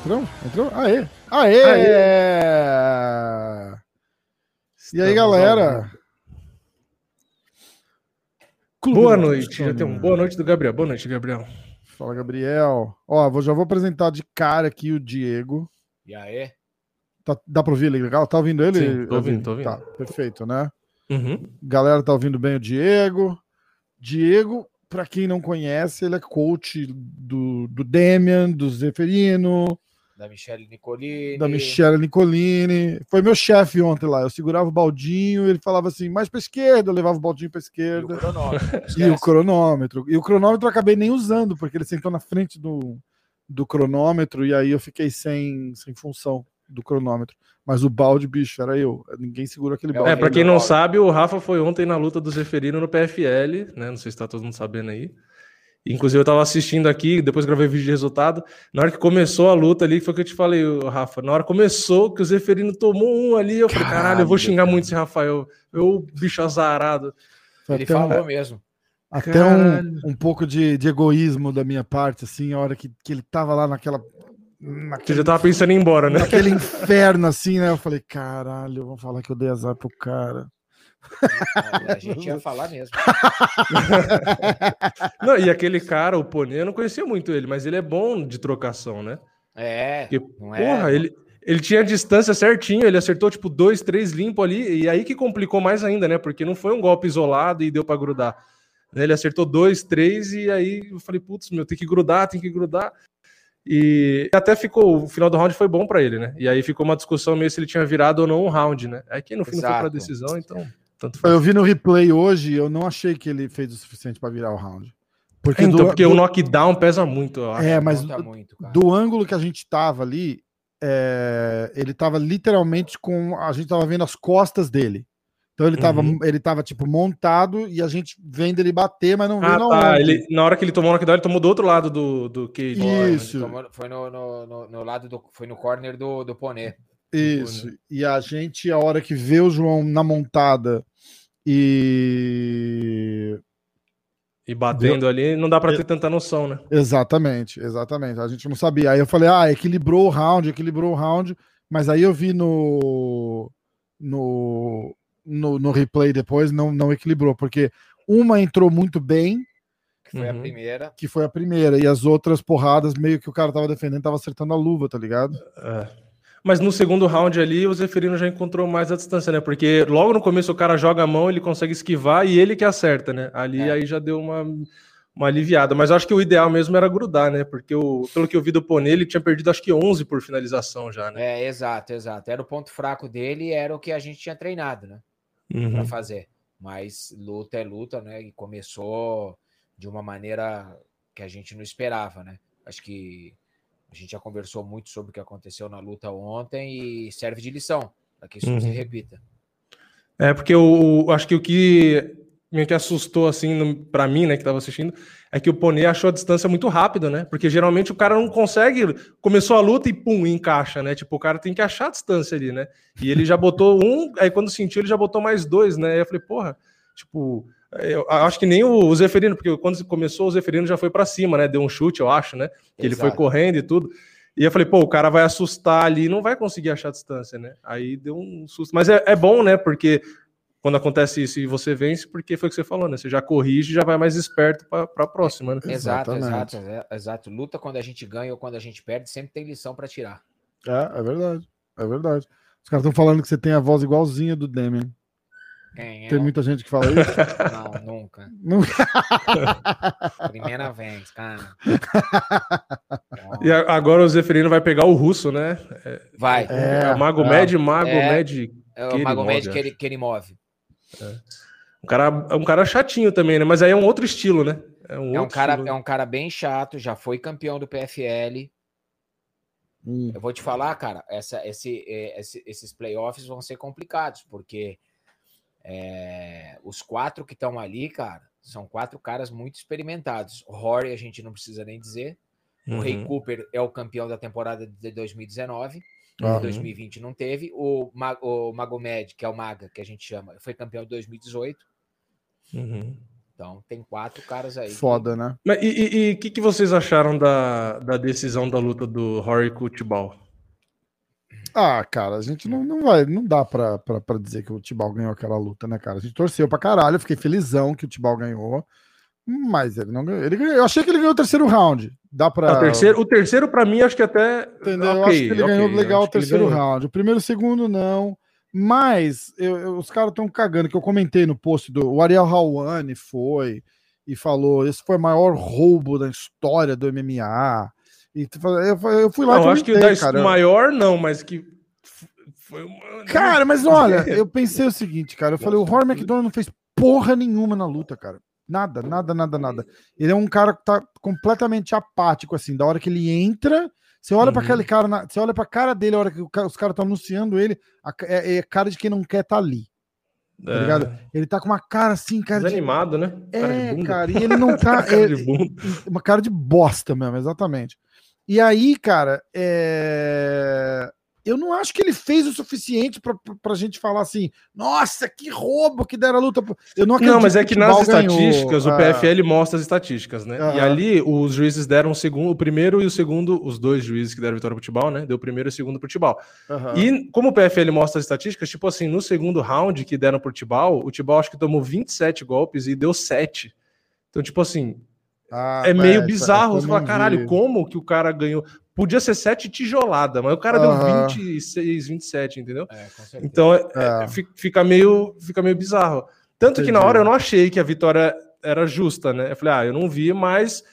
Entrou? Entrou? Aê! Aê! Aê! E aí, galera? Clube boa noite. Já tem um boa noite do Gabriel. Boa noite, Gabriel. Fala, Gabriel. Ó, já vou apresentar de cara aqui o Diego. E aí? Tá, dá pra ouvir ele legal? Tá ouvindo ele? Sim, tô ouvindo, tô ouvindo. Tá, perfeito, né? Uhum. Galera tá ouvindo bem o Diego. Diego, para quem não conhece, ele é coach do, do Demian, do Zeferino. Da Michelle Nicolini. Da Michelle Nicolini. Foi meu chefe ontem lá. Eu segurava o baldinho, ele falava assim, mais para esquerda, eu levava o baldinho para esquerda. E o cronômetro. e o cronômetro. E o cronômetro eu acabei nem usando, porque ele sentou na frente do, do cronômetro e aí eu fiquei sem, sem função do cronômetro. Mas o balde, bicho, era eu. Ninguém segurou aquele é, balde. É, para quem não balde. sabe, o Rafa foi ontem na luta do Zeferino no PFL, né? Não sei se tá todo mundo sabendo aí. Inclusive, eu tava assistindo aqui, depois gravei vídeo de resultado. Na hora que começou a luta ali, foi o que eu te falei, Rafa. Na hora que começou, que o Zeferino tomou um ali, eu falei, caralho, eu vou xingar muito esse Rafael. Eu, bicho azarado. Ele falou um, mesmo. Até um, um pouco de, de, egoísmo da minha parte, assim, a hora que, que ele tava lá naquela. Naquele, Você já tava pensando em ir embora, né? Naquele inferno, assim, né? Eu falei, caralho, vou falar que eu dei azar pro cara. A gente ia falar mesmo. não, e aquele cara, o Pone, eu não conhecia muito ele, mas ele é bom de trocação, né? É. Porque, porra, é. ele, ele tinha a distância certinho, ele acertou tipo dois, três limpo ali, e aí que complicou mais ainda, né? Porque não foi um golpe isolado e deu para grudar. Ele acertou dois, três, e aí eu falei, putz, meu, tem que grudar, tem que grudar. E até ficou, o final do round foi bom para ele, né? E aí ficou uma discussão meio se ele tinha virado ou não um round, né? Aí que no fim Exato. não foi para decisão, então. Tanto faz. Eu vi no replay hoje, eu não achei que ele fez o suficiente para virar o round. Porque, então, do, porque do... o knockdown pesa muito, eu acho. É, mas do, muito, do, ângulo que a gente tava ali, é, ele tava literalmente com. A gente tava vendo as costas dele. Então ele tava, uhum. ele tava tipo montado e a gente vendo ele bater, mas não ah, viu tá. ele, Na hora que ele tomou o knockdown, ele tomou do outro lado do, do cage. Isso. Tomou, foi no, no, no, no, lado do. Foi no corner do, do Poné. Isso. E a gente, a hora que vê o João na montada e. E batendo ali, não dá para ter tanta noção, né? Exatamente, exatamente. A gente não sabia. Aí eu falei, ah, equilibrou o round, equilibrou o round, mas aí eu vi no. No, no, no replay depois, não, não equilibrou, porque uma entrou muito bem, que foi uhum. a primeira. Que foi a primeira. E as outras porradas, meio que o cara tava defendendo, tava acertando a luva, tá ligado? É. Mas no segundo round ali, o Zeferino já encontrou mais a distância, né? Porque logo no começo o cara joga a mão, ele consegue esquivar e ele que acerta, né? Ali é. aí já deu uma, uma aliviada. Mas eu acho que o ideal mesmo era grudar, né? Porque o, pelo que eu vi do Pone, ele tinha perdido acho que 11 por finalização já, né? É, exato, exato. Era o ponto fraco dele e era o que a gente tinha treinado, né? Uhum. Pra fazer. Mas luta é luta, né? E começou de uma maneira que a gente não esperava, né? Acho que a gente já conversou muito sobre o que aconteceu na luta ontem e serve de lição para que isso uhum. não se uhum. repita. É, porque eu acho que o que meio que assustou, assim, para mim, né, que estava assistindo, é que o Pone achou a distância muito rápida, né? Porque geralmente o cara não consegue. Começou a luta e pum, encaixa, né? Tipo, o cara tem que achar a distância ali, né? E ele já botou um, aí quando sentiu, ele já botou mais dois, né? Aí eu falei, porra, tipo, eu acho que nem o Zeferino, porque quando começou, o Zeferino já foi para cima, né? Deu um chute, eu acho, né? Que ele foi correndo e tudo. E eu falei, pô, o cara vai assustar ali, não vai conseguir achar a distância, né? Aí deu um susto. Mas é, é bom, né? Porque quando acontece isso e você vence, porque foi o que você falou, né? Você já corrige já vai mais esperto para a próxima, né? Exato, exato, é, exato. Luta quando a gente ganha ou quando a gente perde, sempre tem lição para tirar. É, é verdade. É verdade. Os caras estão falando que você tem a voz igualzinha do Demian. Quem Tem muita gente que fala isso? Não, nunca. Nunca. Primeira vez, cara. E agora o Zeferino vai pegar o russo, né? Vai. É, é o Mago é, Med, Mago é, Med. É o Mago Med que É. Um cara, um cara chatinho também, né? Mas aí é um outro estilo, né? É um, é um cara, estilo. é um cara bem chato, já foi campeão do PFL. Hum. Eu vou te falar, cara, essa, esse, esse, esses playoffs vão ser complicados, porque é, os quatro que estão ali, cara, são quatro caras muito experimentados. O Rory, a gente não precisa nem dizer. Uhum. O Ray uhum. Cooper é o campeão da temporada de 2019. Uhum. Em 2020 não teve. O, o Magomed, que é o Maga, que a gente chama, foi campeão de 2018. Uhum. Então tem quatro caras aí. Foda, né? e o que, que vocês acharam da, da decisão da luta do Rory com o Tibal? Ah, cara, a gente não, não vai, não dá pra, pra, pra dizer que o Tibal ganhou aquela luta, né, cara? A gente torceu pra caralho, eu fiquei felizão que o Tibal ganhou, mas ele não ganhou. Ele ganhou. Eu achei que ele ganhou o terceiro round. Dá pra. O terceiro, o terceiro pra mim, acho que até. Entendeu? Okay, eu acho que ele okay, ganhou legal o terceiro round. O primeiro e o segundo, não. Mas eu, eu, os caras estão cagando, que eu comentei no post do. O Ariel Hawani foi e falou: esse foi o maior roubo da história do MMA. E eu, eu fui lá. Não, acho que da cara. maior não, mas que. Foi uma... Cara, mas olha, eu pensei o seguinte, cara. Eu falei: o Rory McDonald não fez porra nenhuma na luta, cara. Nada, nada, nada, nada. Ele é um cara que tá completamente apático, assim, da hora que ele entra. Você olha uhum. para aquele cara, na, você olha para a cara dele, a hora que os caras estão anunciando ele, a, é, é, cara de quem não quer estar tá ali. Tá é. ligado? Ele tá com uma cara assim, cara. Desanimado, de... né? É, cara, e ele não tá. cara é, uma cara de bosta mesmo, exatamente. E aí, cara, é eu não acho que ele fez o suficiente para a gente falar assim, nossa, que roubo que deram a luta. Eu não acredito. Não, mas é que, que nas estatísticas, ganhou, o PFL mostra as estatísticas, né? E ali os juízes deram o segundo, o primeiro e o segundo, os dois juízes que deram vitória pro Tibal, né? Deu o primeiro e o segundo pro Tibal. E como o PFL mostra as estatísticas, tipo assim, no segundo round que deram pro Tibal, o Tibal acho que tomou 27 golpes e deu 7. Então, tipo assim, ah, é meio é, bizarro. Você fala, caralho, como que o cara ganhou? Podia ser 7 tijolada, mas o cara uhum. deu 26, 27, entendeu? É, então é, é, fica, meio, fica meio bizarro. Tanto Entendi. que na hora eu não achei que a vitória era justa, né? Eu falei, ah, eu não vi, mas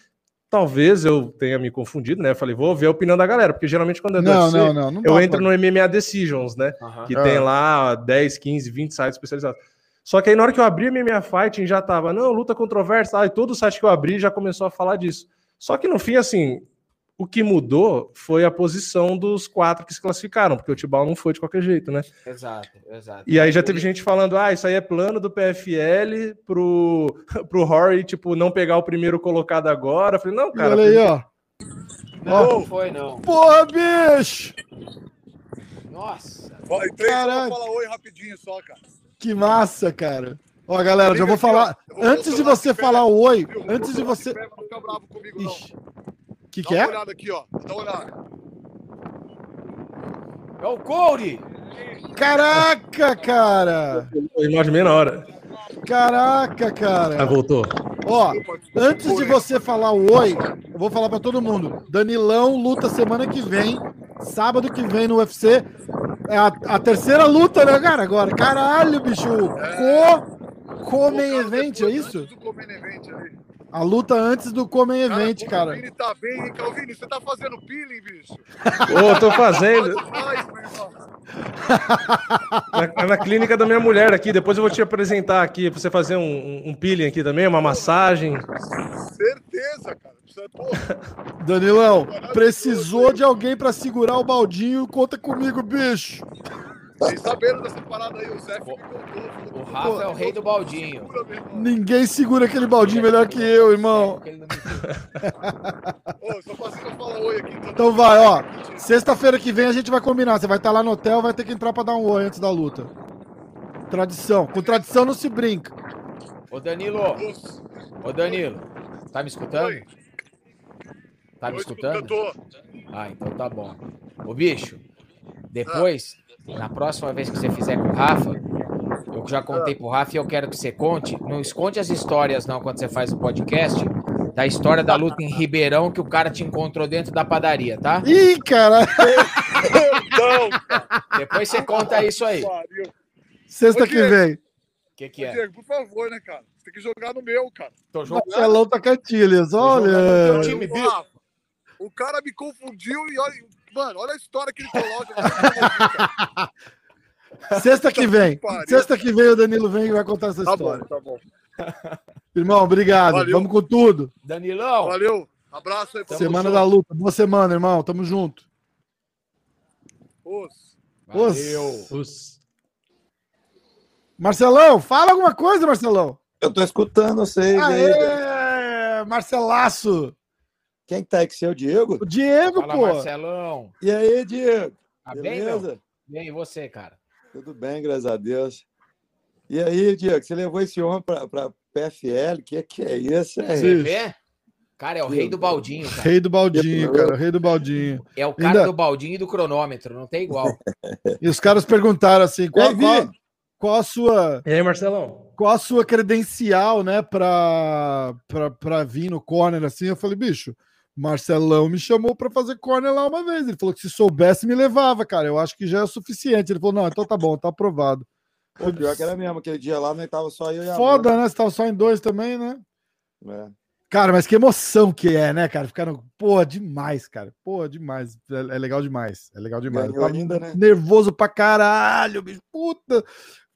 talvez eu tenha me confundido, né? Eu falei, vou ver a opinião da galera, porque geralmente quando é não, UFC, não, não, não eu entro pra... no MMA Decisions, né? Uhum. Que tem lá 10, 15, 20 sites especializados. Só que aí na hora que eu abri a MMA Fighting já tava, não, luta controversa, e todo site que eu abri já começou a falar disso. Só que no fim, assim, o que mudou foi a posição dos quatro que se classificaram, porque o Tibal não foi de qualquer jeito, né? Exato, exato. E aí já teve gente falando, ah, isso aí é plano do PFL pro, pro Rory, tipo, não pegar o primeiro colocado agora. Eu falei, não, cara. Olha aí, ó. Não, não foi, não. Porra, bicho! Nossa. Ó, em três, Caraca. falar oi rapidinho só, cara. Que massa, cara. Ó, galera, já vou falar. Antes de você falar oi, antes de você. Ixi que, que é? Dá uma olhada aqui, ó. Dá uma olhada. É o Corey! Caraca, cara! Imagem meia hora. Caraca, cara! Ah, voltou. Ó, antes de você falar o oi, eu vou falar para todo mundo. Danilão luta semana que vem, sábado que vem no UFC. É a, a terceira luta, né, cara? Agora, caralho, bicho! É... Co, co main event, é isso? Do co event ali. A luta antes do Comen Event, cara. Calvini tá bem, hein, Calvini? Você tá fazendo peeling, bicho? Ô, tô fazendo. na, na, clínica da minha mulher aqui, depois eu vou te apresentar aqui pra você fazer um, um peeling aqui também, uma massagem. Certeza, cara. Danilão, precisou de alguém para segurar o baldinho? Conta comigo, bicho. Vocês sabendo dessa parada aí, o Zé me O Rafa Pô, é o rei do baldinho. Ninguém segura aquele baldinho melhor que eu, irmão. Ô, só pra falar oi aqui. Então, então vai, ó. Sexta-feira que vem a gente vai combinar. Você vai estar lá no hotel, vai ter que entrar pra dar um oi antes da luta. Tradição. Com tradição não se brinca. Ô Danilo. Ô Danilo. Tá me escutando? Oi. Tá me escutando? Ah, então tá bom. Ô bicho, depois na próxima vez que você fizer com o Rafa, eu já contei pro Rafa e eu quero que você conte. Não esconde as histórias, não, quando você faz o podcast. Da história da luta em Ribeirão que o cara te encontrou dentro da padaria, tá? Ih, cara! Depois você conta isso aí. Sexta que vem. O que, que é? Diego, por favor, né, cara? Você tem que jogar no meu, cara. Tô jogando. Marcelão tá cantilhas, olha. Time, o cara me confundiu e olha, Mano, olha a história que ele coloca. Sexta que vem. Sexta que vem o Danilo vem e vai contar essa tá história. Bom, tá bom. Irmão, obrigado. Valeu. Vamos com tudo. Danilão. Valeu. Abraço aí. Semana da luta. Boa semana, irmão. Tamo junto. Os. Valeu. Os. Marcelão, fala alguma coisa, Marcelão. Eu tô escutando vocês. Aê, Marcelaço. Quem que tá aí com você? É o Diego? O Diego, Fala, pô. Marcelão. E aí, Diego? Tá bem, Beleza? Bem, e você, cara? Tudo bem, graças a Deus. E aí, Diego, você levou esse homem para PFL? O que, que é isso? É? Cara, é o rei do baldinho, cara. Rei do baldinho, cara. Rei do baldinho. É o cara Ainda... do baldinho e do cronômetro, não tem igual. e os caras perguntaram assim: qual, qual, qual, a sua. E aí, Marcelão? Qual a sua credencial, né, pra, pra, pra vir no corner assim? Eu falei, bicho, Marcelão me chamou para fazer corner lá uma vez. Ele falou que se soubesse, me levava, cara. Eu acho que já é o suficiente. Ele falou: não, então tá bom, tá aprovado. O pior que era mesmo, aquele dia lá, né? Tava só eu e a Foda, né? Você tava só em dois também, né? É. Cara, mas que emoção que é, né, cara? Ficaram, porra, demais, cara. Porra, demais. É, é legal demais. É legal demais. Ganhou ainda, né? Nervoso pra caralho, bicho. Puta.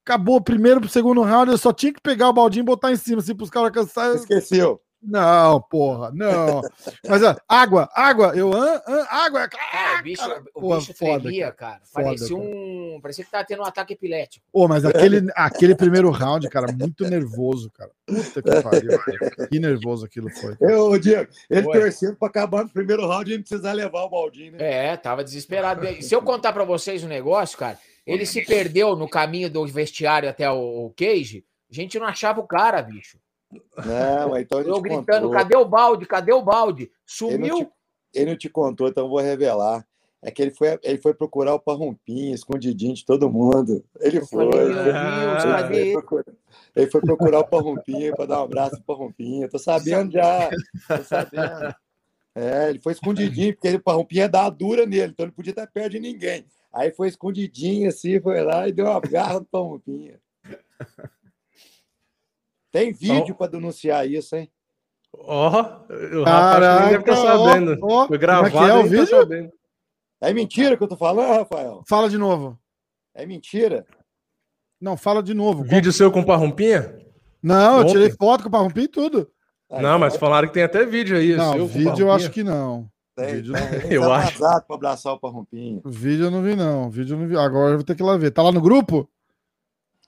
Acabou o primeiro pro segundo round, eu só tinha que pegar o baldinho e botar em cima, assim, pros caras cansarem. Esqueceu. Não, porra, não. Mas ó, água, água, eu an, an, água. Cara, o bicho, cara, o bicho foda, tremia, cara. Foda, parecia cara. um, parecia que tava tendo um ataque epilético. Pô, mas aquele, aquele primeiro round, cara, muito nervoso, cara. Puta que pariu. Cara. Que nervoso aquilo foi. Eu, Diego, ele foi. torcendo para acabar no primeiro round e não precisar levar o baldinho, né? É, tava desesperado. Se eu contar para vocês um negócio, cara, ele se perdeu no caminho do vestiário até o, o cage, a gente não achava o cara, bicho. Não, então Eu gritando, contou. cadê o balde? Cadê o balde? Sumiu. Ele não, te, ele não te contou, então eu vou revelar. É que ele foi, ele foi procurar o parrumpinho, escondidinho de todo mundo. Ele foi. Ah, ele, foi ele foi procurar o parrumpinho para dar um abraço pro parrumpinho. Tô sabendo já. Tô sabendo. É, ele foi escondidinho, porque o parrumpinho ia dar dura nele, então ele podia estar perto de ninguém. Aí foi escondidinho assim, foi lá e deu uma garra no parrumpinho. Tem vídeo para denunciar isso, hein? Ó, oh, o Rafael deve estar sabendo. Oh, oh, Foi gravado, é, é o tá vídeo? Tá sabendo. É mentira que eu tô falando, Rafael? Fala de novo. É mentira. Não, fala de novo. Vídeo seu com parrumpinha? Não, eu tirei foto com parrumpinha e tudo. Não, mas falaram que tem até vídeo aí. Não, seu, vídeo eu acho que não. Tem, vídeo tem. Não... eu tá acho. para abraçar o parrumpinho. Vídeo eu não vi, não. Vídeo eu não vi. Agora eu vou ter que ir lá ver. Tá lá no grupo?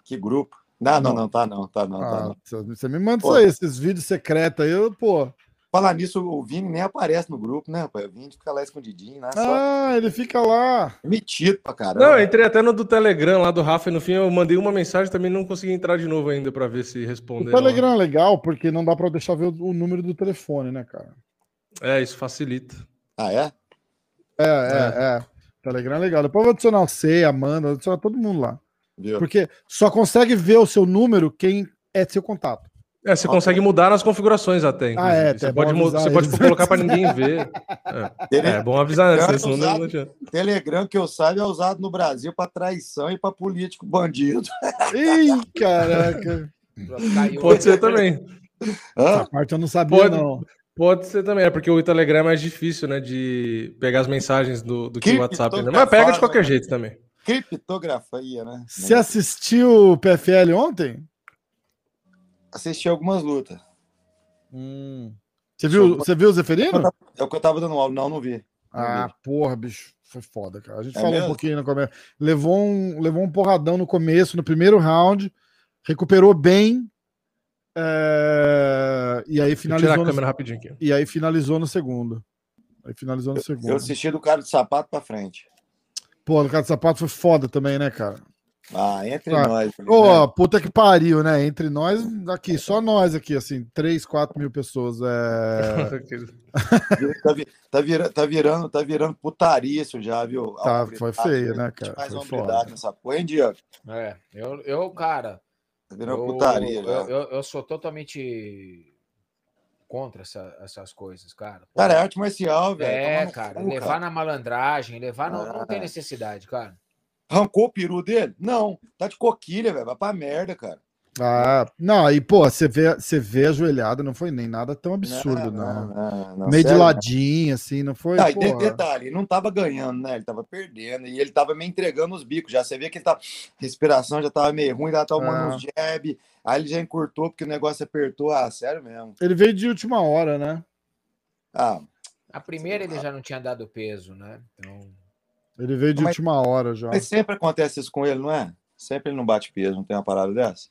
Que grupo? Não, não, não, tá não, tá não, tá ah, não. Você me manda pô. isso aí, esses vídeos secretos aí, eu, pô. Falar nisso, o Vini nem aparece no grupo, né, rapaz? O Vini fica lá escondidinho, né? Ah, Só... ele fica lá. Metido pra caramba. Não, entrei até no do Telegram lá do Rafa e no fim eu mandei uma mensagem também não consegui entrar de novo ainda pra ver se respondeu. O Telegram lá. é legal porque não dá pra deixar ver o, número do telefone, né, cara? É, isso facilita. Ah, é? É, é, é. é. Telegram é legal. Depois eu vou adicionar o C, Amanda, vou adicionar todo mundo lá. Viu? Porque só consegue ver o seu número quem é seu contato. É, você consegue mudar nas configurações até. Ah, é, você pode, você pode colocar para ninguém ver. É, é bom avisar, né? Telegram, é usado, Telegram, que eu saiba, é usado no Brasil para traição e para político bandido. Ih, caraca. pode ser também. Essa parte eu não sabia, pode, não. Pode ser também, é porque o Telegram é mais difícil, né? De pegar as mensagens do, do que o WhatsApp. Né? Mas pega de qualquer jeito também. Criptografia, né? Você assistiu o PFL ontem? Assisti algumas lutas. Hum. Você viu, você viu o Zeferino? É o que eu tava dando aula. Não, não vi. Não ah, vi. porra, bicho. Foi foda, cara. A gente é falou mesmo? um pouquinho no começo. Levou um, levou um porradão no começo, no primeiro round. Recuperou bem. É... E aí finalizou. Tirar a câmera no... rapidinho aqui. E aí finalizou no segundo. Aí finalizou no segundo. Eu assisti do cara de sapato pra frente. Pô, no cara de sapato foi foda também, né, cara? Ah, entre ah, nós. Pô, né? puta que pariu, né? Entre nós, aqui, só nós aqui, assim, 3, 4 mil pessoas. É... tá, tá, vira, tá, virando, tá virando putaria isso já, viu? Tá, foi feio, né, cara? Mais uma nessa porra, hein, Diego? É, eu, eu cara. Tá virando eu, putaria, eu, eu, eu sou totalmente contra essa, essas coisas, cara. Pô, cara, é arte marcial, velho. É, cara, cu, levar cara. na malandragem, levar no, ah. não tem necessidade, cara. Arrancou o peru dele? Não, tá de coquilha, velho, vai pra merda, cara. Ah, não, aí, pô, você vê, você vê a joelhada, não foi nem nada tão absurdo, não. não. não, não Meio sério, de ladinho, assim, não foi. Tá, e detalhe, ele não tava ganhando, né? Ele tava perdendo e ele tava me entregando os bicos. Já você vê que ele tá. Respiração já tava meio ruim, já tava tomando ah. uns jab. Aí ele já encurtou porque o negócio apertou. Ah, sério mesmo. Ele veio de última hora, né? Ah. A primeira ele já não tinha dado peso, né? Então. Ele veio de mas, última hora já. Mas sempre acontece isso com ele, não é? Sempre ele não bate peso, não tem uma parada dessa?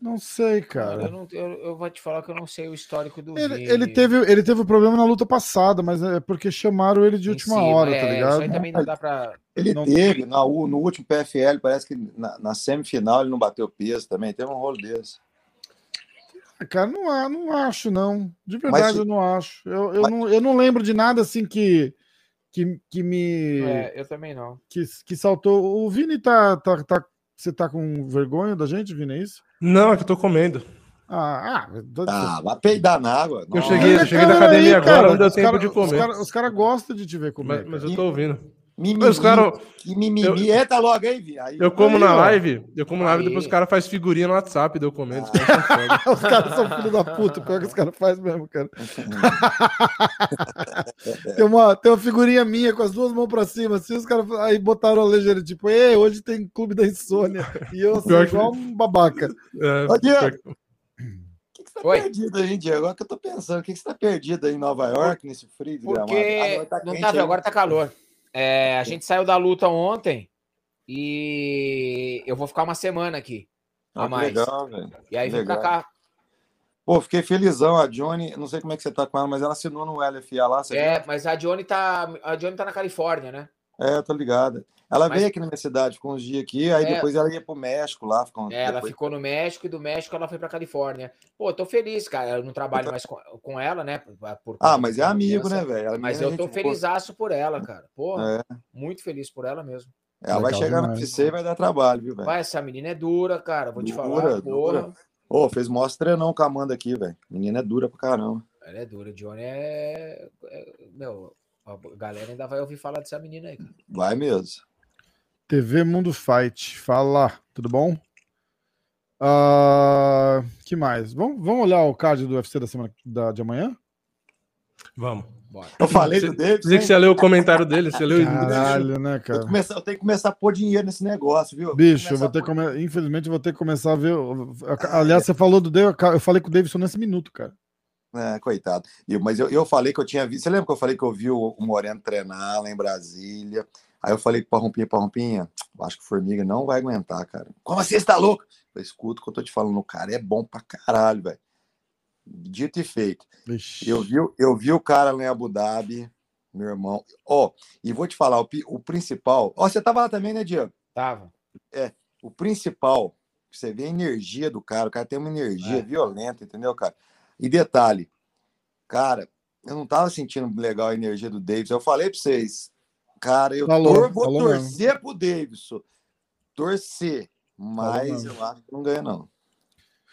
Não sei, cara. Eu, não, eu, eu, vou te falar que eu não sei o histórico do ele, Vini. Ele teve, ele teve um problema na luta passada, mas é porque chamaram ele de em última cima, hora, tá é, tá ligado? Isso aí também não dá pra. Ele não... teve, na, no último PFL, parece que na, na, semifinal ele não bateu peso também. Teve um rolo desse. Cara, não, não acho, não. De verdade, mas, eu não acho. Eu, eu, mas... não, eu não lembro de nada assim que, que, que me. É, eu também não. Que, que saltou. O Vini tá, tá, tá você tá com vergonha da gente, Vini, é isso? Não, é que eu tô comendo. Ah, ah, ah vai peidar na água. Eu cheguei, eu cheguei da academia aí, agora, cara, não deu tempo cara, de comer. Os caras cara gostam de te ver comer. Mas, mas eu tô ouvindo. Mimimi, os cara, que mimimi. Eu, Entra logo aí, Vi. Eu como aí, na live, eu como na live, depois os caras fazem figurinha no WhatsApp, deu comendo. Ah. os caras são filho da puta, pior que os caras fazem mesmo, cara. tem, uma, tem uma figurinha minha com as duas mãos pra cima, assim, os caras aí botaram a legenda, tipo, Ei, hoje tem clube da insônia. E eu assim, igual um babaca. É, Ô, Diego, o que, que você tá Oi? perdido aí, Diego? Agora que eu tô pensando, o que, que você tá perdido aí em Nova York, nesse frio? Porque ah, tá não tá, agora tá calor. É, a gente saiu da luta ontem e eu vou ficar uma semana aqui. Ah, a mais. Legal, velho. E aí vim pra cá. Pô, fiquei felizão. A Johnny, não sei como é que você tá com ela, mas ela assinou no LFA lá. é, viu? mas a Johnny tá. A Johnny tá na Califórnia, né? É, tô ligada. Ela Mas... veio aqui na minha cidade, ficou uns dias aqui, aí é... depois ela ia pro México lá. Ficou... É, ela ficou no México e do México ela foi pra Califórnia. Pô, tô feliz, cara. Eu não trabalho mais com, com ela, né? Por, ah, mas é amigo, criança. né, velho? Mas eu tô felizaço por ela, cara. Pô, é. muito feliz por ela mesmo. Ela vai chegar demais. no PC e vai dar trabalho, viu, velho? Vai, essa menina é dura, cara. Vou dura, te falar, porra. Ô, oh, fez mostra não com a Amanda aqui, velho. Menina é dura pra caramba. Ela é dura. Johnny é... é... Meu, a galera ainda vai ouvir falar dessa menina aí, cara. Vai mesmo. TV Mundo Fight. Fala, tudo bom? Uh, que mais? Vamos, vamos olhar o card do UFC da semana da, de amanhã? Vamos. Bora. Eu falei você, do David. Dizer que você leu o comentário dele, você leu Caralho, né, cara? Eu, começar, eu, tenho que começar a pôr dinheiro nesse negócio, viu? Bicho, eu vou ter come... infelizmente eu vou ter que começar a ver. Aliás, você falou do David, eu falei com o Davidson nesse minuto, cara. É, coitado. mas eu, eu falei que eu tinha visto. Você lembra que eu falei que eu vi o, o Moreno treinar lá em Brasília? Aí eu falei para Rompinha, para Rompinha, acho que Formiga não vai aguentar, cara. Como assim, você tá louco? Eu escuto o que eu tô te falando, o cara é bom pra caralho, velho. Dito e feito. Eu vi, eu vi o cara lá em Abu Dhabi, meu irmão. Ó, oh, e vou te falar, o, o principal. Ó, oh, você tava lá também, né, Diego? Tava. É, o principal, você vê a energia do cara, o cara tem uma energia é. violenta, entendeu, cara? E detalhe, cara, eu não tava sentindo legal a energia do Davis. Eu falei pra vocês, Cara, eu falou, tor vou torcer mesmo. pro Davidson. Torcer. Mas eu acho que não ganha, não.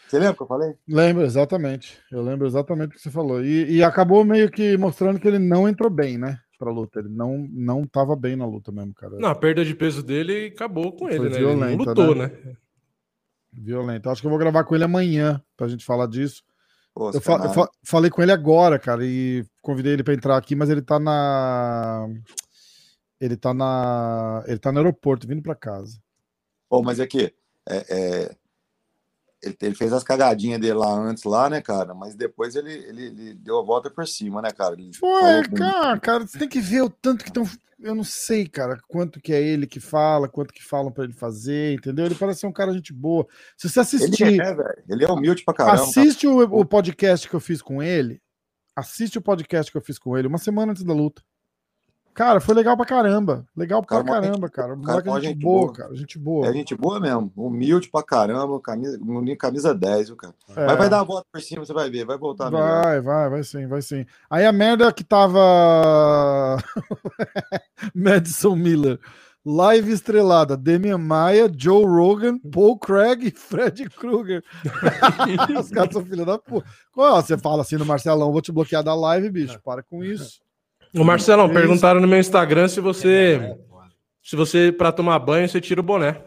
Você lembra que eu falei? Lembro, exatamente. Eu lembro exatamente o que você falou. E, e acabou meio que mostrando que ele não entrou bem, né? Pra luta. Ele não, não tava bem na luta mesmo, cara. Não, a perda de peso dele acabou com Foi ele, né? Violenta, ele lutou, né? né? Violento. Acho que eu vou gravar com ele amanhã pra gente falar disso. Pô, eu, fa eu fa falei com ele agora, cara, e convidei ele para entrar aqui, mas ele tá na ele tá na. Ele tá no aeroporto, vindo para casa. Pô, mas é que. É, é, ele, ele, fez as cagadinhas dele lá antes, lá, né, cara? Mas depois ele, ele, ele deu a volta por cima, né, cara? Ele Foi, cara, cara, você tem que ver o tanto que estão. Eu não sei, cara, quanto que é ele que fala, quanto que falam para ele fazer, entendeu? Ele parece ser um cara gente boa. Se você assistir. Ele é, velho. Ele é humilde pra caramba. Assiste o, o podcast que eu fiz com ele. Assiste o podcast que eu fiz com ele uma semana antes da luta. Cara, foi legal pra caramba. Legal pra cara, caramba, gente, cara. cara é gente, gente boa, boa, cara. Gente boa. É gente boa mesmo. Humilde pra caramba. Camisa, camisa 10, viu, cara? É. Mas vai dar uma volta por cima, você vai ver. Vai voltar Vai, melhor. vai, vai sim, vai sim. Aí a merda que tava. Madison Miller. Live estrelada: Demian Maia, Joe Rogan, Paul Craig e Fred Krueger. Os caras são filha da puta. Você fala assim no Marcelão, vou te bloquear da live, bicho. Para com isso. O Marcelão, é perguntaram no meu Instagram se você. Se você, para tomar banho, você tira o boné.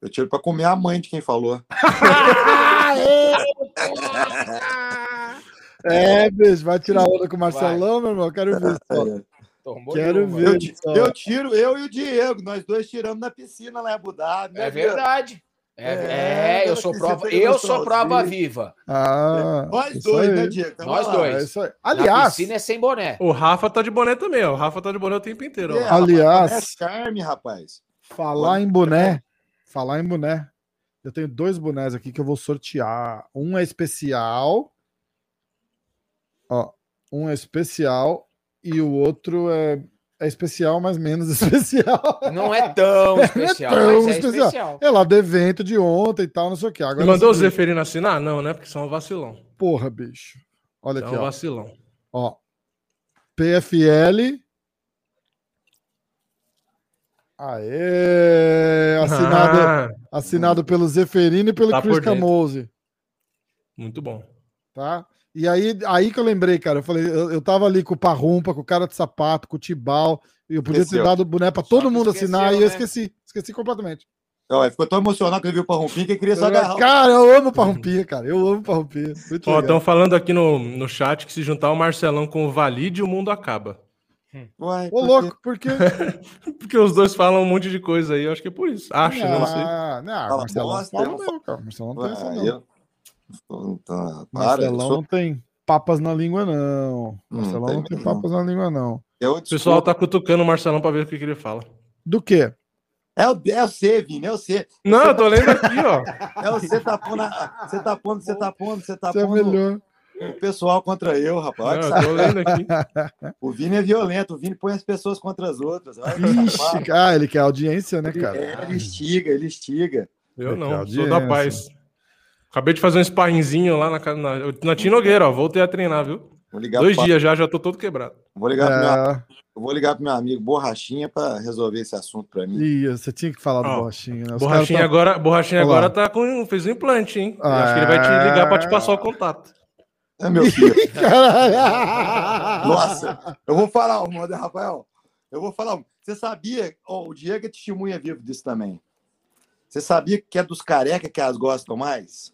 Eu tiro para comer a mãe de quem falou. é, bicho, vai tirar onda com o Marcelão, vai. meu irmão? Quero ver só. Quero ver. Eu, eu, tiro, eu e o Diego, nós dois tiramos na piscina lá em Abu Dhabi. É verdade. É, é, é eu sou prova, eu sou prova viva. Ah, nós dois, né, Diego? Então, Nós dois. É Aliás, a piscina é sem boné. O Rafa tá de boné também, ó. O Rafa tá de boné o tempo inteiro. É, Aliás, é carne, rapaz. Falar em boné, falar em boné. Eu tenho dois bonés aqui que eu vou sortear. Um é especial. Ó, um é especial e o outro é, é especial, mas menos especial. Não é tão especial, é tão mas é especial. especial. É lá do evento de ontem e tal, não sei o que. Agora Você mandou o é Zeferino assinar? Não, né? Porque são um vacilão. Porra, bicho. Olha É aqui, um ó. vacilão. ó. PFL. Aê! Assinado, Ah, assinado pelo Zeferino e pelo Tá Chris. Camose. muito bom. tá? E aí, aí que eu lembrei, cara. Eu falei, eu, eu tava ali com o Parrumpa, com o cara de sapato, com o Tibal, e eu podia Esqueceu. ter dado o boné pra todo mundo assinar, e eu né? esqueci. Esqueci completamente. Ele ficou tão emocionado que ele viu o Parrumpinho que ele queria só agarrar. o- Cara, eu amo Parrumpinha, cara. Eu amo Parrumpinha. Muito Ó, estão falando aqui no, no chat que se juntar o Marcelão com o Valide, o mundo acaba. Uai, Ô, por quê? louco, porque. Porque os dois falam um monte de coisa aí, eu acho que é por isso. Acho, né? Não sei. Ah, não, Marcelão eu não, cara. Marcelão não tem essa, Uai, não. eu- Então, para, Marcelão eu sou- não tem papas na língua, não. Hum, Marcelão tem não tem não. papas na língua, não. eu O pessoal tá cutucando o Marcelão pra ver o que, que ele fala. Do quê? É o, é o C, Vini, é o C. Não, eu tô lendo aqui, ó. É o C tá pondo, você tá pondo, você tá pondo, você tá é pondo melhor. o pessoal contra eu, rapaz. Não, eu tô lendo aqui. O Vini é violento, o Vini põe as pessoas contra as outras. Ixi, ah, ele quer audiência, né, Ele, cara? é, ele estiga, ele estiga. Eu não, sou da paz. Acabei de fazer um sparringzinho lá na, na, na Tia Nogueira, ó. Voltei a treinar, viu? Vou ligar, Dois pro, dias já, já tô todo quebrado. vou, ligar pro meu, É, eu vou ligar pro meu amigo Borrachinha para resolver esse assunto para mim. ia, você tinha que falar do Borrachinha, né? Borrachinha caras agora, borrachinha agora tá com. fez um implante, hein? Ah. acho que ele vai te ligar pra te passar o contato. É meu filho. Nossa, eu vou falar uma, né, Rafael. Eu vou falar. Você sabia, ó, o Diego é testemunha vivo disso também. Você sabia que é dos careca que elas gostam mais?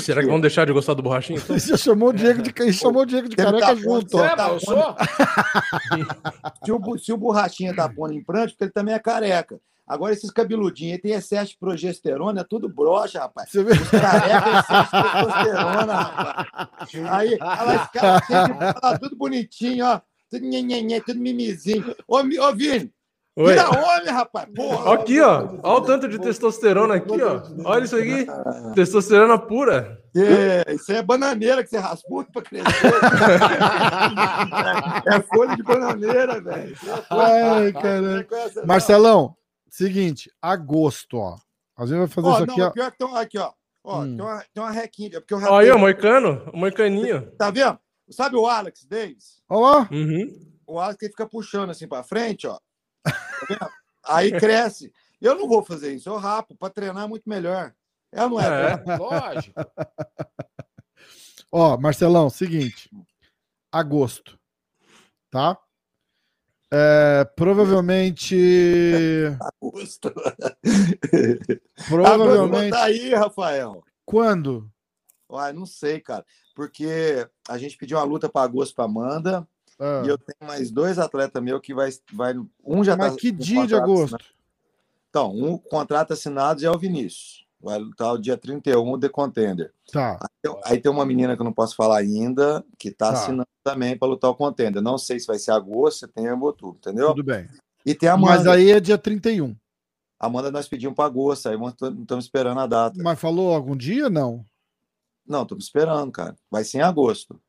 Será que vão deixar de gostar do borrachinho? então? Você chamou o Diego de, ele chamou o Diego de careca tá junto, ó. É, sou. Se o, se o borrachinha tá pondo implante, porque ele também é careca. Agora, esses cabeludinhos, ele tem excesso de progesterona, é tudo broxa, rapaz. Você vê? Os careca é excesso de testosterona, rapaz. Aí, sempre fala tudo bonitinho, ó. Tudo nhenhenhê, tudo mimizinho. Ô, ô Vini, Oi. vira homem, rapaz. Porra. Aqui, ó. Olha o tanto de testosterona aqui, ó. Olha isso aqui. Testosterona pura. É, isso aí é bananeira que você raspou pra crescer. é folha de bananeira, velho. Ai, caralho. Marcelão, seguinte, agosto, ó. A gente vai fazer Ó, isso não, aqui, ó. pior que tem, aqui, ó. Ó, Hum. tem, uma, tem uma requinha. Porque eu já Ó, aí, tenho- ó, moicano. O moicaninho. Tá vendo? Sabe o Alex Davis? Olha lá. Uhum. O Alex ele fica puxando assim pra frente, ó. Tá vendo? Aí cresce. Eu não vou fazer isso, eu rapo. Pra treinar é muito melhor. É ou não é? É. Lógico. Ó, Marcelão, seguinte. Agosto. Tá? É, provavelmente. Augusto. Provavelmente. Tá aí, Rafael. Quando? Uai, não sei, cara. Porque a gente pediu uma luta para agosto para Amanda. Ah, E eu tenho mais dois atletas meus que vai. vai um já mas tá que dia de agosto? assinado. Então, um contrato assinado já é o Vinícius. Vai lutar o dia 31 de Contender. Tá. Então, Aí tem uma menina que eu não posso falar ainda, que está Tá. assinando também para lutar o Contender. Não sei se vai ser agosto, setembro, outubro, entendeu? Tudo bem. E tem a Mas aí é dia 31. Amanda nós pedimos para agosto, aí não estamos esperando a data. Mas falou algum dia? Não. Não, estamos esperando, cara. Vai ser em agosto.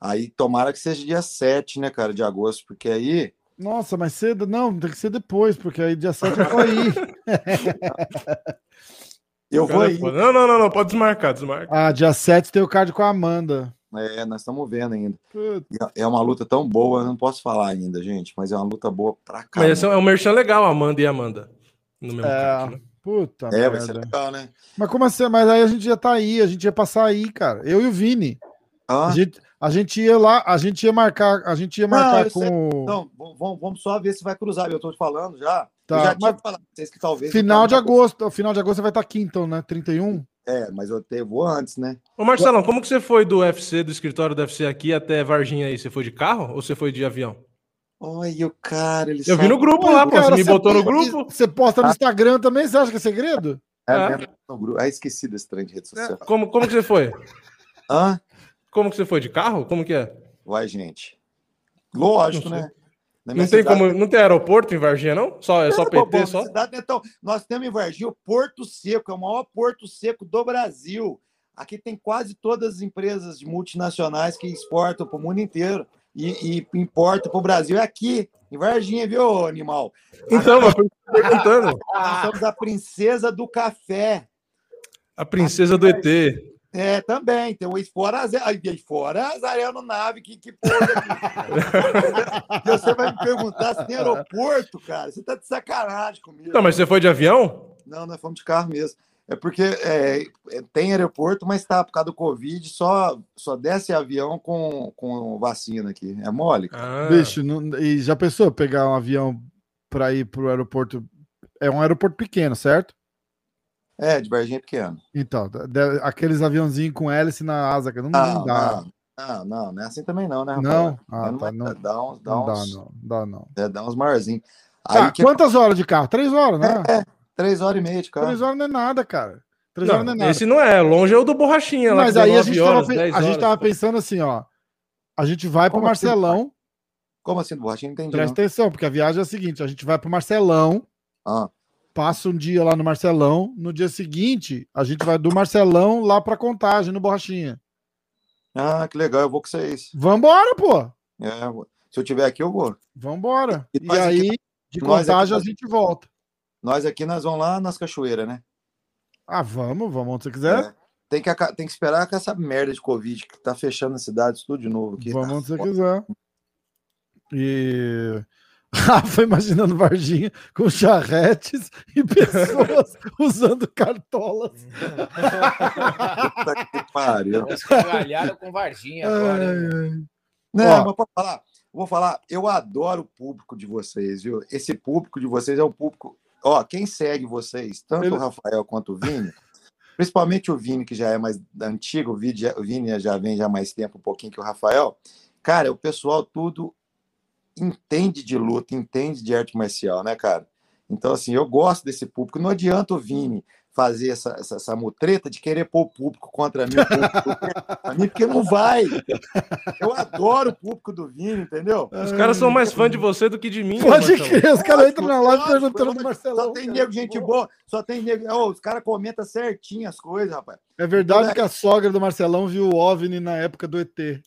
Aí tomara que seja dia 7, né, cara, de agosto, porque aí. Nossa, mas cedo. Não, tem que ser depois, porque aí dia 7 eu vou aí. Eu vou aí. Não, não, não, não. Pode desmarcar, desmarca. Ah, dia 7 tem o card com a Amanda. É, nós estamos vendo ainda. É uma luta tão boa, eu não posso falar ainda, gente, mas é uma luta boa pra Mas caramba. esse é um merchan legal, Amanda e Amanda. No mesmo É. card, né? puta É, vai ser merda. legal, né? Mas como assim? Mas aí a gente ia estar aí, a gente ia passar aí, cara. Eu e o Vini. Ah, A gente, a gente ia lá, a gente ia marcar, a gente ia Não, marcar eu com sei. o então, v- vamos, vamos só ver se vai cruzar. Eu tô te falando já. Tá, eu já tinha mas- falado pra vocês que talvez. final não de tá- agosto. O final de agosto você vai estar aqui, então, né? 31? É, mas eu te, vou antes, né? Ô Marcelão, como que você foi do UFC, do escritório do UFC aqui até Varginha aí? Você foi de carro ou você foi de avião? Olha o cara, ele Eu vi no sabe- grupo Oi, lá, pô. cara, Você me botou no grupo? Você posta no Instagram também, você acha que é segredo? É, Ah. mesmo, no grupo. Ah, esqueci desse trem de rede social. Como, como que você foi? Hã? Como que você foi? De carro? Como que é? Vai, gente. Lógico, né? Não tem cidade... como, não tem aeroporto em Varginha, não? Só, é só PT, bom, só? Cidade, então, nós temos em Varginha o Porto Seco, é o maior porto seco do Brasil. Aqui tem quase todas as empresas multinacionais que exportam para o mundo inteiro e, e importa para o Brasil. É aqui, em Varginha, viu, animal? Então, mas perguntando. Nós somos a princesa do café. A princesa do ET. É, também. Tem o fora, fora as aeronaves, que, que porra. você vai me perguntar se tem aeroporto, cara. Você tá de sacanagem comigo. Não, mas você foi de avião? Não, nós fomos de carro mesmo. É porque é, é, tem aeroporto, mas tá por causa do Covid, só, só desce avião com, com vacina aqui. É mole? Ah. Bicho, não, e já pensou pegar um avião para ir pro aeroporto? É um aeroporto pequeno, certo? É, de Varginha é pequeno. Então, aqueles aviãozinhos com hélice na asa, que não, não, não dá. Não, não, não é assim também não, né? Não, ah, tá, não, dá uns, dá não uns, dá, não, dá não. É, dá uns marzinhos. Tá, que... quantas horas de carro? Três horas, né? É, é, três horas e meia de carro. Três horas não é nada, cara. Três não, horas não é nada. Esse não é, longe é o do Borrachinha lá. Mas aí a gente, horas, tava, a gente tava pensando assim, ó, a gente vai Como pro assim, Marcelão. Assim, Como assim, do Borrachinha? Entendi. Presta não. atenção, porque a viagem é a seguinte, a gente vai pro Marcelão, ah passa um dia lá no Marcelão, no dia seguinte a gente vai do Marcelão lá para Contagem, no Borrachinha. Ah, que legal, eu vou com vocês. Vambora, pô! É, se eu tiver aqui, eu vou. Vambora. E, e aí, aqui, de Contagem, aqui, a gente volta. Nós aqui, nós vamos lá nas cachoeiras, né? Ah, vamos, vamos onde você quiser. É. Tem que, tem que esperar com essa merda de Covid que tá fechando a cidade, tudo de novo aqui. Vamos onde você quiser. E Rafa imaginando Varginha com charretes e pessoas usando cartolas. Puta que pariu. com Varginha agora. Não, mas pode falar. Vou falar, eu adoro o público de vocês, viu? Esse público de vocês é um público. Ó, quem segue vocês, tanto Ele... o Rafael quanto o Vini, principalmente o Vini, que já é mais antigo, o Vini já vem já mais tempo, um pouquinho que o Rafael. Cara, o pessoal tudo entende de luta, entende de arte marcial, né, cara? Então, assim, eu gosto desse público. Não adianta o Vini fazer essa, essa, essa mutreta de querer pôr o público contra mim, a mim, porque não vai. Eu adoro o público do Vini, entendeu? Os caras são mais fãs de você do que de mim. Pode crer, os caras entram na live perguntando do Marcelão. Só tem nego, gente boa, só tem nego. Oh, os caras comentam certinho as coisas, rapaz. É verdade então, que a sogra do Marcelão viu o OVNI na época do ET.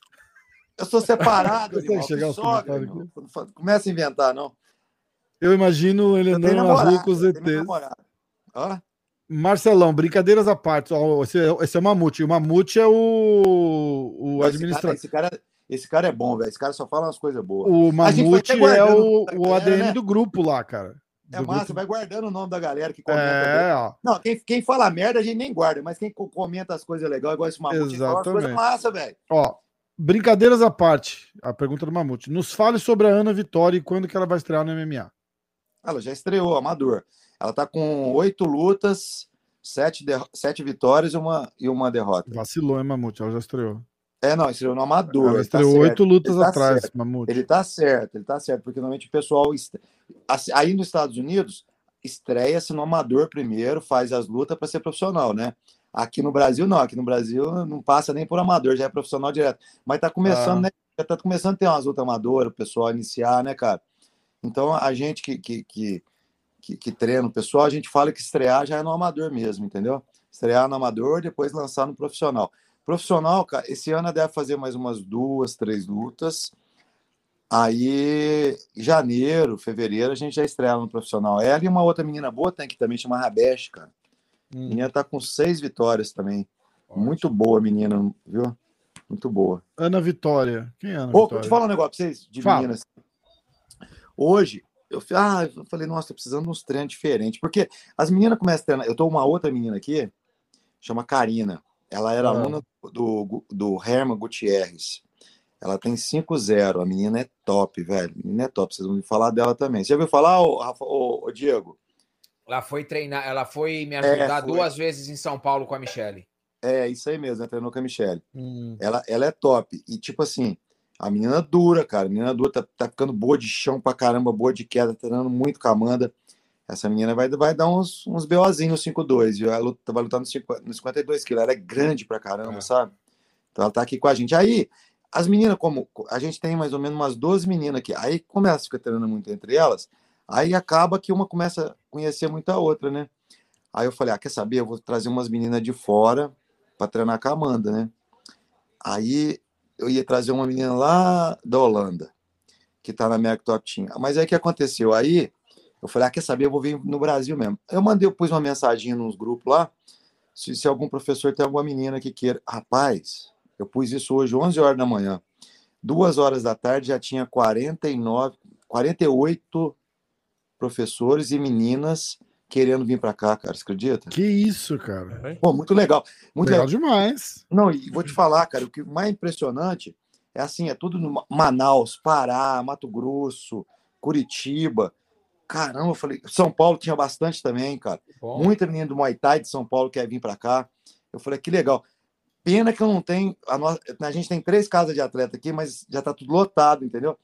Eu sou separado. animal, chegar começa a inventar, não. Eu imagino ele andando na rua com os ETs. Marcelão, brincadeiras à parte. Esse, é, esse é o Mamute. O Mamute é o, o administrador. Esse cara, esse cara é bom, velho. Esse cara só fala umas coisas boas. O Mamute é o, o ADM né? do grupo lá, cara. É massa, grupo... vai guardando o nome da galera que comenta. É, ó. Não, quem, quem fala merda a gente nem guarda, mas quem comenta as coisas legais, igual esse Mamute, fala as coisas massa, velho. Ó, Brincadeiras à parte, a pergunta do Mamute. Nos fale sobre a Ana Vitória e quando que ela vai estrear no MMA. Ela já estreou, amador. Ela tá com oito lutas, sete, de... sete vitórias e uma, e uma derrota. Vacilou, hein, Mamute? Ela já estreou. É, não, estreou no amador. Ela tá estreou tá oito lutas tá atrás, certo. Mamute. Ele tá certo, ele tá certo, porque normalmente o pessoal. Aí nos Estados Unidos, estreia-se no amador primeiro, faz as lutas para ser profissional, né? Aqui no Brasil, não. Aqui no Brasil não passa nem por amador, já é profissional direto. Mas tá começando, ah. né? Já tá começando a ter umas lutas amadoras, o pessoal iniciar, né, cara? Então, a gente que, que, que, que, que treina o pessoal, a gente fala que estrear já é no amador mesmo, entendeu? Estrear no amador, depois lançar no profissional. Profissional, cara, esse ano deve fazer mais umas duas, três lutas. Aí, janeiro, fevereiro, a gente já estreia no profissional. Ela e uma outra menina boa tem que também chama Rabesh, cara. A hum. menina tá com seis vitórias também. Ótimo. Muito boa, menina, viu? Muito boa. Ana Vitória. Quem é Ana Ô, Vitória? Deixa eu falar um negócio pra vocês de Fala. meninas. Hoje, eu, ah, eu falei, nossa, tô precisando de uns treinos diferentes. Porque as meninas começam a treinar. Eu tô uma outra menina aqui, chama Karina. Ela era ah. aluna do, do Herman Gutierrez. Ela tem 5-0. A menina é top, velho. A menina é top. Vocês vão me falar dela também. Você já ouviu falar, ô, Rafa, ô, ô Diego? Ela foi treinar, ela foi me é, ajudar é, foi. duas vezes em São Paulo com a Michelle. É, isso aí mesmo, ela treinou com a Michelle. Hum. Ela, ela é top. E tipo assim, a menina dura, cara. A menina dura, tá, tá ficando boa de chão pra caramba, boa de queda, treinando muito com a Amanda. Essa menina vai, vai dar uns, uns BOzinhos 5-2, viu? Ela vai lutar nos, 50, nos 52 quilos. Ela é grande pra caramba, é. sabe? Então ela tá aqui com a gente. Aí, as meninas, como a gente tem mais ou menos umas 12 meninas aqui, aí começa a ficar treinando muito entre elas, aí acaba que uma começa a conhecer muito a outra, né? Aí eu falei, ah, quer saber? Eu vou trazer umas meninas de fora para treinar com a Amanda, né? Aí eu ia trazer uma menina lá da Holanda, que tá na minha Top Team. Mas aí o que aconteceu? Aí eu falei, ah, quer saber? Eu vou vir no Brasil mesmo. Eu mandei, eu pus uma mensagem nos grupos lá, se, se algum professor tem alguma menina que queira. Rapaz, eu pus isso hoje, 11 horas da manhã. Duas horas da tarde já tinha 49, 48 professores e meninas querendo vir para cá, cara. Você acredita? Que isso, cara. Pô, muito legal. Muito legal, legal demais. Não, e vou te falar, cara, o que mais impressionante é assim, é tudo no Manaus, Pará, Mato Grosso, Curitiba. Caramba, eu falei, São Paulo tinha bastante também, cara. Bom. Muita menina do Muay Thai de São Paulo quer vir para cá. Eu falei, que legal. Pena que eu não tenho. A, no... a gente tem três casas de atleta aqui, mas já tá tudo lotado, entendeu?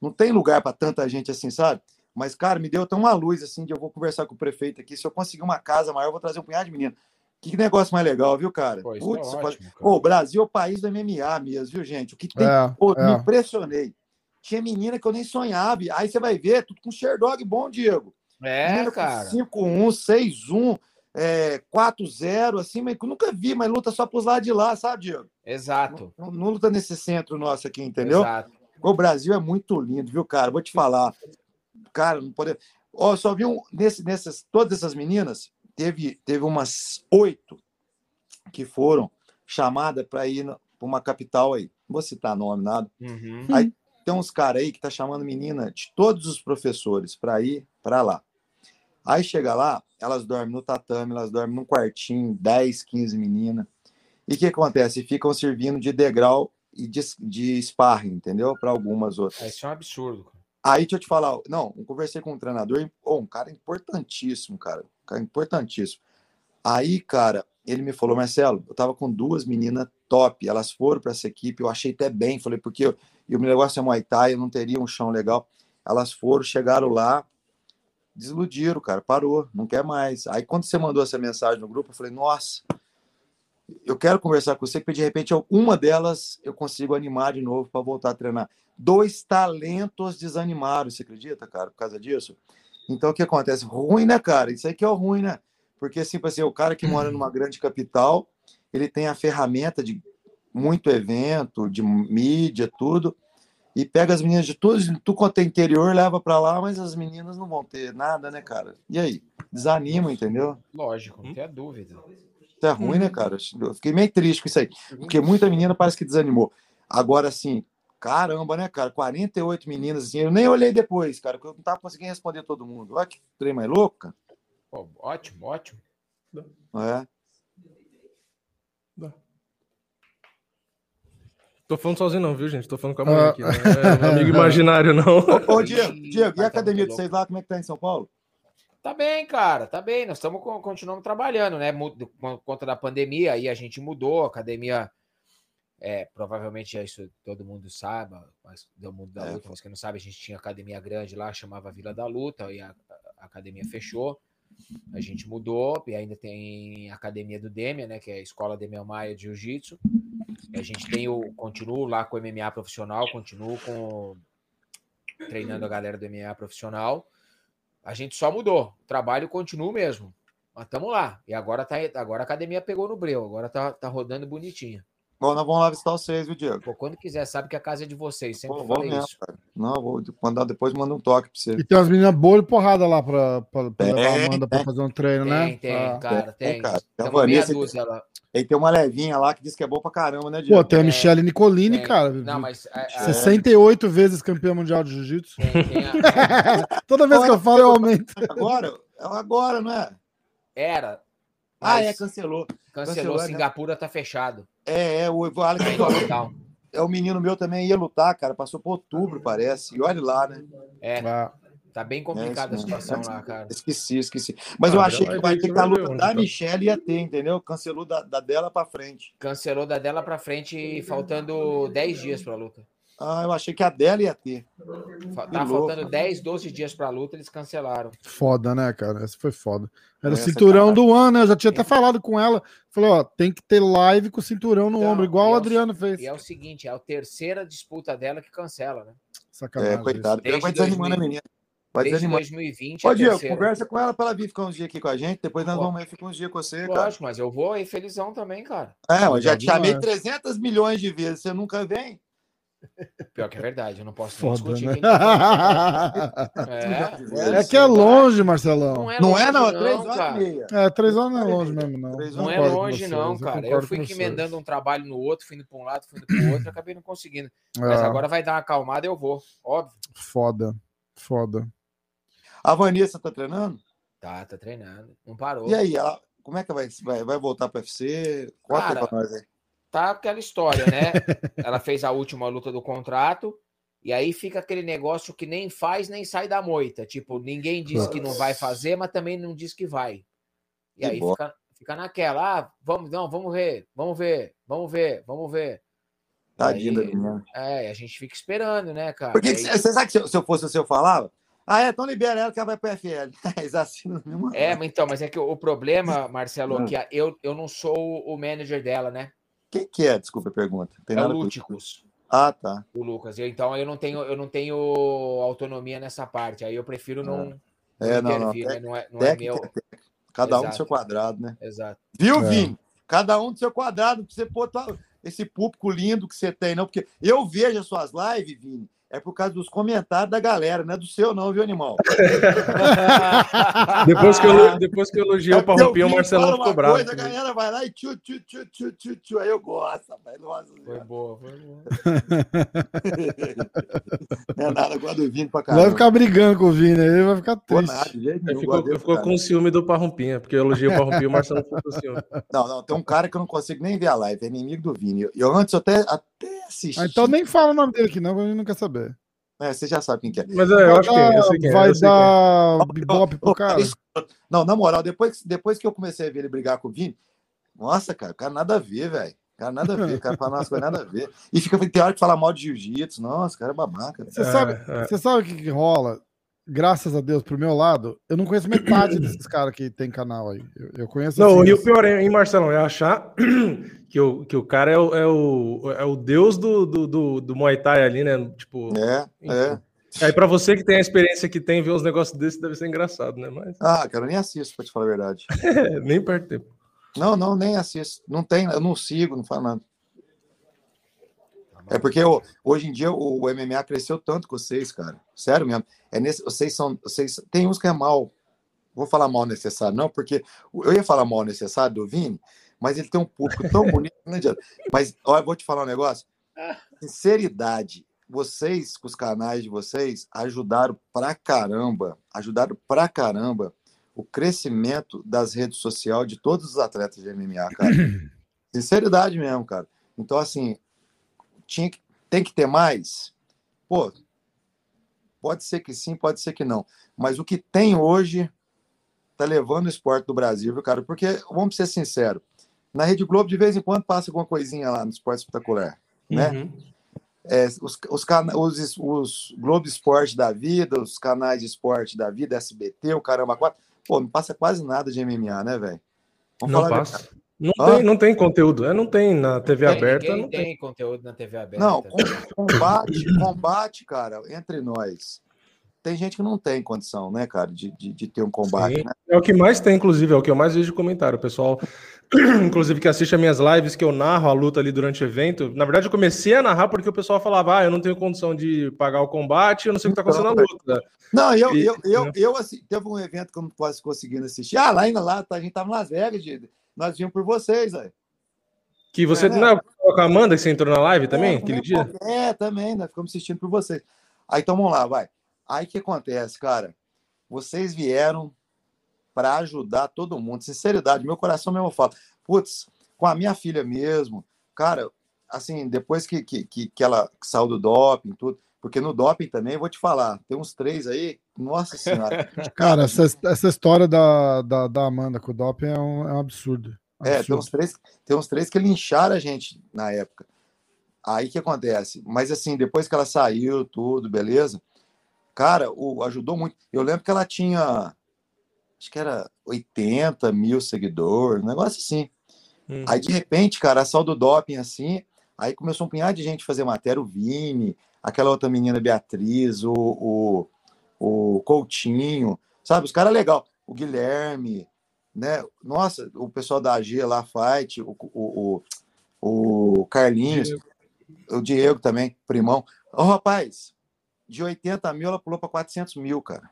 Não tem lugar para tanta gente assim, sabe? Mas, cara, me deu tão uma luz assim de eu vou conversar com o prefeito aqui. Se eu conseguir uma casa maior, eu vou trazer um punhado de menino. Que negócio mais legal, viu, cara? Pô, Putz, é ótimo, cara. o Brasil é o país do MMA mesmo, viu, gente? O que tem. É, Pô, é. Me impressionei. Tinha menina que eu nem sonhava. Aí você vai ver, tudo com Sherdog bom, Diego. É, menina cara. 5-1, 6-1, é, 4-0, assim, mas eu nunca vi, mas luta só pros lados de lá, sabe, Diego? Exato. Não, não luta nesse centro nosso aqui, entendeu? Exato. O Brasil é muito lindo, viu, cara? Vou te falar cara, não pode. Ó, só vi um, nesse, nessas, todas essas meninas, teve, teve umas oito que foram chamadas para ir para uma capital aí. Não vou citar nome, nada. Uhum. Aí tem uns caras aí que tá chamando menina de todos os professores para ir para lá. Aí chega lá, elas dormem no tatame, elas dormem num quartinho, 10, 15 meninas. E o que acontece? Ficam servindo de degrau e de, de sparring, entendeu? Para algumas outras. Isso é um absurdo. Aí, deixa eu te falar, não, eu conversei com um treinador, oh, um cara importantíssimo, cara, um cara importantíssimo. Aí, cara, ele me falou, Marcelo, eu tava com duas meninas top, elas foram para essa equipe, eu achei até bem, falei, porque eu, e o meu negócio é Muay Thai, eu não teria um chão legal. Elas foram, chegaram lá, desiludiram, cara, parou, não quer mais. Aí, quando você mandou essa mensagem no grupo, eu falei, nossa, eu quero conversar com você, porque de repente uma delas eu consigo animar de novo para voltar a treinar dois talentos desanimaram, você acredita, cara, por causa disso? Então, o que acontece? Ruim, né, cara? Isso aí que é o ruim, né? Porque, assim, assim, o cara que mora numa grande capital, ele tem a ferramenta de muito evento, de mídia, tudo, e pega as meninas de tudo, tudo quanto é interior, leva para lá, mas as meninas não vão ter nada, né, cara? E aí? Desanima, entendeu? Lógico, não tem dúvida. Isso é ruim, né, cara? Eu fiquei meio triste com isso aí, porque muita menina parece que desanimou. Agora, assim, Caramba, né, cara? 48 meninas, assim. Eu nem olhei depois, cara, porque eu não tava conseguindo responder todo mundo. Olha que trem mais louco, cara. Pô, ótimo, ótimo. É. Tô falando sozinho, não, viu, gente? Tô falando com a mãe ah. aqui. Não é amigo imaginário, não. Ô, ô Diego, Diego, e a academia de vocês lá, como é que tá em São Paulo? Tá bem, cara, tá bem. Nós estamos continuando trabalhando, né? Por conta da pandemia, aí a gente mudou, a academia é, provavelmente isso todo mundo sabe, mas do mundo da é. luta, mas quem não sabe, a gente tinha academia grande lá, chamava Vila da Luta, e a, a academia fechou. A gente mudou e ainda tem a academia do Demia, né, que é a escola Demia Maia de Jiu-Jitsu. A gente tem o continuo lá com o MMA profissional, continuo com treinando a galera do MMA profissional. A gente só mudou, o trabalho continua mesmo. Mas estamos lá. E agora tá agora a academia pegou no breu, agora tá, tá rodando bonitinha. Bom, nós vamos lá visitar vocês, viu, Diego? Pô, quando quiser, sabe que a casa é de vocês. Sempre Pô, falei mesmo, isso. Cara. Não, vou mandar depois, manda um toque pra você. E tem umas meninas boas e porrada lá pra, pra, pra tem, levar a Amanda pra fazer um treino, tem, né? Tem, ah. cara, tem. tem cara. Tem, uma meia dúzia lá. Tem, tem uma levinha lá que diz que é boa pra caramba, né, Diego? Pô, tem a Michelle Nicolini, cara. Não, mas. A, a... 68 vezes campeã mundial de jiu-jitsu. A... Toda vez que eu falo, eu aumento. Agora, agora, não é? Era. Ah, é, cancelou. Cancelou, cancelou né? Singapura né? tá fechado. É, é, o Alex é o menino meu também ia lutar, cara. Passou por outubro, parece. E olha lá, né? É. Ah. Tá bem complicada é a situação lá, cara. Esqueci, esqueci. Mas ah, eu achei que vai ter que a luta da Michelle ia ter, entendeu? Cancelou da, da dela pra frente. Cancelou da dela pra frente, faltando 10 dias pra luta. Ah, eu achei que a dela ia ter. Tá faltando 10, 12 dias pra luta, eles cancelaram. Foda, né, cara? Essa foi foda. Era o cinturão tá... do ano, né? Eu já tinha até falado com ela. Falei, ó, tem que ter live com o cinturão no então, ombro, igual o Adriano é o, fez. E é o seguinte, é a terceira disputa dela que cancela, né? Sacanagem. É, coitado. Vai desanimando a menina. Vai Desde desanimar. 2020. Pode ir, conversa com ela para ela vir ficar uns dias aqui com a gente. Depois nós Pô. vamos ficar uns dias com você, Lógico, cara. mas eu vou aí felizão também, cara. É, eu já te chamei 300 milhões de vezes. Você nunca vem? Pior que é verdade, eu não posso Foda, discutir. Né? É, é, que é longe, Marcelão. Não é, não, é, não, é três horas cara. e meia. É, três horas não é longe mesmo, não. Não, é longe, não, cara. Eu fui emendando um trabalho no outro, fui indo para um lado, fui indo para o outro, acabei não conseguindo. Mas é. agora vai dar uma acalmada, eu vou, óbvio. Foda, foda. A Vanessa tá treinando? Tá, tá treinando. Não parou. E aí, ela, como é que vai, vai, vai voltar para o UFC? Conta Cara, pra nós aí tá aquela história, né? Ela fez a última luta do contrato, e aí fica aquele negócio que nem faz nem sai da moita. Tipo, ninguém diz que não vai fazer, mas também não diz que vai. E que aí fica, fica naquela, ah, vamos, não, vamos ver, vamos ver, vamos ver, vamos ver. Tadinha da menina. É, a gente fica esperando, né, cara? Porque aí... você sabe que se eu, se eu fosse você, eu falava? Ah, é, então libera ela que ela vai para FL. Eles assinam mesmo. É, então, mas é que o problema, Marcelo, é que eu, eu não sou o manager dela, né? Quem que é? Desculpa a pergunta. Tem é o Lúticos. Ah, tá. O Lucas. Então eu não tenho eu não tenho autonomia nessa parte. Aí eu prefiro não, é, não, não, intervir, não. Né? Não é, não é meu. Cada Exato. um do seu quadrado, né? Exato. Viu, é. Vini? Cada um do seu quadrado, pra você pôr esse público lindo que você tem, não? Porque eu vejo as suas lives, Vini, é por causa dos comentários da galera, não é do seu, não, viu, animal? depois, que eu, depois que eu elogiei é o Parrompinho, o Marcelo ficou bravo. Coisa, a galera vai lá e tchu, tchu, tchu, tchu, tchu, tchu. Aí eu gosto, rapaz. Nossa, foi boa, foi boa. não é nada, igual do Vini pra caramba. Vai ficar brigando com o Vini aí, vai ficar triste. Pô, nada, jeito ficou, ficou com ciúme do Parrompinha, porque eu elogiei o Parrompinho e o Marcelo ficou com ciúme. Não, não, tem um cara que eu não consigo nem ver a live, é inimigo do Vini. Eu, eu antes eu até, até assisti. Ah, então nem fala o nome dele aqui, não, porque a gente não quer saber. É, você já sabe quem que é. Mas é, eu acho que é, eu sei quem é, Vai dar bibop pro cara. Não, na moral, depois, depois que eu comecei a ver ele brigar com o Vini, nossa, cara, o cara nada a ver, velho. Cara, nada a ver, cara, fala umas coisas nada a ver. E fica, tem hora que fala mal de jiu-jitsu. Nossa, cara é babaca. Você sabe, é. Você sabe o que, que rola? Graças a Deus, pro meu lado, eu não conheço metade desses caras que tem canal aí. Eu, eu conheço. Não, assim, e o pior, hein, Marcelão, é achar que o, que o cara é o, é o, é o deus do, do, do, do Muay Thai ali, né? Tipo. É, é. Aí para você que tem a experiência que tem, ver uns negócios desses deve ser engraçado, né? Mas... Ah, cara, eu nem assisto, pra te falar a verdade. nem perto tempo. Não, não, nem assisto. Não tem, eu não sigo, não falo nada. É porque hoje em dia o, o, MMA cresceu tanto com vocês, cara. Sério mesmo. É nesse, vocês são. Vocês, tem uns que é mal. Vou falar mal necessário, não, porque eu ia falar mal necessário do Vini, mas ele tem um público tão bonito, não adianta. Mas olha, vou te falar um negócio. Sinceridade. Vocês, com os canais de vocês, ajudaram pra caramba, ajudaram pra caramba o crescimento das redes sociais de todos os atletas de MMA, cara. Sinceridade mesmo, cara. Então, assim, tinha que, tem que ter mais? Pô, pode ser que sim, pode ser que não. Mas o que tem hoje tá levando o esporte do Brasil, viu, cara? Porque, vamos ser sinceros, na Rede Globo, de vez em quando, passa alguma coisinha lá no esporte espetacular, né? Uhum. É, os, os, os, os Globo Esporte da vida, os canais de esporte da vida, SBT, o Caramba 4, pô, não passa quase nada de MMA, né, velho? Não passa. Não, tem, não tem conteúdo, é, não tem na TV tem, aberta. Não tem, tem conteúdo na TV aberta. Não, combate, combate, cara, entre nós. Tem gente que não tem condição, né, cara, de, de, de ter um combate. Né? É o que mais tem, inclusive, é o que eu mais vejo de comentário. O pessoal, inclusive, que assiste as minhas lives, que eu narro a luta ali durante o evento. Na verdade, eu comecei a narrar porque o pessoal falava, ah, eu não tenho condição de pagar o combate, eu não sei o que está acontecendo na luta. Não, eu, e, eu, eu, eu, assim, teve um evento que eu não quase conseguindo assistir. Ah, lá ainda lá, tá, a gente tava em Las Vegas, de nós vimos por vocês, aí. Que você. É, não é com a Amanda que você entrou na live também, é, aquele dia? É, também, nós ficamos assistindo por vocês. Aí, então vamos lá, vai. Aí que acontece, cara? Vocês vieram para ajudar todo mundo. Sinceridade, meu coração mesmo fala. Putz, com a minha filha mesmo, cara, assim, depois que, que, que ela saiu do doping, tudo, porque no doping também, vou te falar, tem uns três aí, nossa senhora. Cara, essa, essa história da, da, da Amanda com o doping é um, é um absurdo. absurdo. É, tem uns, três, tem uns três que lincharam a gente na época. Aí que acontece? Mas assim, depois que ela saiu, tudo, beleza? Cara, o, ajudou muito. Eu lembro que ela tinha, acho que era 80 mil seguidores, um negócio assim. Uhum. Aí, de repente, cara, a sal do doping, assim, aí começou um punhado de gente fazer matéria, o Vini, aquela outra menina Beatriz, o, o, o Coutinho, sabe? Os caras legal. O Guilherme, né? Nossa, o pessoal da AG lá, Fight, o, o, o, o Carlinhos, Diego. o Diego também, primão. Ô, oh, rapaz, de 80 mil ela pulou para 400 mil, cara.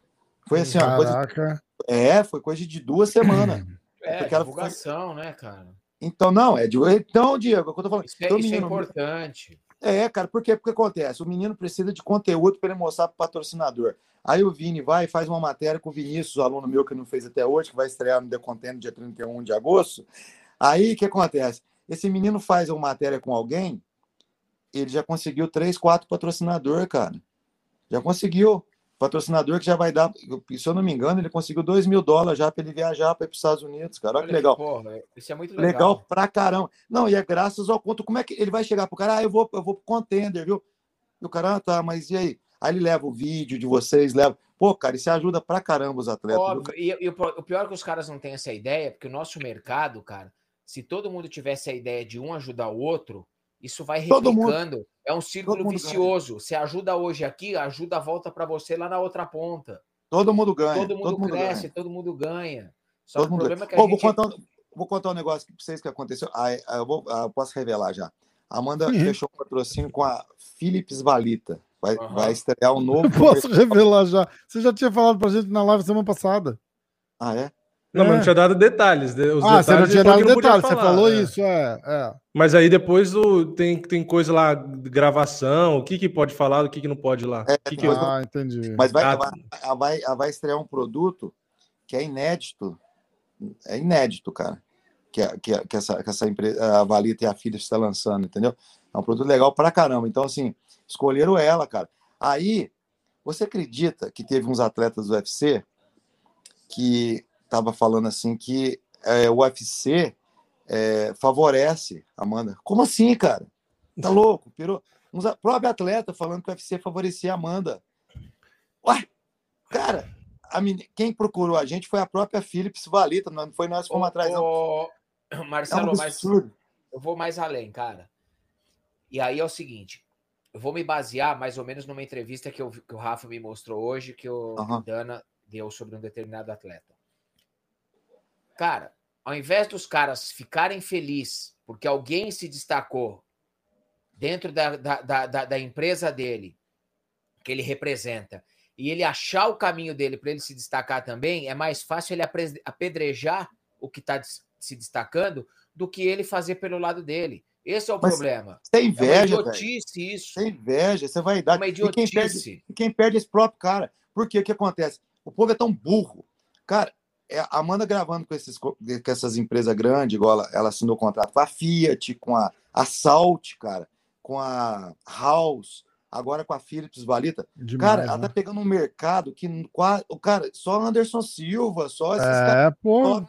Foi assim, Caraca. coisa. É, foi coisa de duas semanas. É, porque divulgação, foi... né, cara? Então, não, é de. Então, Diego, é eu tô falando. Isso, é, então, isso é menino... é importante. É, cara, por quê? Porque acontece, o menino precisa de conteúdo para ele mostrar para o patrocinador. Aí o Vini vai e faz uma matéria com o Vinícius, aluno meu que não fez até hoje, que vai estrear no The Content dia 31 de agosto. Aí o que acontece? Esse menino faz uma matéria com alguém, ele já conseguiu três, quatro patrocinador, cara. Já conseguiu patrocinador que já vai dar, se eu não me engano, ele conseguiu 2 mil dólares já para ele viajar para os Estados Unidos, cara. Olha, Olha que legal. Porra, isso é muito legal. Legal pra caramba. Não, e é graças ao conto. Como é que ele vai chegar pro cara? Ah, eu vou, eu vou pro contender, viu? E o cara, ah, tá, mas e aí? Aí ele leva o vídeo de vocês, leva. Pô, cara, isso ajuda pra caramba os atletas. Óbvio. E, e, o pior é que os caras não têm essa ideia, porque o nosso mercado, cara, se todo mundo tivesse a ideia de um ajudar o outro, isso vai replicando. É um círculo vicioso. Você ajuda hoje aqui, ajuda a volta para você lá na outra ponta. Todo mundo ganha. Todo mundo todo cresce, mundo todo mundo ganha. Só todo que o problema ganha. é que a Pô, gente... vou, contar um, vou contar um negócio para vocês que aconteceu. Ah, eu, vou, ah, eu posso revelar já. A Amanda uhum. fechou um patrocínio com a Philips Valita. Vai, uhum. vai estrear um novo. Posso revelar já. Você já tinha falado pra gente na live semana passada. Ah, é? Não, é. mas não tinha dado detalhes. Né? Os ah, detalhes você não tinha dado detalhes, você falou é. isso, é, é. Mas aí depois o, tem, tem coisa lá, gravação, o que, que pode falar, o que, que não pode lá. É, que que ah, eu... entendi. Mas vai, ah, vai, vai estrear um produto que é inédito. É inédito, cara. Que, que, que, essa, que essa empresa, a Valita e a filha está lançando, entendeu? É um produto legal pra caramba. Então, assim, escolheram ela, cara. Aí, você acredita que teve uns atletas do UFC que estava falando assim que é, o UFC é, favorece Amanda. Como assim, cara? Tá louco? Pirou. Um próprio atleta falando que o UFC favorecia a Amanda. Ué, cara, quem procurou a gente foi a própria Philips Valita, não foi nós que fomos atrás. Não. Marcelo, é um mas eu vou mais além, cara. E aí é o seguinte, eu vou me basear mais ou menos numa entrevista que, eu, que o Rafa me mostrou hoje, que o uhum. Dana deu sobre um determinado atleta. Cara, ao invés dos caras ficarem felizes porque alguém se destacou dentro da, da, da, da empresa dele, que ele representa, e ele achar o caminho dele para ele se destacar também, é mais fácil ele apedrejar o que está se destacando do que ele fazer pelo lado dele. Esse é o Mas problema. Tem inveja. É uma idiotice véio. isso. Inveja, você vai dar. É uma idiotice. E quem, perde, quem perde é esse próprio cara. Por quê? O que acontece? O povo é tão burro. Cara, é, a Amanda gravando com, esses, com essas empresas grandes, igual ela, ela assinou contrato com a Fiat, com a, a Salt, cara, com a House, agora com a Philips Valita. Demais, cara, ela tá né? pegando um mercado que o cara, só Anderson Silva, só esses é, caras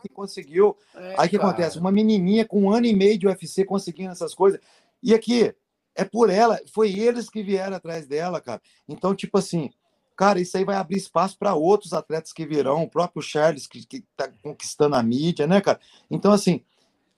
que conseguiu. É, Aí o que acontece? Uma menininha com um ano e meio de UFC conseguindo essas coisas. E aqui, é por ela, foi eles que vieram atrás dela, cara. Então, tipo assim, Cara, isso aí vai abrir espaço para outros atletas que virão, o próprio Charles, que, está conquistando a mídia, né, cara? Então, assim,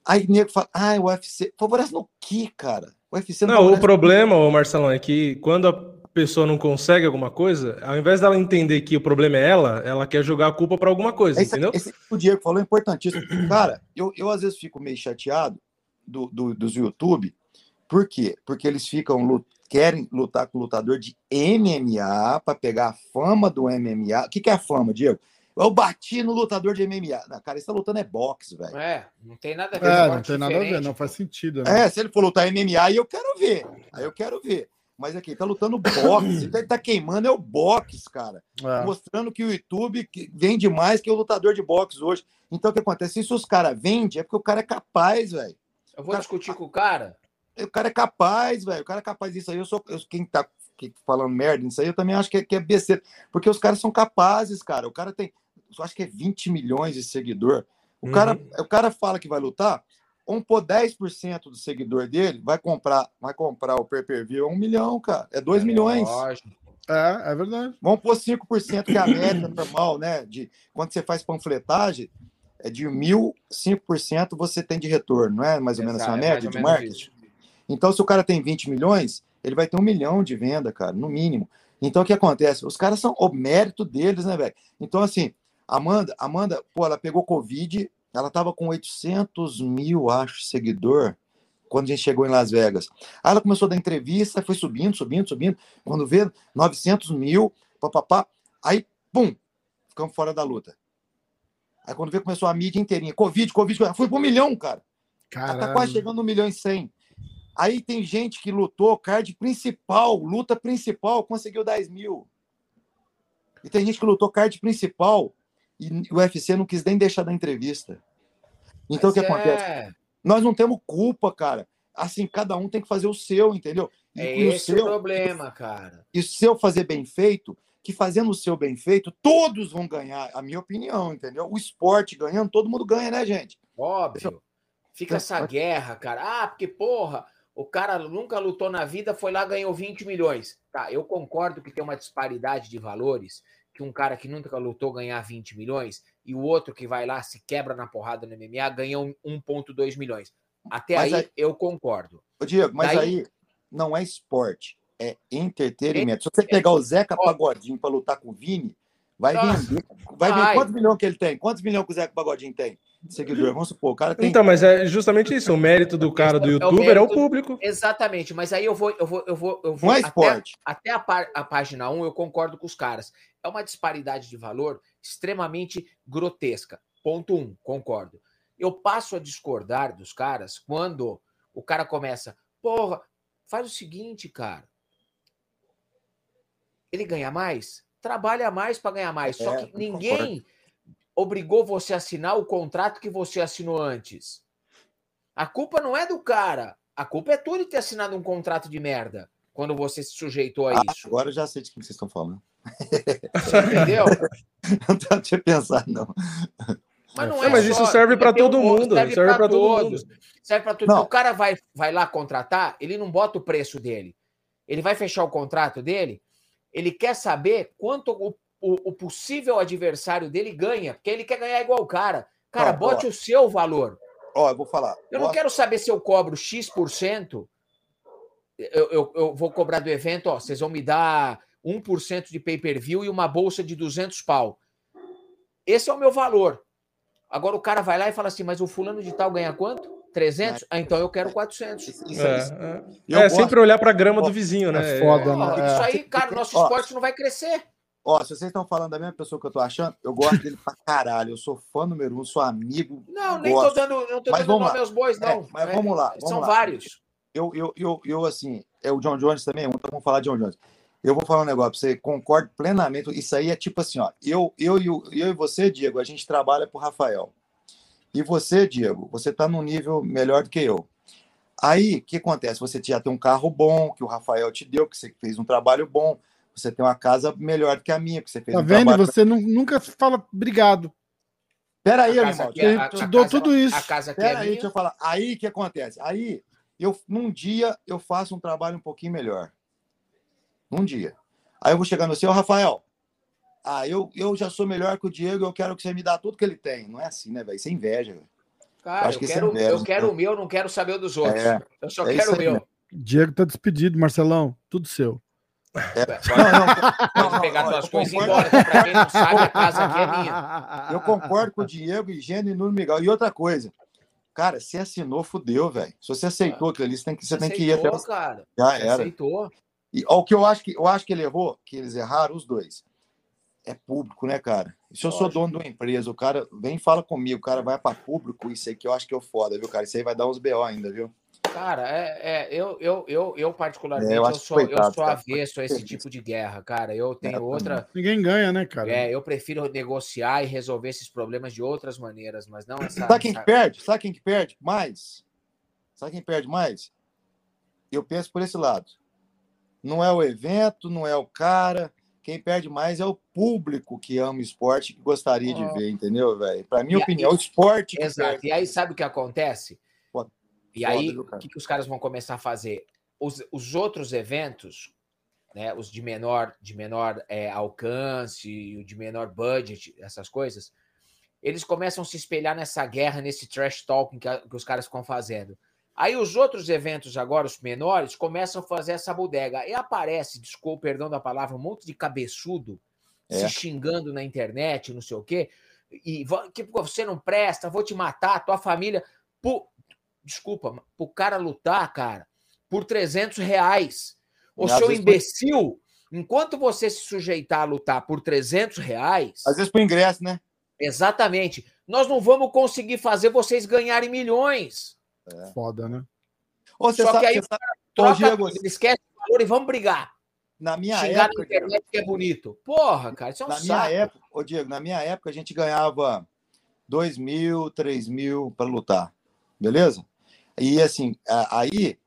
aí nego fala, ah, o UFC. Favorece no que, cara? O UFC não, não o problema, ô Marcelão, é que quando a pessoa não consegue alguma coisa, ao invés dela entender que o problema é ela, ela quer jogar a culpa para alguma coisa, esse, entendeu? Esse, o Diego falou é importantíssimo. Cara, eu, eu às vezes fico meio chateado do, do, dos YouTube, por quê? Porque eles ficam querem lutar com o lutador de MMA para pegar a fama do MMA. O que, que é a fama, Diego? Eu bati no lutador de MMA. Não, cara, ele tá lutando é boxe, velho. É, não tem nada a ver. É, não tem nada a ver, não faz sentido. Né? É, se ele for lutar MMA, aí eu quero ver. Aí eu quero ver. Mas aqui, ele tá lutando boxe. ele tá queimando é o boxe, cara. É. Mostrando que o YouTube vende mais que o lutador de boxe hoje. Então o que acontece? Se os caras vendem, é porque o cara é capaz, velho. Eu vou cara... discutir com o cara. O cara é capaz, velho. O cara é capaz disso aí. Eu sou eu, quem tá falando merda nisso aí, eu também acho que é, que é besteira. Porque os caras são capazes, cara. O cara tem, eu acho que é 20 milhões de seguidor. O, uhum. cara, o cara fala que vai lutar. vamos pôr 10% do seguidor dele, vai comprar, vai comprar o pay-per-view, é um milhão, cara. É 2 é milhões. Lógico. É, é verdade. Vamos pôr 5%, que é a média normal, né? De, quando você faz panfletagem, é de mil, 5% você tem de retorno, não é mais ou Exato, menos essa é média de marketing? Isso. Então, se o cara tem 20 milhões, ele vai ter um milhão de venda, cara, no mínimo. Então, o que acontece? Os caras são o mérito deles, né, velho? Então, assim, Amanda, Amanda, pô, ela pegou Covid, ela tava com 800 mil, acho, seguidor, quando a gente chegou em Las Vegas. Aí ela começou a dar entrevista, foi subindo, subindo, subindo. Quando vê 900 mil, papapá. Aí, pum, ficamos fora da luta. Aí quando vê, começou a mídia inteirinha. Covid, Covid, foi um milhão, cara. Caramba. Ela tá quase chegando no milhão e cem. Aí tem gente que lutou, card principal, luta principal, conseguiu 10 mil. E tem gente que lutou card principal e o UFC não quis nem deixar da entrevista. Então Mas o que é... acontece? Nós não temos culpa, cara. Assim, cada um tem que fazer o seu, entendeu? E, é e esse o seu, problema, cara. E se eu fazer bem feito, que fazendo o seu bem feito, todos vão ganhar, a minha opinião, entendeu? O esporte ganhando, todo mundo ganha, né, gente? Óbvio. Fica essa guerra, cara. Ah, porque, porra, o cara nunca lutou na vida, foi lá ganhou 20 milhões. Tá, eu concordo que tem uma disparidade de valores, que um cara que nunca lutou ganhar 20 milhões e o outro que vai lá se quebra na porrada no MMA ganha 1,2 milhões. Até aí, aí, eu concordo. Ô Diego, mas Daí... aí não é esporte, é entretenimento. Se você pegar o Zeca Pagodinho para lutar com o Vini, vai vender. Vai ver quantos milhões que ele tem? Quantos milhões que o Zeca Pagodinho tem? Seguidor. Vamos supor, o cara tem. Então, mas é justamente isso. O mérito do cara do youtuber é o, é o público. Exatamente, mas aí eu vou, eu vou, eu vou, eu vou. Não é esporte. Até, até a, a, página 1, eu concordo com os caras. É uma disparidade de valor extremamente grotesca. Ponto 1, concordo. Eu passo a discordar dos caras quando o cara começa, porra, faz o seguinte, cara. Ele ganha mais? Trabalha mais para ganhar mais. É, Só que ninguém. Concordo obrigou você a assinar o contrato que você assinou antes. A culpa não é do cara. A culpa é tua de ter assinado um contrato de merda quando você se sujeitou a ah, isso. Agora eu já sei de quem vocês estão falando. Entendeu? não tinha pensado, não. Mas, não é, é mas isso serve para todo mundo. Serve, serve para todo mundo. Serve para todo mundo. O cara vai, vai lá contratar, ele não bota o preço dele. Ele vai fechar o contrato dele, ele quer saber quanto o o, o, possível adversário dele ganha, porque ele quer ganhar igual o cara. Cara, não, bote ó, o seu valor. Ó, eu vou falar. Eu não quero saber se eu cobro X%. Eu, eu, eu vou cobrar do evento, ó, vocês vão me dar 1% de pay-per-view e uma bolsa de 200 pau. Esse é o meu valor. Agora o cara vai lá e fala assim, mas o fulano de tal ganha quanto? 300? Ah, então eu quero 400. Isso, é, é. é sempre olhar para a grama do vizinho, né? É foda, né? Isso aí, cara, nosso esporte não vai crescer. Ó, se vocês estão falando da mesma pessoa que eu tô achando, eu gosto dele pra caralho. Eu sou fã número um, sou amigo. Não, nem gosto. tô dando, não tô mas dando nome aos bois, não. É, mas é, vamos lá. Vamos são lá. vários. Eu, eu, eu, eu, assim, é o John Jones também, então vamos falar de John Jones. Eu vou falar um negócio pra você, concordo plenamente. Isso aí é tipo assim, ó. Eu, eu, eu, eu e você, Diego, a gente trabalha pro Rafael. E você, Diego, você tá num nível melhor do que eu. Aí, o que acontece? Você já tem um carro bom, que o Rafael te deu, que você fez um trabalho bom você tem uma casa melhor do que a minha, porque você fez Tá um vendo? Você não, nunca fala obrigado. Peraí, animal. É, eu te dou tudo isso. A casa aqui Pera é aí, deixa eu falar. Aí o que acontece? Aí, eu, num dia, eu faço um trabalho um pouquinho melhor. Num dia. Aí eu vou chegar no seu, Rafael. Ah, eu, eu já sou melhor que o Diego, eu quero que você me dá tudo que ele tem. Não é assim, né, velho? Isso é inveja, velho. Cara, eu, eu é quero, inveja, eu quero né? o meu, não quero saber o dos outros. É, eu só é quero o meu. Mesmo. Diego tá despedido, Marcelão. Tudo seu. É, não, pode pegar suas coisas e ir embora. Para quem não sabe, a casa aqui é minha. Eu concordo com o Diego, Higiene e Nuno Miguel. E outra coisa, cara, você assinou, fudeu, velho. Se você aceitou aquilo ali, você tem que, você tem que ir até. Cara. Já era. Aceitou. E ó, o que eu acho que eu acho que ele errou, que eles erraram os dois. É público, né, cara? Se eu sou dono de uma empresa, o cara vem e fala comigo, o cara vai para público, isso aí que eu acho que é foda, viu, cara? Isso aí vai dar uns BO ainda, viu? Cara, é, é, eu, eu, eu, eu particularmente é, eu, eu, sou, coitado, eu sou avesso a esse tipo de guerra, cara. Eu tenho é, outra. Ninguém ganha, né, cara? É, eu prefiro negociar e resolver esses problemas de outras maneiras, mas não essa. Sabe quem essa... perde? Sabe quem que perde mais? Sabe quem perde mais? Eu penso por esse lado. Não é o evento, não é o cara. Quem perde mais é o público que ama o esporte que gostaria oh. de ver, entendeu, velho? Para minha e opinião, aí, o esporte. Exato. E aí, sabe o que acontece? E Foda, aí, o que, que os caras vão começar a fazer? Os, os outros eventos, né, os de menor, de menor é, alcance, o de menor budget, essas coisas, eles começam a se espelhar nessa guerra, nesse trash talking que, que os caras ficam fazendo. Aí os outros eventos agora, os menores, começam a fazer essa bodega. E aparece, desculpa, perdão da palavra, um monte de cabeçudo é. se xingando na internet, não sei o quê. E que você não presta, vou te matar, tua família. Por, desculpa, o cara lutar, cara, por 300 reais. O seu imbecil, enquanto você se sujeitar a lutar por 300 reais. Às vezes por ingresso, né? Exatamente. Nós não vamos conseguir fazer vocês ganharem milhões. É. Foda, né? Ô, Só sabe, que aí o cara troca, Diego, esquece o valor e vamos brigar. Na minha Xingar época. na internet que é bonito. Porra, cara, isso é um na saco. Minha época, ô Diego, na minha época a gente ganhava 2 mil, 3 mil para lutar. Beleza? E assim, aí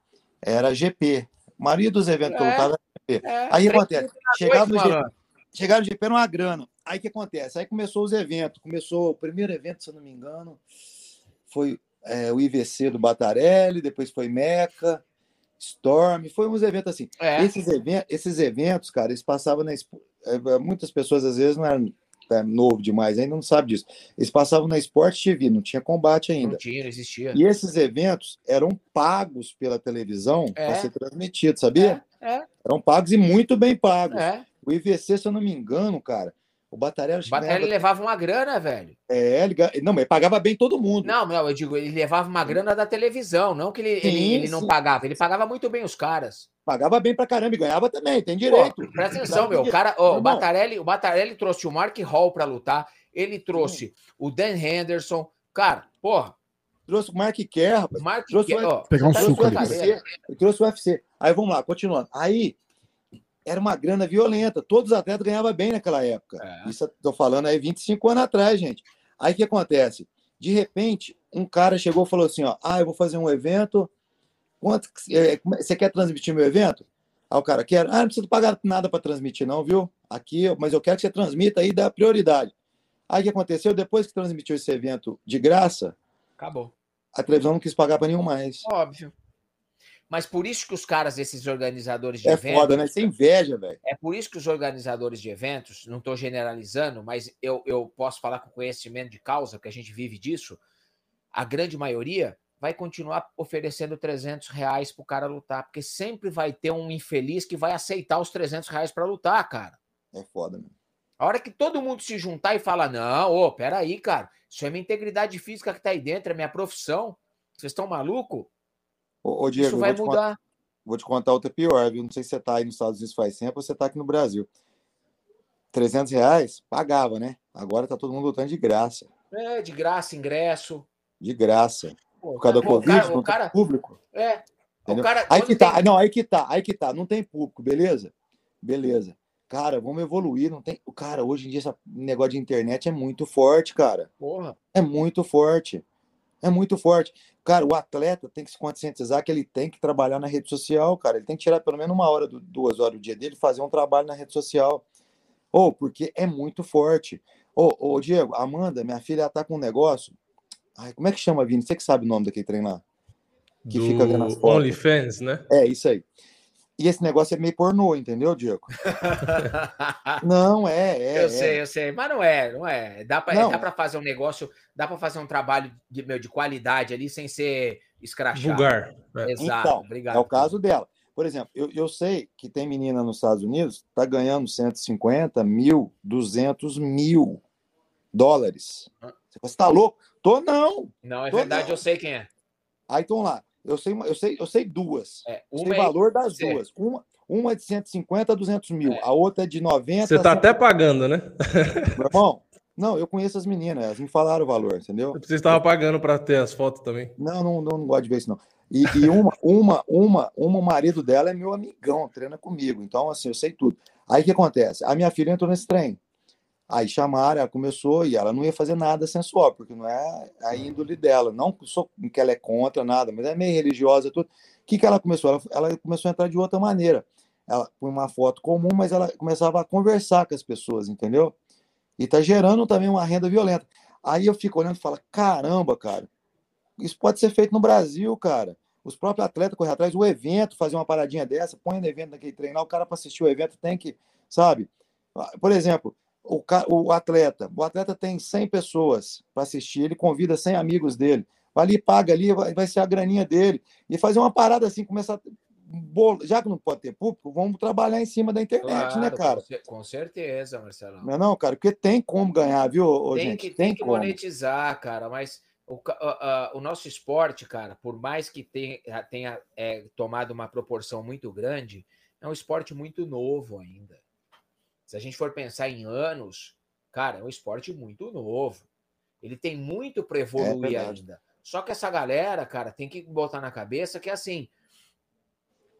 era GP. A maioria dos eventos é, que eu lutava era GP. É, aí acontece, chegava no, GP, chegava no GP era uma grana. Aí o que acontece? Aí começou os eventos. Começou o primeiro evento, se eu não me engano, foi é, o IVC do Batarelli, depois foi Meca, Storm, foi uns eventos assim. É. Esses, eventos, esses eventos, cara, eles passavam na. É, muitas pessoas às vezes não eram é novo demais, ainda não sabe disso. Eles passavam na Sport TV, não tinha combate ainda. Não tinha, não existia. E esses eventos eram pagos pela televisão é. para ser transmitido, sabia? É, é. Eram pagos e muito bem pagos. É. O IVC, se eu não me engano, cara, o Batarelli... O Batarelli levava uma grana, velho. É, ele... não, mas pagava bem todo mundo. Não, não, eu digo, ele levava uma grana da televisão, não que ele, sim, ele, ele não pagava, ele pagava muito bem os caras. Pagava bem pra caramba e ganhava também, tem direito. Pô, presta atenção, meu. O, cara, o, Batarelli, o Batarelli trouxe o Mark Hall pra lutar, ele trouxe sim. o Dan Henderson. Cara, porra. Trouxe o Mark Kerr, rapaz. Mark trouxe Kerr, o... Pegar um suco ali. UFC, trouxe o UFC. Aí vamos lá, continuando. Aí era uma grana violenta. Todos os atletas ganhavam bem naquela época. É. Isso estou falando aí 25 anos atrás, gente. Aí o que acontece? De repente, um cara chegou e falou assim: ó, ah, eu vou fazer um evento. Quanto é, é, você quer transmitir meu evento? Aí o cara quer, ah, não precisa pagar nada para transmitir, não, viu? Aqui, mas eu quero que você transmita aí dá prioridade. Aí o que aconteceu? Depois que transmitiu esse evento de graça, acabou. A televisão não quis pagar para nenhum mais. Óbvio. Mas por isso que os caras, esses organizadores de é eventos. É foda, né? Sem inveja, velho. É por isso que os organizadores de eventos, não estou generalizando, mas eu, eu posso falar com conhecimento de causa, porque a gente vive disso. A grande maioria vai continuar oferecendo 300 reais pro cara lutar, porque sempre vai ter um infeliz que vai aceitar os 300 reais para lutar, cara. É foda, mano. A hora que todo mundo se juntar e falar, não, ô, peraí, cara, isso é minha integridade física que tá aí dentro, é minha profissão. Vocês estão maluco? Ô, ô Diego, Isso vai vou mudar. Contar, vou te contar outra pior, viu? Não sei se você está aí nos Estados Unidos faz tempo ou você está aqui no Brasil. 300 reais, pagava, né? Agora tá todo mundo lutando de graça. É, de graça, ingresso. De graça. Por causa da Covid, cara, não cara, público. É. Cara, aí que tá, tem... não, aí que tá, aí que tá, não tem público, beleza? Beleza. Cara, vamos evoluir, não tem. Cara, hoje em dia esse negócio de internet é muito forte, cara. Porra. É muito forte. É muito forte. Cara, o atleta tem que se conscientizar que ele tem que trabalhar na rede social, cara. Ele tem que tirar pelo menos uma hora, duas horas do dia dele, fazer um trabalho na rede social. Ou, oh, porque é muito forte. Ô, oh, oh, Diego, Amanda, minha filha, ela tá com um negócio. Ai, como é que chama, Vini? Você que sabe o nome daquele treinar? Que Do fica vendo as fotos. OnlyFans, né? É, isso aí. E esse negócio é meio pornô, entendeu, Diego? não, é, é. Eu é. sei, eu sei. Mas não é, não é. Dá para fazer um negócio, dá para fazer um trabalho de, meu, de qualidade ali sem ser escrachado. Vulgar. É. Exato, então, obrigado. É o caso dela. Por exemplo, eu, eu sei que tem menina nos Estados Unidos tá ganhando 150 mil, 200 mil dólares. Você tá louco? Tô não. Não, é verdade, não. eu sei quem é. Aí estão lá. Eu sei, eu sei, eu sei duas. É, uma sei o é valor das duas. Uma, uma é de 150 a 200 mil, é. a outra é de 90. Você tá até pagando, né? Meu irmão, não, eu conheço as meninas, elas me falaram o valor, entendeu? Você estava pagando para ter as fotos também? Não, não, não, não gosto de ver isso, não. E, e, uma, uma, uma, uma, o marido dela é meu amigão, treina comigo. Então, assim, eu sei tudo. Aí o que acontece? A minha filha entrou nesse trem. Aí chamaram, ela começou e ela não ia fazer nada sensual, porque não é a índole dela. Não sou que ela é contra nada, mas é meio religiosa tudo. O que, que ela começou? Ela, ela começou a entrar de outra maneira. Ela põe uma foto comum, mas ela começava a conversar com as pessoas, entendeu? E tá gerando também uma renda violenta. Aí eu fico olhando e falo, caramba, cara, isso pode ser feito no Brasil, cara. Os próprios atletas correm atrás, o evento, fazer uma paradinha dessa, põe no evento naquele treinar, o cara para assistir o evento tem que, sabe? Por exemplo, o, o atleta, o atleta tem 100 pessoas para assistir, ele convida 100 amigos dele, vai ali, paga ali, vai, vai ser a graninha dele, e fazer uma parada assim, começar já que não pode ter público, vamos trabalhar em cima da internet, né, claro, né, cara? Com certeza, Marcelo. Não, é não, cara, porque tem como ganhar, viu, tem gente? Que, tem, tem que como. monetizar, cara, mas o, uh, o, nosso esporte, cara, por mais que tenha, tenha é, tomado uma proporção muito grande, é um esporte muito novo ainda. Se a gente for pensar em anos, cara, é um esporte muito novo. Ele tem muito para evoluir é ainda. Só que essa galera, cara, tem que botar na cabeça que assim,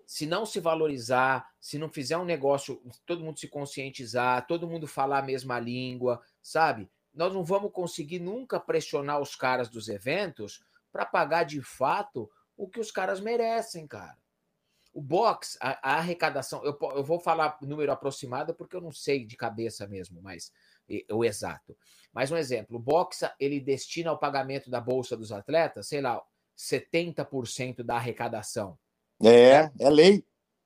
se não se valorizar, se não fizer um negócio, todo mundo se conscientizar, todo mundo falar a mesma língua, sabe? Nós não vamos conseguir nunca pressionar os caras dos eventos para pagar de fato o que os caras merecem, cara. O box, a, a arrecadação, eu, eu, vou falar número aproximado porque eu não sei de cabeça mesmo, mas o exato. Mas um exemplo, o box ele destina ao pagamento da bolsa dos atletas, sei lá, 70% da arrecadação. É, é lei.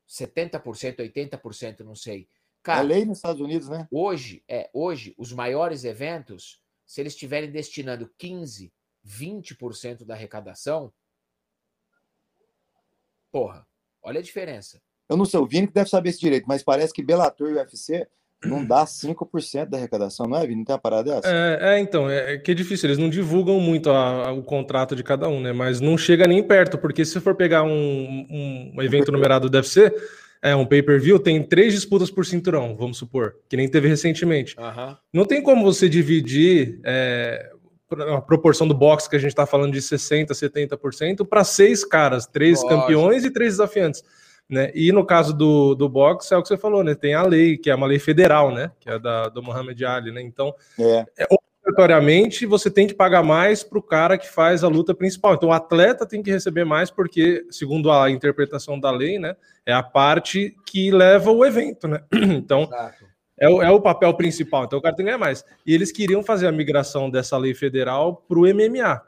70%, 80%, não sei. É Cara, é lei nos Estados Unidos, né? Hoje, é, hoje, os maiores eventos, se eles estiverem destinando 15%, 20% da arrecadação, porra, olha a diferença. Eu não sei, o Vini que deve saber esse direito, mas parece que Bellator e UFC não dá 5% da arrecadação, não é, Vini? Não tem uma parada dessa? É, é então, é, é, que é difícil, eles não divulgam muito a, a, o contrato de cada um, né? Mas não chega nem perto, porque se for pegar um, um evento numerado do UFC, é um pay-per-view, tem três disputas por cinturão, vamos supor, que nem teve recentemente. Uhum. Não tem como você dividir é, a proporção do boxe que a gente está falando de 60%, 70% para seis caras, três Lógico. campeões e três desafiantes. Né? E no caso do, do boxe, é o que você falou, né? Tem a lei, que é uma lei federal, né? Que é da, do Muhammad Ali, né? Então, é. é obrigatoriamente você tem que pagar mais para o cara que faz a luta principal. Então, o atleta tem que receber mais, porque, segundo a interpretação da lei, né? É a parte que leva o evento, né? Então. É o, é o papel principal, então o cara tem que ganhar mais. E eles queriam fazer a migração dessa lei federal para o MMA.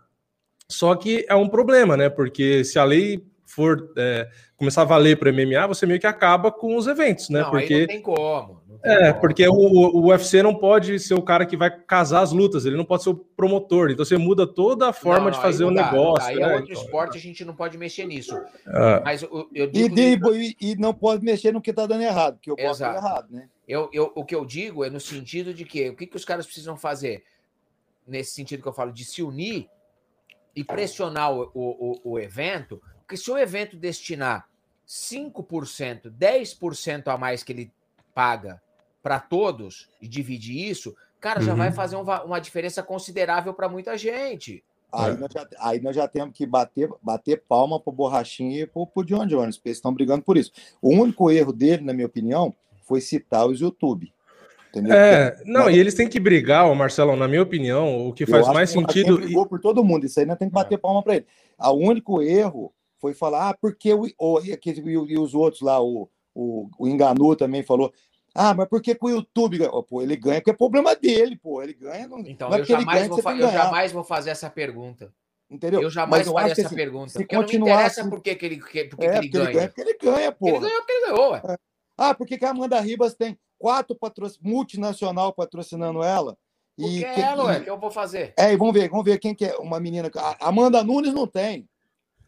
Só que é um problema, né? Porque se a lei for é, começar a valer para o MMA, você meio que acaba com os eventos, né? Não, porque não tem como. Não tem é, como. porque o, o, UFC não pode ser o cara que vai casar as lutas, ele não pode ser o promotor. Então você muda toda a forma não, de fazer o negócio. Aí é né? é outro então, esporte, a gente não pode mexer nisso. Ah. Mas eu, eu digo e, que... e, não pode mexer no que está dando errado, porque eu posso dar errado, né? Eu, eu, o que eu digo é no sentido de que o que, que os caras precisam fazer? Nesse sentido que eu falo, de se unir e pressionar o, o, o evento porque se o evento destinar 5%, 10% a mais que ele paga para todos e dividir isso, cara, já uhum. vai fazer uma, uma diferença considerável para muita gente. Aí, é. nós já, aí nós já temos que bater, bater palma pro Borrachinha e pro, pro John Jones, porque eles estão brigando por isso. O único erro dele, na minha opinião, foi citar os YouTube. Entendeu? É, não, e eles têm que brigar, Marcelo, na minha opinião, o que faz mais que sentido. Ele brigou por todo mundo, isso aí nós temos que bater é. palma para ele. O único erro foi falar, ah, porque o, o, e, e os outros lá, o, o, o Enganu também falou, ah, mas por que, o YouTube ganha? Pô, ele ganha porque é problema dele, pô. Ele ganha. Não, então, não é eu, jamais vou, eu jamais vou fazer essa pergunta. Entendeu? Eu jamais faria essa assim, pergunta. Se porque continuar, não me interessa por que, ele, por que, é, que ele, ganha. ele ganha. Porque ele ganha, pô. Ele ganhou porque ele ganhou, ué. É. Ah, por que, que a Amanda Ribas tem quatro patroc... multinacional patrocinando ela? E que é ela, ué, que eu vou fazer? É, e vamos ver, vamos ver quem que é uma menina. A Amanda Nunes não tem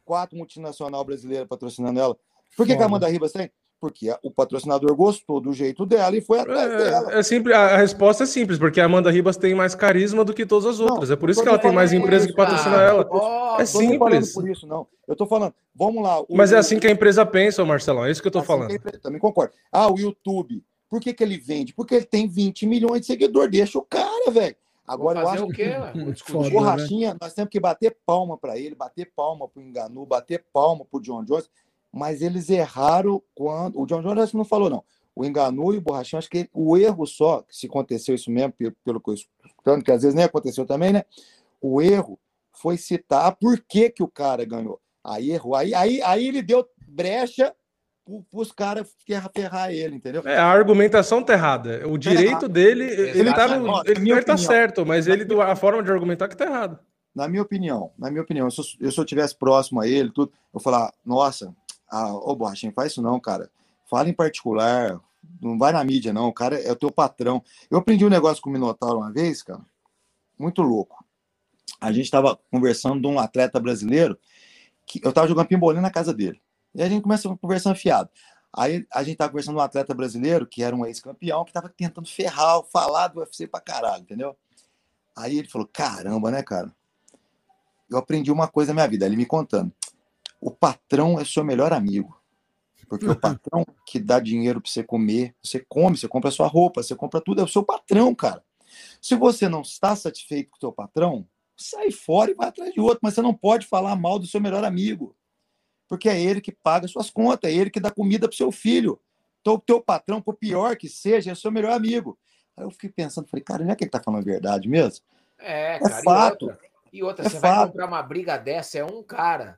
quatro multinacional brasileira patrocinando ela. Por que, que a Amanda Ribas tem? Porque o patrocinador gostou do jeito dela e foi atrás é, dela. É simples, a resposta é simples, porque a Amanda Ribas tem mais carisma do que todas as outras. Não, é por isso que ela tem mais empresa que patrocina ela. Oh, é simples. por isso, não. Eu tô falando, vamos lá. Mas é assim que a empresa pensa, Marcelão. É isso que eu tô assim falando. Empresa, também concordo. Ah, o YouTube. Por que, que ele vende? Porque ele tem 20 milhões de seguidores. Deixa o cara, velho. Agora eu acho o quê? que o Borrachinha, né? nós temos que bater palma para ele, bater palma para o Enganu, bater palma para o John Jones, mas eles erraram quando. O John Jones não falou, não. O Enganu e o Borrachinha, acho que o erro só, se aconteceu isso mesmo, pelo, pelo que eu escutando, que às vezes nem aconteceu também, né? O erro foi citar por que, que o cara ganhou. Aí errou. Aí, aí, aí ele deu brecha para os caras ferrar ele, entendeu? É, a argumentação tá errada. O direito dele, ele tá, no, ele, ele tá certo, mas ele, a forma de argumentar que tá errado. na minha opinião, na minha opinião, se eu, se eu tivesse próximo a ele, tudo, eu falar, nossa, ah, ô Borrachinho, faz isso não, cara. Fala em particular, não vai na mídia, não. O cara é o teu patrão. Eu aprendi um negócio com o Minotauro uma vez, cara, muito louco. A gente estava conversando de um atleta brasileiro que eu estava jogando pimbolim na casa dele. E a gente começa a conversar fiado. Aí a gente estava conversando com um atleta brasileiro, que era um ex-campeão, que estava tentando ferrar, falar do UFC pra caralho, entendeu? Aí ele falou: caramba, né, cara? Eu aprendi uma coisa na minha vida, ele me contando. O patrão é seu melhor amigo. Porque o patrão que dá dinheiro para você comer, você come, você compra sua roupa, você compra tudo, é o seu patrão, cara. Se você não está satisfeito com o seu patrão, sai fora e vai atrás de outro, mas você não pode falar mal do seu melhor amigo. Porque é ele que paga suas contas, é ele que dá comida para seu filho. Então, o teu patrão, por pior que seja, é seu melhor amigo. Aí eu fiquei pensando, falei, cara, não é que ele tá falando a verdade mesmo? É, é cara, fato. E outra, e outra é você fato. vai comprar uma briga dessa, é um cara.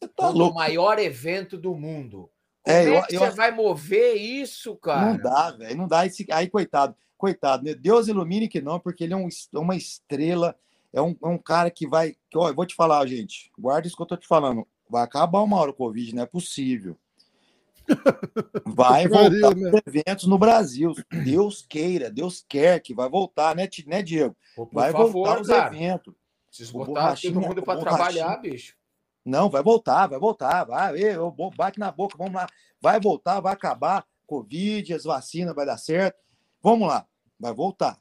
Você tá. O maior evento do mundo. Como é, é que eu, você eu... vai mover isso, cara? Não dá, velho. Não dá. Esse... Aí, coitado, coitado, né? Deus ilumine que não, porque ele é um, uma estrela, é um, é um cara que vai. Que, ó, eu vou te falar, gente. Guarda isso que eu tô te falando. Vai acabar uma hora o Covid, não é possível. Vai voltar né? eventos no Brasil. Deus queira, Deus quer que vai voltar, né, né Diego? vai favor, voltar os cara. eventos. Preciso botar todo mundo para trabalhar, bicho. Não, vai voltar, vai voltar, vai, eu, bate na boca, vamos lá, vai voltar, vai acabar, Covid, as vacinas vai dar certo, vamos lá, vai voltar.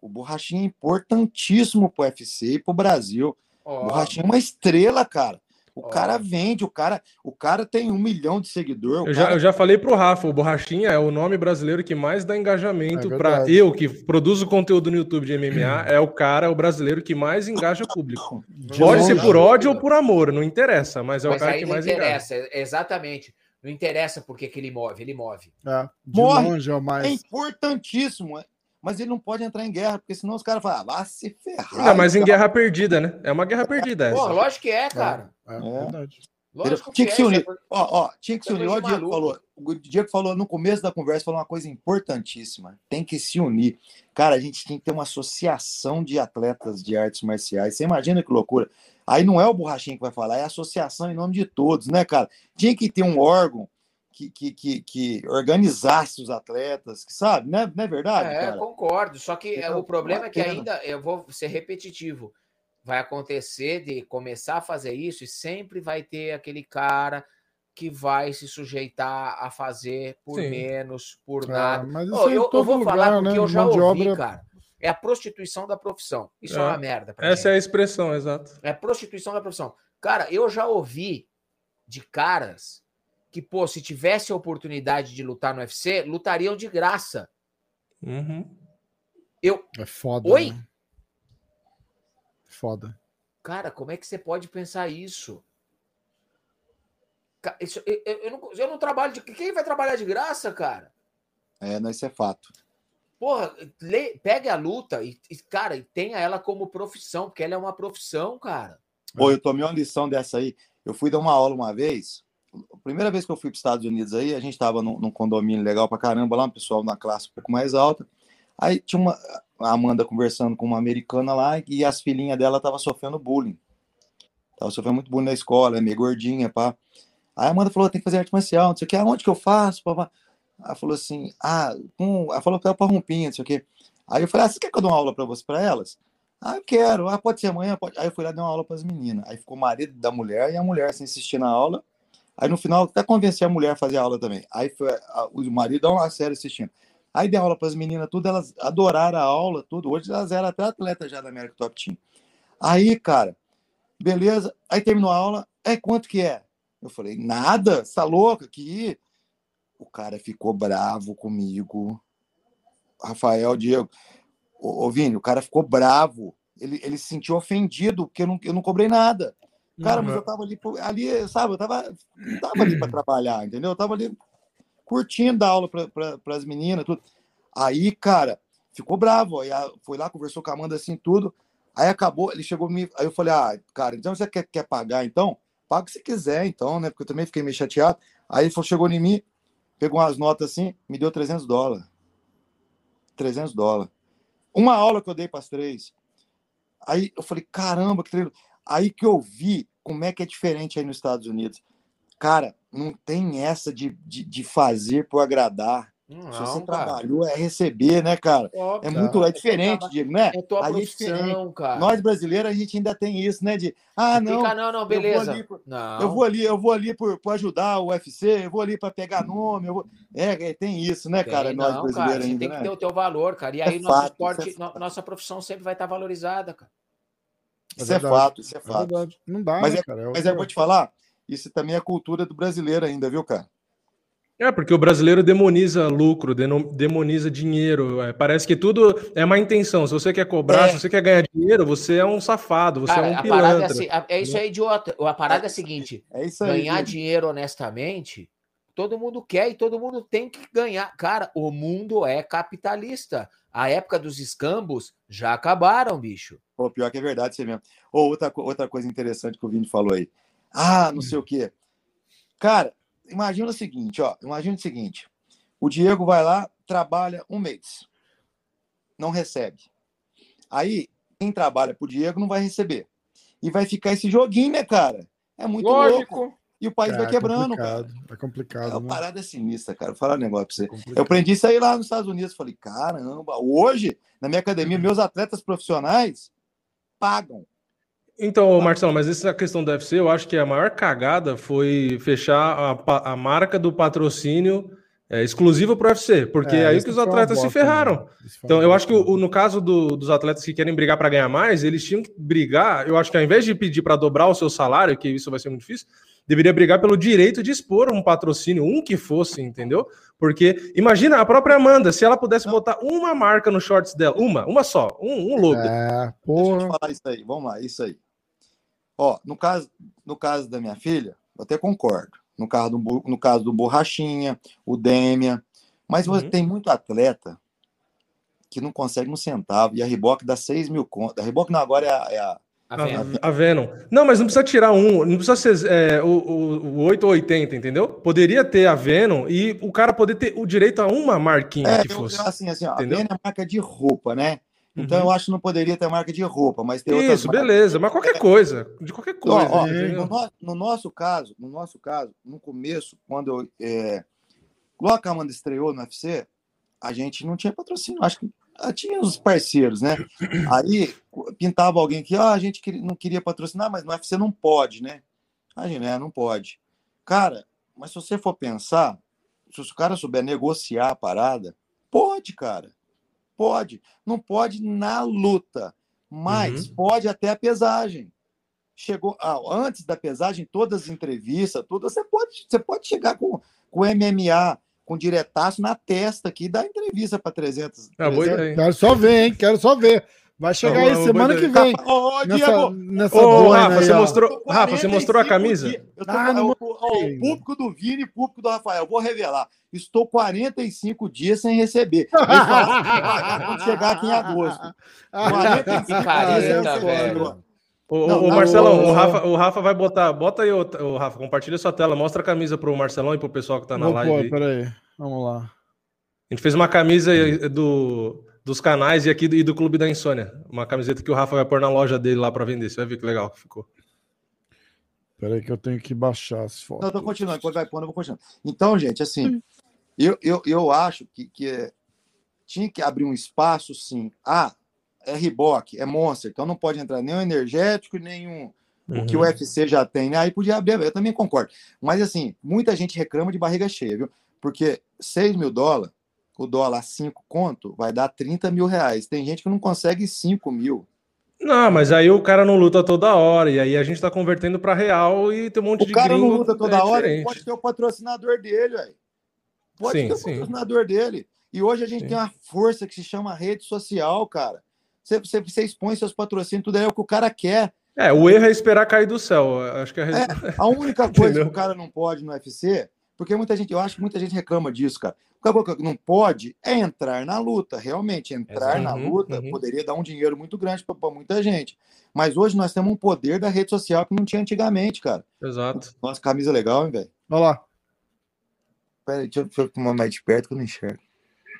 O Borrachinha é importantíssimo pro UFC e pro Brasil. Oh. O Borrachinha é uma estrela, cara. O oh. cara vende, o cara, o cara tem um milhão de seguidores. Eu, já, eu já falei pro Rafa, o Borrachinha é o nome brasileiro que mais dá engajamento é para eu, que produzo conteúdo no YouTube de MMA, é o cara, o brasileiro que mais engaja o público. De Pode longe, ser por ódio ou por amor, não interessa, mas é mas o cara que mais interessa, engaja. Exatamente. Não interessa porque que ele move, ele move. É, de Morre. longe é o mais. É importantíssimo mas ele não pode entrar em guerra, porque senão os caras falam, ah, vai se ferrar. Não, mas em guerra perdida, né? É uma guerra perdida. Pô, lógico que é, cara. É, é, é. verdade. Lógico tinha que, se é, unir. Ó, ó, tinha que se unir. o Diego falou. O Diego falou no começo da conversa, falou uma coisa importantíssima. Tem que se unir. Cara, a gente tem que ter uma associação de atletas de artes marciais. Você imagina que loucura. Aí não é o borrachinho que vai falar, é a associação em nome de todos, né, cara? Tinha que ter um órgão que, que, que, que, organizasse os atletas, que sabe? Não é, não é verdade? É, cara? concordo. Só que é, o problema é que ainda, eu vou ser repetitivo, vai acontecer de começar a fazer isso e sempre vai ter aquele cara que vai se sujeitar a fazer por Sim. menos, por é, nada. Mas oh, eu, eu, vou lugar, falar porque né? eu já ouvi, obra... cara. É a prostituição da profissão. Isso é, é uma merda. Essa gente. é a expressão, exato. É a prostituição da profissão. Cara, eu já ouvi de caras que, pô, se tivesse a oportunidade de lutar no UFC, lutariam de graça. Uhum. Eu. É foda. Oi? Né? Foda. Cara, como é que você pode pensar isso? isso eu, eu, não, eu não trabalho de. Quem vai trabalhar de graça, cara? É, não, isso é fato. Porra, le, pegue a luta e, e, cara, tenha ela como profissão, porque ela é uma profissão, cara. Pô, eu tomei uma lição dessa aí. Eu fui dar uma aula uma vez, a primeira vez que eu fui para os Estados Unidos aí, a gente estava num, num, condomínio legal para caramba lá, um pessoal na classe um pouco mais alta. Aí tinha uma a Amanda conversando com uma americana lá e as filhinhas dela estavam sofrendo bullying. Tava sofrendo muito bullying na escola, é meio gordinha, pá. Aí a Amanda falou, tem que fazer arte marcial, não sei o que, aonde que eu faço, pá, Ela falou assim, ah, um... ela falou para rompinha, não sei o que. Aí eu falei, ah, você quer que eu dê uma aula para você, para elas? Ah, eu quero. Ah, pode ser amanhã, pode. Aí eu fui lá dar uma aula para as meninas. Aí ficou o marido da mulher e a mulher sem assim, na aula. Aí no final até convenci a mulher a fazer aula também. Aí foi, a, o marido uma série assistindo. Aí dei aula para as meninas, tudo, elas adoraram a aula, tudo. Hoje elas eram até atletas já da América Top Team. Aí, cara, beleza. Aí terminou a aula. É quanto que é? Eu falei, nada, você tá louca? Que o cara ficou bravo comigo. Rafael, Diego. Ô, ô Vini, o cara ficou bravo. Ele, ele se sentiu ofendido porque eu não, eu não cobrei nada. Cara, uhum. mas eu tava ali, ali, sabe, eu tava, não tava ali para trabalhar, entendeu? Eu tava ali curtindo a aula para as meninas, tudo. Aí, cara, ficou bravo. Aí foi lá, conversou com a Amanda assim, tudo. Aí acabou, ele chegou me. Aí eu falei, ah, cara, então você quer, quer pagar então? Paga se quiser, então, né? Porque eu também fiquei meio chateado. Aí ele chegou em mim, pegou umas notas assim, me deu 300 dólares. 300 dólares. Uma aula que eu dei para as três. Aí eu falei, caramba, que treino. Aí que eu vi como é que é diferente aí nos Estados Unidos. Cara, não tem essa de, de, de fazer por agradar. Não, Se você cara. trabalhou, é receber, né, cara? é muito é diferente, é Diego, né? É tua Aí profissão, é cara. Nós brasileiros, a gente ainda tem isso, né? De ah, não. Fica, não, não, beleza. Eu vou ali, não. Eu vou ali, eu vou ali por, por ajudar o UFC, eu vou ali para pegar nome. Vou... é, é, tem isso, né, tem, cara? Nós não, brasileiros cara, ainda. Tem né? que ter o teu valor, cara. E é aí, é nosso fato, esporte, no, nossa profissão sempre vai estar valorizada, cara. Isso é, fato, isso é fato. não dá, mas né, cara? mas eu vou te falar, isso também é cultura do brasileiro ainda, viu, cara? É, porque o brasileiro demoniza lucro, demoniza dinheiro. É, parece que tudo é má intenção. Se você quer cobrar, é. se você quer ganhar dinheiro, você é um safado, você Cara, é um pilantra. É, é, isso é idiota. A parada é a seguinte: é aí, ganhar gente. dinheiro honestamente, todo mundo quer e todo mundo tem que ganhar. Cara, o mundo é capitalista. A época dos escambos já acabaram, bicho. Pô, pior que é verdade, você mesmo. Ou outra, outra coisa interessante que o Vini falou aí. Ah, não sei o quê. Cara, imagina o seguinte, ó, imagina o seguinte, o Diego vai lá, trabalha um mês, não recebe. Aí, quem trabalha pro Diego não vai receber. E vai ficar esse joguinho, né, cara? É muito Lógico. louco. E o país é, vai quebrando, complicado, cara. É complicado. É uma né? parada sinistra, cara. Vou falar um negócio pra você. É eu aprendi isso aí lá nos Estados Unidos. Falei, caramba, hoje, na minha academia, meus atletas profissionais pagam então, Marcelo, mas essa questão do UFC, eu acho que a maior cagada foi fechar a, a marca do patrocínio é, exclusiva para o UFC, porque é, aí que os atletas se ferraram. Né? Então, eu acho que o, no caso do, dos atletas que querem brigar para ganhar mais, eles tinham que brigar. Eu acho que ao invés de pedir para dobrar o seu salário, que isso vai ser muito difícil, deveria brigar pelo direito de expor um patrocínio, um que fosse, entendeu? Porque imagina a própria Amanda, se ela pudesse botar uma marca no shorts dela, uma, uma só, um, um logo. É, porra. Deixa eu te falar isso aí, vamos lá, isso aí. Ó, no caso, no caso da minha filha, eu até concordo. No caso do, no caso do Borrachinha, o Dêmia. Mas uhum. tem muito atleta que não consegue um centavo. E a Riboc dá 6 mil contas. A Riboc não, agora é a, é a a, a, Venom. Não, mas não precisa tirar um, não precisa ser é, o, o, o 8 ou 80, entendeu? Poderia ter a Venom e o cara poder ter o direito a uma marquinha é, que fosse. Eu, assim, assim, ó, a Venom é marca de roupa, né? Então uhum. eu acho que não poderia ter marca de roupa, mas tem Isso, beleza, mas qualquer coisa, de qualquer coisa. Ó, ó, no, no, no, nosso caso, no nosso caso, no começo, quando eu é, logo a Amanda estreou no UFC, a gente não tinha patrocínio, acho que ah, tinha os parceiros, né? Aí pintava alguém que ah, a gente não queria patrocinar, mas no UFC não pode, né? A gente, né, não pode. Cara, mas se você for pensar, se o cara souber negociar a parada, pode, cara. Pode. Não pode na luta, mas uhum. pode até a pesagem. Chegou ah, antes da pesagem, todas as entrevistas, tudo, você pode, você pode chegar com o MMA, com diretaço na testa aqui, dar entrevista para 300. Ah, 300. Quero só ver, hein? Quero só ver. Vai chegar aí semana que vem. Ô, Diego! Nessa, ô, Rafa, você mostrou, Rafa, você mostrou a camisa? Dias, eu tô, ah, não, o, o, público do Vini e público do Rafael, vou revelar. Estou 45 dias sem receber. Vamos chegar aqui em agosto. 45 dias sem receber. Ô, não, ô, Marcelão, o, Rafa, o Rafa vai botar. Bota aí, o, Rafa, compartilha sua tela, mostra a camisa pro Marcelão e pro pessoal que tá na Vou live. Pô, peraí, vamos lá. A gente fez uma camisa do, dos canais e aqui do, e do Clube da Insônia. Uma camiseta que o Rafa vai pôr na loja dele lá para vender. Você vai ver que legal que ficou. Peraí que eu tenho que baixar as fotos. Não, tô continuando. Quando vai pondo, eu vou continuando. Então, gente, assim, eu, eu, eu acho que, que é, tinha que abrir um espaço, sim. Ah, é Riboc, é Monster, então não pode entrar nem o energético, nem um, uhum. o que o UFC já tem. Né? Aí podia abrir, eu também concordo. Mas, assim, muita gente reclama de barriga cheia, viu? Porque 6 mil dólares o dólar a 5 conto, vai dar 30 mil reais. Tem gente que não consegue 5 mil. Não, mas aí o cara não luta toda hora, e aí a gente tá convertendo para real e tem um monte o de O cara não luta toda é hora, pode ter o patrocinador dele, velho. Pode sim, ter o sim. patrocinador dele. E hoje a gente sim. tem uma força que se chama rede social, cara. Você, você, você expõe seus patrocínios, tudo é o que o cara quer. É, o erro é esperar cair do céu. Acho que a, é, a única coisa que o cara não pode no UFC, porque muita gente, eu acho que muita gente reclama disso, cara. O que não pode é entrar na luta, realmente. Entrar na uhum, luta uhum. poderia dar um dinheiro muito grande para muita gente. Mas hoje nós temos um poder da rede social que não tinha antigamente, cara. Exato. Nossa, camisa legal, hein, velho? Olha lá. Pera aí, deixa eu tomar mais de perto que eu não enxergo.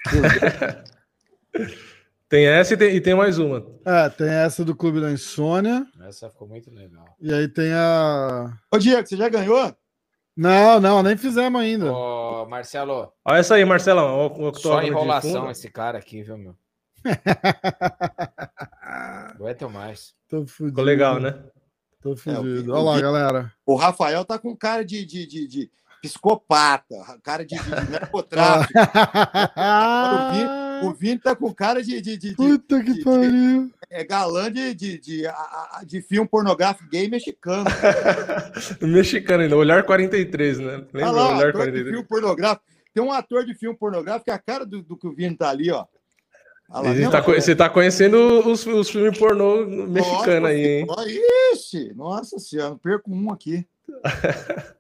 Tem essa e tem, e tem, mais uma. É, tem essa do Clube da Insônia. Essa ficou muito legal. E aí tem a. Ô, Diego, você já ganhou? Não, não, nem fizemos ainda. Ô, Marcelo. Olha essa aí, Marcelão. O, o Só enrolação esse cara aqui, viu, meu? Aguento mais. Tô fudido. Ficou legal, né? Tô fudido. É, Olha lá, galera. O Rafael tá com cara de, de, de, de psicopata, cara de, de narcotráfico. o Vini tá com cara de. de, de Puta que pariu. É galã de, de, de, de, filme pornográfico gay mexicano. mexicano ainda, Olhar 43, né? Lembra? lá, Olhar 43. De filme pornográfico. Tem um ator de filme pornográfico que é a cara do, do que o Vini tá ali, ó. Lá, você, tá, você tá conhecendo os, os filmes pornô mexicanos aí, hein? Ixi, nossa senhora, perco um aqui.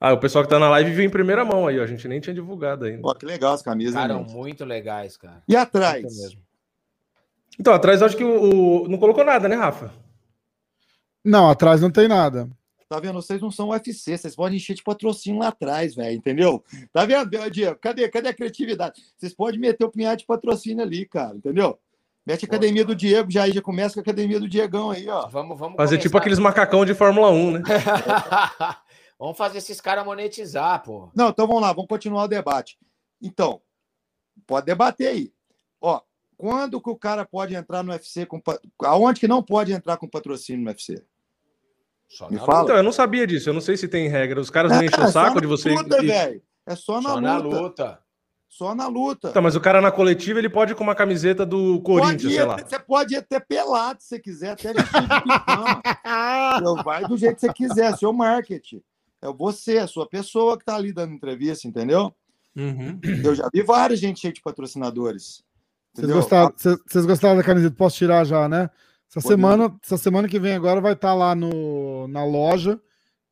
ah, o pessoal que tá na live viu em primeira mão aí, ó. A gente nem tinha divulgado ainda. Pô, que legal as camisas. Cara, muito legais, cara. E atrás? Então, atrás eu acho que o, o, Não colocou nada, né, Rafa? Não, atrás não tem nada. Tá vendo? Vocês não são UFC, vocês podem encher de patrocínio lá atrás, velho, entendeu? Tá vendo, Diego? Cadê, cadê a criatividade? Vocês podem meter o punhado de patrocínio ali, cara, entendeu? Mete a academia do Diego, já aí já começa com a academia do Diegão aí, ó. Vamos, vamos fazer começar. tipo aqueles macacão de Fórmula 1, né? vamos fazer esses caras monetizar, pô. Não, então vamos lá, vamos continuar o debate. Então, pode debater aí. Ó, quando que o cara pode entrar no UFC com aonde que não pode entrar com patrocínio no UFC? Só Me fala. Então, eu não sabia disso. Eu não sei se tem regra. Os caras não enchem o é saco de você. Luta, e... É só na só luta. Na luta. Só na luta. Tá, mas o cara na coletiva ele pode ir com uma camiseta do Corinthians, sei lá. Você pode ir até pelado se você quiser, até vestido de pijama. Vai do jeito que você quiser, seu marketing. É você, a sua pessoa que tá ali dando entrevista, entendeu? Uhum. Eu já vi várias gente cheia de patrocinadores. Vocês gostaram, vocês gostaram da camiseta? Posso tirar já, né? Essa semana, essa semana que vem agora vai estar tá lá no, na loja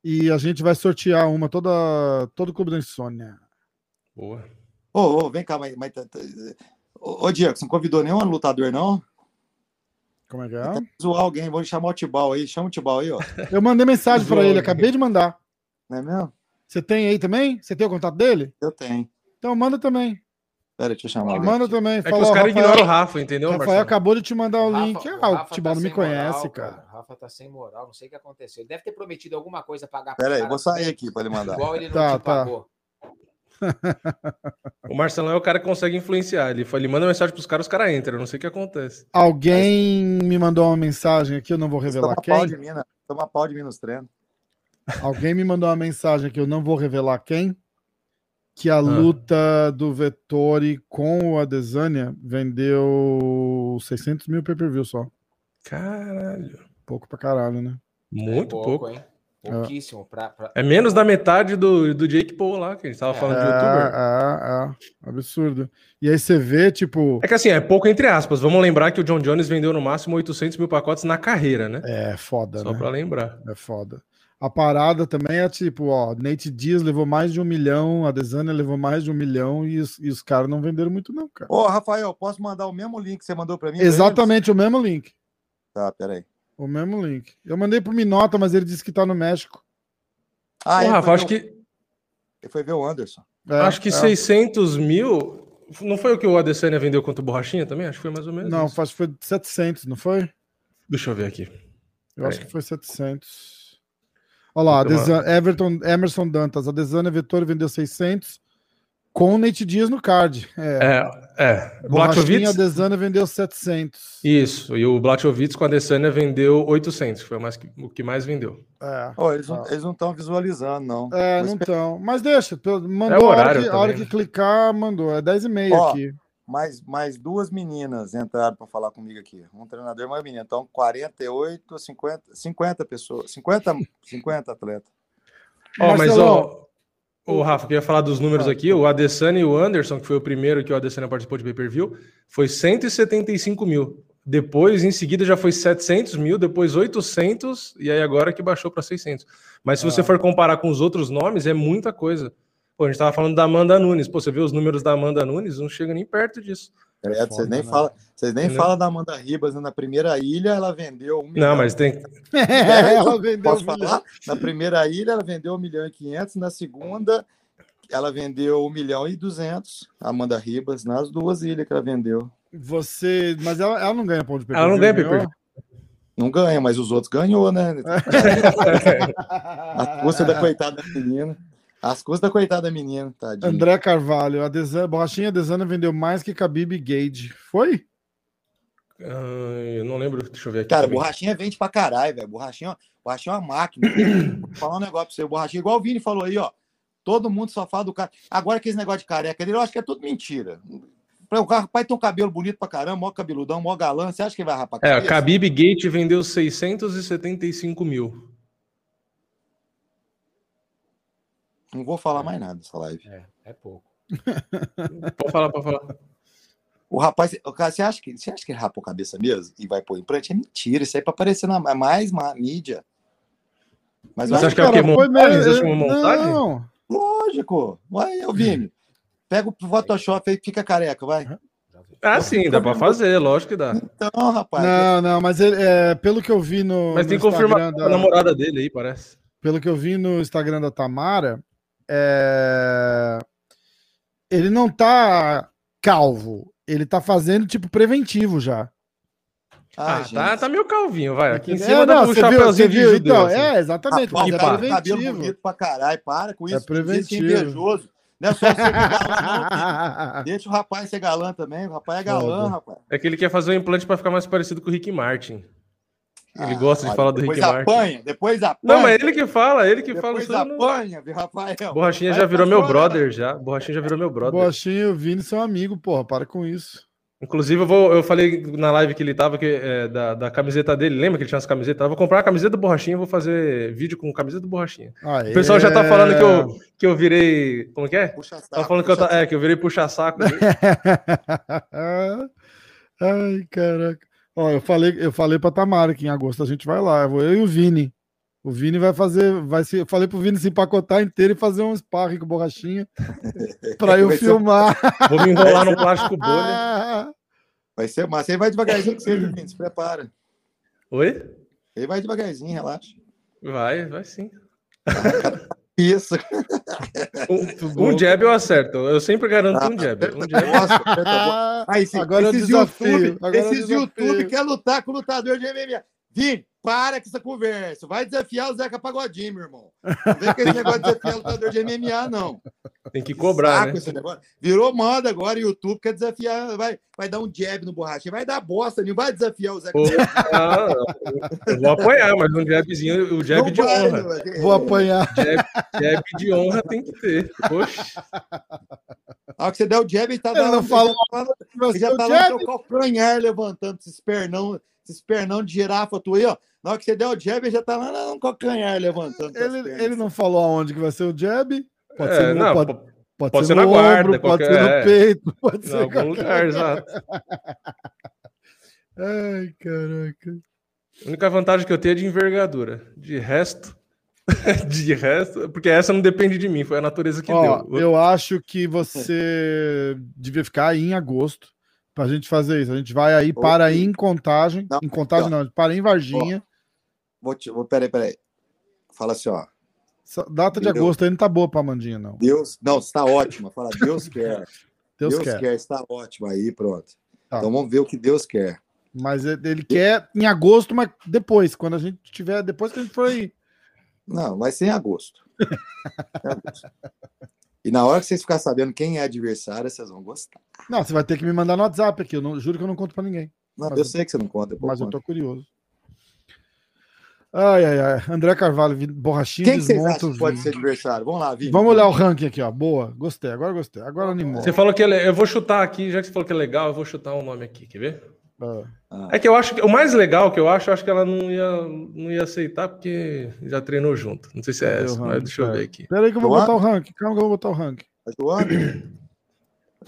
e a gente vai sortear uma toda todo o Clube da Insônia. Boa. Ô, oh, oh, vem cá, mas, mas ô, ô, Diego, você não convidou nenhum lutador, não? Como é que é? Zoar alguém, vou chamar o Tibal aí. Chama o Tibal aí, ó. Eu mandei mensagem para ele, acabei de mandar. Não é mesmo? Você tem aí também? Você tem o contato dele? Eu tenho. Então manda também. Pera, deixa eu chamar. Manda também. É Falou, que os caras ignoram o Rafa, entendeu, Rafael Marcelo? acabou de te mandar o Rafa, link. Ah, o, Rafa Tibal tá não me conhece, moral, cara. O Rafa tá sem moral, não sei o que aconteceu. Ele deve ter prometido alguma coisa pra pagar. Pera aí, vou sair aqui pra ele mandar. Igual ele não tá, te tá. pagou. o Marcelão é o cara que consegue influenciar. Ele, ele manda mensagem pros caras, os caras entram. Eu não sei o que acontece. Alguém me mandou uma mensagem aqui, eu não vou revelar Toma quem. Pau de mim, né? Toma pau de mim nos treinos. Alguém me mandou uma mensagem aqui, eu não vou revelar quem que a ah. luta do Vettori com o Adesanya vendeu 600 mil pay-per-view só. Caralho. Pouco pra caralho, né? Muito é pouco, pouco. hein? Pouquíssimo. Pra, pra... É menos da metade do, do Jake Paul lá, que a gente tava falando é, de youtuber. É, é, absurdo. E aí você vê, tipo. É que assim, é pouco entre aspas. Vamos lembrar que o John Jones vendeu no máximo 800 mil pacotes na carreira, né? É foda, Só né? pra lembrar. É foda. A parada também é tipo, ó, Nate Dias levou mais de um milhão, a Desânia levou mais de um milhão e os, e os caras não venderam muito, não, cara. Ô, Rafael, posso mandar o mesmo link que você mandou para mim? Exatamente o mesmo link. Tá, peraí. O mesmo link. Eu mandei pro Minota, mas ele disse que tá no México. Ah, Ô, Rafa, acho que. Ele foi ver o Anderson. É, acho que é. 600 mil. Não foi o que o Adesanya vendeu contra o Borrachinha também? Acho que foi mais ou menos. Não, isso. acho que foi 700, não foi? Deixa eu ver aqui. Eu acho que foi 700. Olha lá, Desan, Everton, Emerson Dantas, a Desânia Vettori vendeu 600 com o Nate Dias no card. É, é. é. Blachowicz... a Desânia vendeu 700. Isso, e o Blachowicz com a Desânia vendeu 800, foi mais que, o que mais vendeu. É. Oh, eles não estão visualizando, não. É, Mas... não estão. Mas deixa, mandou é a hora, que, a hora que clicar, mandou. É 10 e meia oh, aqui mais, mais duas meninas entraram para falar comigo aqui. Um treinador e uma menina. Então, 48, 50, 50 pessoas, 50, 50 atletas. Ó, oh, mas ó, o Rafa, queria falar dos números aqui. O Adesanya e o Anderson, que foi o primeiro que o Adesanya participou de pay-per-view, foi 175 mil. Depois, em seguida, já foi 700 mil, depois 800, e aí agora que baixou para 600. Mas se ah. você for comparar com os outros nomes, é muita coisa. Pô, a gente tava falando da Amanda Nunes. Pô, você vê os números da Amanda Nunes, não chega nem perto disso. É, vocês nem, né? fala, vocês nem falam da Amanda Ribas. Né? Na primeira ilha, ela vendeu um milhão. Não, mas tem. É, ela vendeu Posso um falar? Na primeira ilha, ela vendeu um milhão e quinhentos. Na segunda, ela vendeu um milhão e duzentos. Amanda Ribas, nas duas ilhas que ela vendeu. Você. Mas ela, ela não ganha ponto de pay Ela não ganha pay Não ganha, mas os outros ganhou, né? a custa da coitada menina. As custas da coitada menina, tadinho. André Carvalho, a Desana, borrachinha Desana vendeu mais que Khabib Gage. Foi? Uh, eu não lembro, deixa eu ver aqui. Cara, também. borrachinha vende pra caralho, velho. Borrachinha, borrachinha é uma máquina. Vou falar um negócio pra você. Borrachinha, igual o Vini falou aí, ó. Todo mundo só fala do cara. Agora, aquele negócio de careca dele, eu acho que é tudo mentira. O rapaz tem um cabelo bonito pra caramba, mó cabeludão, mó galã. Você acha que vai rapar? É, a Khabib Gate vendeu 675 mil. Não vou falar mais nada nessa live. É, é pouco. pode falar, pode falar. O rapaz, cara, você acha que você acha que ele rapou a cabeça mesmo e vai pôr implante? É mentira, isso aí é para aparecer na mais uma mídia. Mas você acha que é o que? Montagem? Você acha uma montagem? Não. Lógico. Vai, eu vi. Pega o Photoshop e fica careca, vai. Ah, sim, dá para fazer, lógico que dá. Então, rapaz. Não, não, mas ele, é, pelo que eu vi no. Mas tem confirmação da namorada dele aí, parece. Pelo que eu vi no Instagram da Tamara, é... ele não tá calvo, ele tá fazendo tipo preventivo já. Ah, ah tá, tá meio calvinho, vai. Aqui em cima é, não, do chapéuzinho viu, de então, assim. É, exatamente. Ah, é preventivo. bonito pra caralho, para com é isso. É preventivo. invejoso. Não é só ser galã, não. Deixa o rapaz ser galã também. O rapaz é galã, rapaz. É que ele quer fazer um implante para ficar mais parecido com o Rick Martin. Ele ah, gosta de falar do Rick apanha, Martin. Depois apanha. Não, mas ele que fala, ele que depois fala. Depois apanha, no... Rafael. Borrachinha já virou meu brother, já. Borrachinha já virou meu brother. Borrachinha e o Vini são amigos, porra, para com isso. Inclusive, eu, vou, eu falei na live que ele tava que, é, da, da camiseta dele. Lembra que ele tinha as camisetas? Eu vou comprar a camiseta do Borrachinha e vou fazer vídeo com a camiseta do Borrachinha. Aê. O pessoal já tá falando que eu, que eu virei. Como que é? Puxa saco, tá falando que eu, tá, é, que eu virei puxa-saco. Ai, caraca. Ó, eu falei, eu falei pra Tamara que em agosto a gente vai lá. Eu, vou, eu e o Vini. O Vini vai fazer. Vai se, eu falei pro Vini se empacotar inteiro e fazer um sparring com borrachinha para eu filmar. Vou me enrolar no plástico bolha. Vai ser massa. Ele vai devagarzinho com você, Vini. Se prepara. Oi? Ele vai devagarzinho, relaxa. Vai, vai sim. Isso. Um, um, jab eu acerto. Eu sempre garanto ah, um jab. Um jab. Nossa, Aí, sim, agora esses desafio, YouTube, agora esses YouTube quer lutar com lutador de MMA. Vini, para com essa conversa. Vai desafiar o Zeca Pagodinho, meu irmão. Não vem com esse negócio de desafiar o lutador de MMA, não. Tem que cobrar, né? Virou moda agora, o YouTube quer desafiar, vai, vai dar um jab no borracha, vai dar bosta, não vai desafiar o Zeca. eu vou apanhar, mas um jabzinho, o jab não de vai, honra. Vou apanhar. Jab, jab, de honra tem que ter. Poxa. A hora que você der o jab, ele tá dando. Não fala, ele já tá lá no calcanhar levantando esses pernão, esses pernão de girafa tu aí, ó. Na hora que você der o jab, ele já tá lá no calcanhar levantando. Ele, ele não falou aonde que vai ser o jab? Pode é, ser, no, não, pode, pode, pode ser, guarda, ombro, qualquer... pode ser no é. peito, pode ser em algum lugar, exato. Ai, caraca. A única vantagem que eu tenho é de envergadura. De resto, de resto, porque essa não depende de mim, foi a natureza que Ó, deu. Eu acho que você devia ficar aí em agosto pra gente fazer isso. A gente vai aí para aí em contagem, não, em contagem não, para em Varginha. Ó, vou te, vou, peraí, peraí. Fala assim, ó. Data de Deus, agosto aí não tá boa pra Mandinha, não. Deus, não, está ótima. Fala, Deus quer. Deus, Deus quer. quer. está ótimo aí, pronto. Tá. Então vamos ver o que Deus quer. Mas ele quer em agosto, mas depois, quando a gente tiver, depois que a gente for aí. Não, vai ser em agosto. agosto. E na hora que vocês ficarem sabendo quem é adversário, vocês vão gostar. Não, você vai ter que me mandar no WhatsApp aqui. Eu não, juro que eu não conto pra ninguém. Não, eu sei que você não conta. Mas eu tô curioso. Ai, ai, ai. André Carvalho, borrachinho, Quem desmonta que pode ser adversário? Vamos lá, Vini. Vamos olhar o ranking aqui, ó. Boa. Gostei, agora gostei. Agora animou. Você falou que é, eu vou chutar aqui, já que você falou que é legal, eu vou chutar um nome aqui, quer ver? Ah. É que eu acho que o mais legal que eu acho, eu acho que ela não ia, não ia aceitar porque já treinou junto. Não sei se é essa, mas deixa eu ver aqui. Pera aí que eu vou botar o ranking. Calma que eu vou botar o ranking.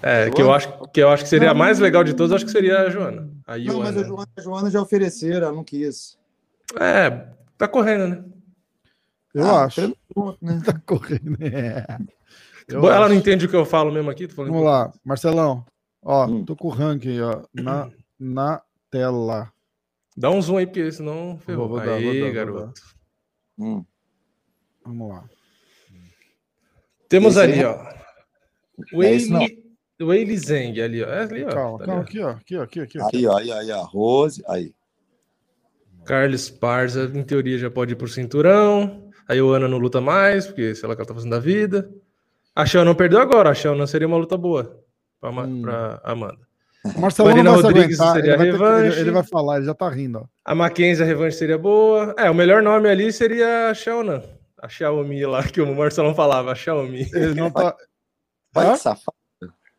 É, que eu, acho, que eu acho que seria a mais legal de todos, acho que seria a Joana. A não, mas a Joana, a Joana já ofereceram, ela não quis. É, Tá correndo, né? Eu ah, acho. né? Tá correndo. É. Ela acho. não entende o que eu falo mesmo aqui? Vamos lá, Marcelão. Ó, hum. tô com o ranking ó, na, na tela. Dá um zoom aí, porque senão ferrou. Vou, vou dar, aí, vou dar, garoto. Hum. Vamos lá. Temos esse ali, é... ó. Wayne Wei Zeng ali, ó. É ali, ó. Calma, tá calma, aqui, ó. Aqui, ó. Aqui, aqui, Aí, ó, aí, aí, a Rose, aí. Carlos Parza, em teoria, já pode ir pro cinturão. Aí o Ana não luta mais, porque sei lá o que ela tá fazendo da vida. A Shell não perdeu agora, a Shell não seria uma luta boa pra, hum. pra Amanda. O Marcelo Marina Rodrigues seria ele revanche. Ele, ele, vai falar, ele já tá rindo. Ó. A Mackenzie, a revanche seria boa. É, o melhor nome ali seria a Xiaonan. A Xiaomi lá, que o Marcelão falava, a Xiaomi. Ele não tá... Vai safado.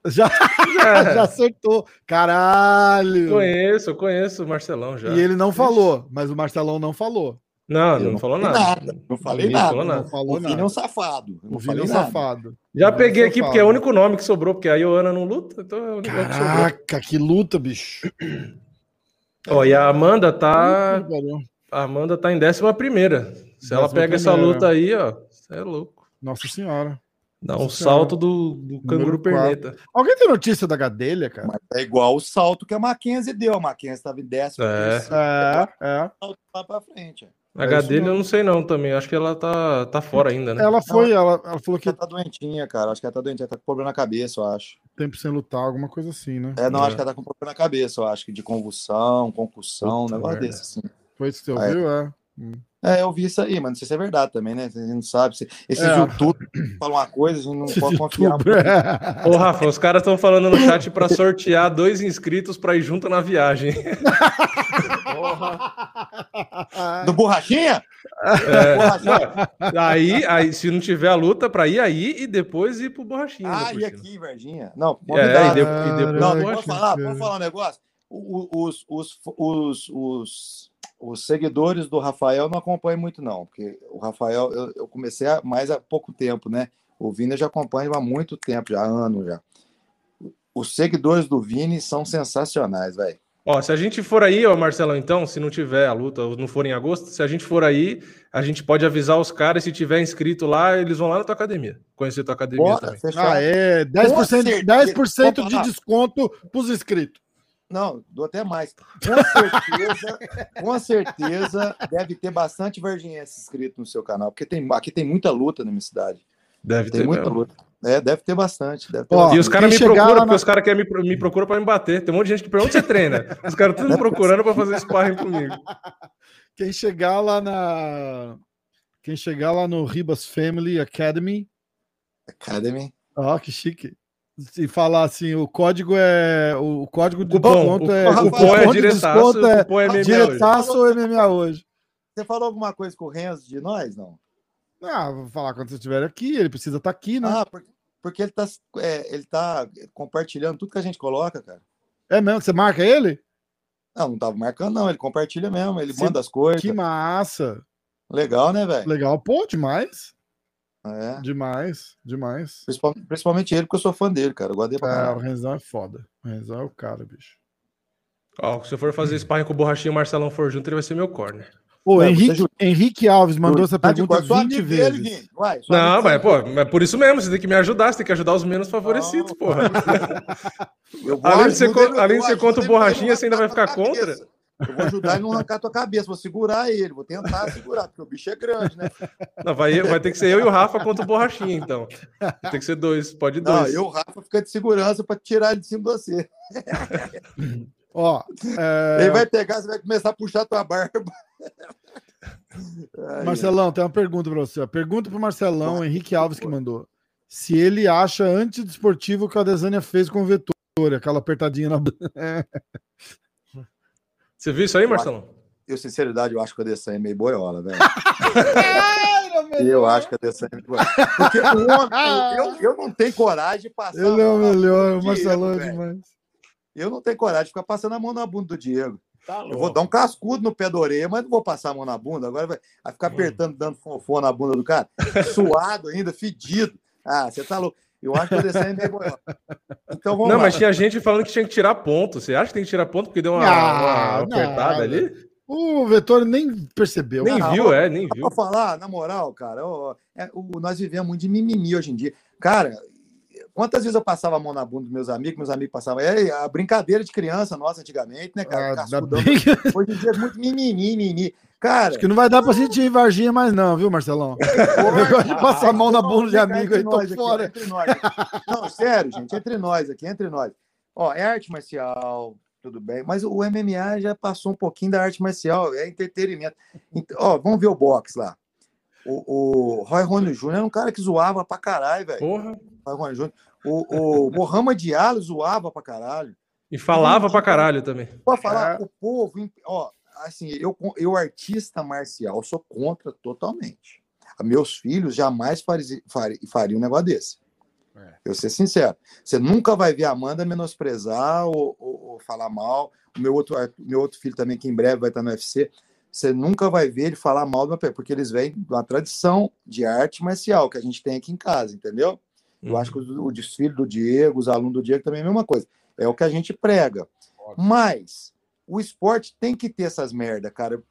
Já, é. já acertou. Caralho! Conheço, conheço o Marcelão já. E ele não falou, mas o Marcelão não falou. Não, não, não falou nada. nada. Não falei não nada. nada. Não falou o Vini é um safado. o Vini é um safado. Já peguei aqui porque é o único nome que sobrou, porque a Ioana não luta, então é o único Caraca, que, que luta, bicho. Ó, e a Amanda tá. A Amanda tá em décima primeira. Se ela pega essa luta aí, ó, você é louco. Nossa senhora. Dá um salto do, do canguru perneta. Alguém tem notícia da Gadelha, cara? Mas é igual o salto que a Mackenzie deu. A Mackenzie estava em décimo. É, é. é. Salto lá pra frente. A é dele eu não sei não também. Acho que ela tá, tá fora ainda, né? Ela foi, ela, ela falou que. Ela tá doentinha, cara. Acho que ela tá doentinha, tá com problema na cabeça, eu acho. Tempo sem lutar, alguma coisa assim, né? É, não, é. acho que ela tá com problema na cabeça, eu acho que de convulsão, concussão, um negócio merda. desse, assim. Foi isso que você ouviu, é? Hum. É, eu vi isso aí, mas não sei se é verdade também, né? A gente não sabe. Esses é. YouTube falam uma coisa, a gente não pode confiar. Ô, Rafa, os caras estão falando no chat para sortear dois inscritos para ir junto na viagem. Do Borrachinha? É, borrachinha? aí, aí, se não tiver a luta, para ir aí e depois ir pro Borrachinha. Ah, e aqui, Verdinha. Não, é, e, de, e depois. Não, vamos falar, vamos falar um negócio. Os, os, os, os, os seguidores do Rafael não acompanham muito, não, porque o Rafael, eu, eu comecei a, mais há pouco tempo, né? O Vini eu já acompanha há muito tempo, já há anos já. Os seguidores do Vini são sensacionais, velho. Ó, se a gente for aí, ó, Marcelão, então, se não tiver a luta, ou não for em agosto, se a gente for aí, a gente pode avisar os caras, se tiver inscrito lá, eles vão lá na tua academia, conhecer tua academia Bora, também. Ah, é, 10%, 10 de desconto pros inscritos. Não, dou até mais. Com certeza, com certeza deve ter bastante virginense inscrito no seu canal, porque tem, aqui tem muita luta na minha cidade. Deve tem ter muita mesmo. luta. É, deve ter bastante. Deve ter Ó, bastante. E os caras me procuram, na... porque os caras me, me procuram para me bater. Tem um monte de gente que pergunta onde você treina. Os caras tudo me procurando para fazer sparring comigo. Quem chegar lá na. Quem chegar lá no Ribas Family Academy. Academy. Ó, oh, que chique e falar assim, o código é o código de cupom, desconto é o cupom é diretaço, é, cupom é MMA diretaço ou MMA hoje. Você falou alguma coisa com o Renzo de nós, não? Ah, vou falar quando você estiver aqui, ele precisa estar tá aqui, né? Ah, porque, porque ele tá é, ele tá compartilhando tudo que a gente coloca, cara. É mesmo, você marca ele? Não, não tava marcando não, ele compartilha mesmo, ele Sim, manda as coisas. Que massa. Legal, né, velho? Legal, pô, demais. É. Demais, demais. Principalmente, principalmente, ele, porque eu sou fã dele, cara. Eu gosto dele pra é, o Renzão é foda. O Renzão é o cara, bicho. Ó, se eu for fazer sparring com o Borrachinho e o Marcelão for junto, ele vai ser meu corner. O Henrique, Henrique Alves mandou essa tá pergunta 20 vezes. Dele, Vai, não, mas, pô, é por isso mesmo, você tem que me ajudar, você tem que ajudar os menos favorecidos, não, porra. além de ser, além de ser contra o Borrachinha, você ainda vai ficar contra? Eu vou ajudar ele não arrancar a tua cabeça, vou segurar ele, vou tentar segurar, porque o bicho é grande, né? Não, vai, vai ter que ser eu e o Rafa contra o Borrachinha, então. Tem que ser dois, pode dois. Não, eu e o Rafa fica de segurança para tirar ele de cima de você. Ó, é... Ele vai pegar, você vai começar a puxar a tua barba. Marcelão, tem uma pergunta para você. Pergunta para o Marcelão, Henrique Alves que mandou. Se ele acha antidesportivo o que a Desânia fez com o Vetor, aquela apertadinha na. Você viu isso aí, Marcelão? Eu, sinceridade, eu acho que a Adesanya é meio boiola, velho. eu acho que a Adesanya é meio boiola. Porque o homem, eu, eu não tenho coragem de passar. Ele é o melhor, o Marcelão é demais. Eu não tenho coragem de ficar passando a mão na bunda do Diego. Tá eu vou dar um cascudo no pé da orelha, mas não vou passar a mão na bunda. Agora vai, vai ficar apertando, dando fofô na bunda do cara. Suado ainda, fedido. Ah, você tá louco. Eu acho que o é meio boiola. Então vamos Não, lá. mas tinha gente falando que tinha que tirar ponto. Você acha que tem que tirar ponto porque deu uma, ah, uma apertada não, ali? O Vettori nem percebeu. Nem viu, é, nem viu. Pra falar, na moral, cara, ó, é, o, nós vivemos muito de mimimi hoje em dia. Cara, quantas vezes eu passava a mão na bunda dos meus amigos, meus amigos passavam. É a brincadeira de criança nossa antigamente, né, cara? Ah, bem... Hoje em dia é muito mimimi, mimimi. Cara. Acho que não vai dar pra sentir Varginha mais, não, viu, Marcelão? eu gosto de passar a mão na bunda de amigo aí, tô aqui, fora. Entre nós Não, sério, gente, entre nós aqui, entre nós. Ó, é arte marcial, tudo bem, mas o MMA já passou um pouquinho da arte marcial, é entretenimento. Então, ó, vamos ver o boxe lá. O, o Roy Rony Jr. era um cara que zoava pra caralho, velho. Porra. Roy Rony Jr. O, o Mohamed Diallo zoava pra caralho. E falava pra caralho também. Pode falar, é. o povo, ó, assim, eu, eu artista marcial sou contra totalmente. Meus filhos jamais fariam um negócio desse. É. Eu ser sincero. Você nunca vai ver a Amanda menosprezar ou, ou, ou, falar mal. O meu outro, meu outro filho também, que em breve vai estar no UFC, você nunca vai ver ele falar mal do meu pé, porque eles vêm de uma tradição de arte marcial que a gente tem aqui em casa, entendeu? Eu acho que o, o desfile do Diego, os alunos do Diego também é a mesma coisa. É o que a gente prega. Mas o esporte tem que ter essas merda, cara,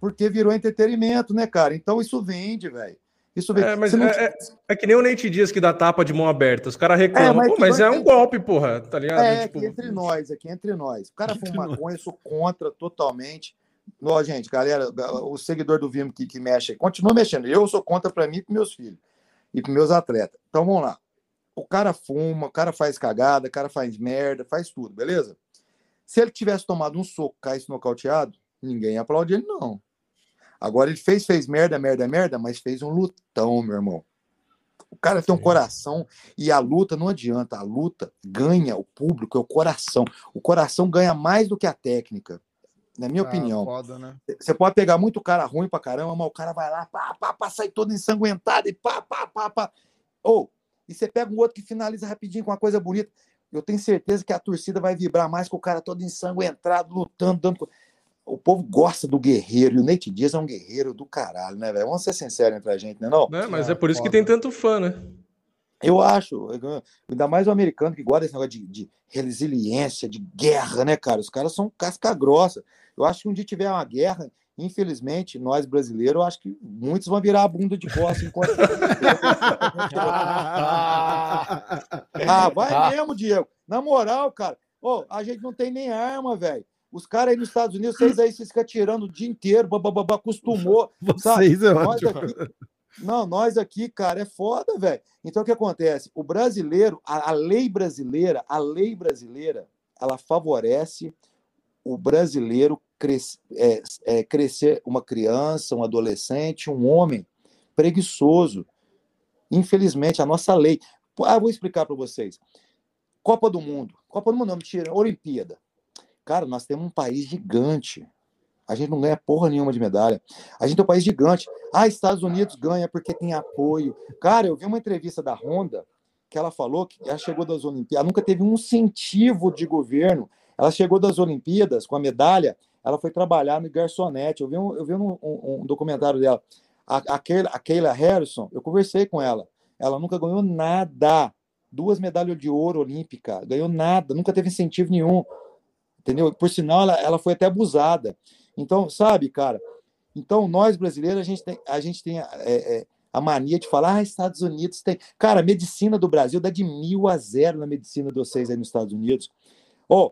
porque virou entretenimento, né, cara? Então isso vende, velho. Isso vende. É, mas não... é, é, é, que nem o Nate Dias que dá tapa de mão aberta. Os caras reclamam, é, mas, Pô, mas é um golpe, porra, tá ligado? É, tipo... aqui entre nós, aqui entre nós. O cara fuma maconha, eu sou contra totalmente. Ó, gente, galera, o seguidor do Vimo que, que mexe, continua mexendo. Eu sou contra para mim e para meus filhos e para meus atletas. Então vamos lá. O cara fuma, o cara faz cagada, o cara faz merda, faz tudo, beleza? Se ele tivesse tomado um soco, caísse nocauteado, ninguém ia aplaudir ele, não. Agora ele fez, fez merda, merda, merda, mas fez um lutão, meu irmão. O cara tem um coração e a luta não adianta. A luta ganha o público, é o coração. O coração ganha mais do que a técnica, na minha ah, opinião. Foda, né? Você pode pegar muito cara ruim pra caramba, mas o cara vai lá, pá, pá, pá, sai todo ensanguentado e pá, pá, pá, pá. Ou, e você pega um outro que finaliza rapidinho com uma coisa bonita eu tenho certeza que a torcida vai vibrar mais com o cara todo ensanguentado, lutando, dando. O povo gosta do guerreiro, e o Nate Diaz é um guerreiro do caralho, né, velho? Vamos ser sinceros entre a gente, né? Não, é, mas é, é por isso que tem tanto fã, né? Eu acho, ainda mais o americano que gosta desse negócio de, de resiliência, de guerra, né, cara? Os caras são casca grossa. Eu acho que um dia tiver uma guerra, infelizmente, nós brasileiros, acho que muitos vão virar a bunda de costa enquanto. ah, vai mesmo, Diego. Na moral, cara, oh, a gente não tem nem arma, velho. Os caras aí nos Estados Unidos, vocês aí vocês ficam tirando o dia inteiro, bababá, acostumou. Vocês é nós aqui, não, nós aqui, cara, é foda, velho. Então o que acontece? O brasileiro, a, a lei brasileira, a lei brasileira, ela favorece o brasileiro é, é, crescer uma criança, um adolescente, um homem preguiçoso. Infelizmente, a nossa lei. Ah, vou explicar para vocês. Copa do Mundo. Copa do Mundo, não, mentira. Olimpíada. Cara, nós temos um país gigante. A gente não ganha porra nenhuma de medalha. A gente é um país gigante. Ah, Estados Unidos ganha porque tem apoio. Cara, eu vi uma entrevista da Honda que ela falou que ela chegou das Olimpíadas, nunca teve um incentivo de governo ela chegou das Olimpíadas com a medalha, ela foi trabalhar no garçonete. Eu vi um, eu vi um, um, um documentário dela. A, a, Keila, a Harrison, eu conversei com ela. Ela nunca ganhou nada. Duas medalhas de ouro olímpica, ganhou nada, nunca teve incentivo nenhum. Entendeu? Por sinal, ela, ela foi até abusada. Então, sabe, cara? Então, nós brasileiros, a gente tem, a, gente tem é, é, a mania de falar, ah, Estados Unidos tem. Cara, a medicina do Brasil dá de mil a zero na medicina de vocês aí nos Estados Unidos. Oh,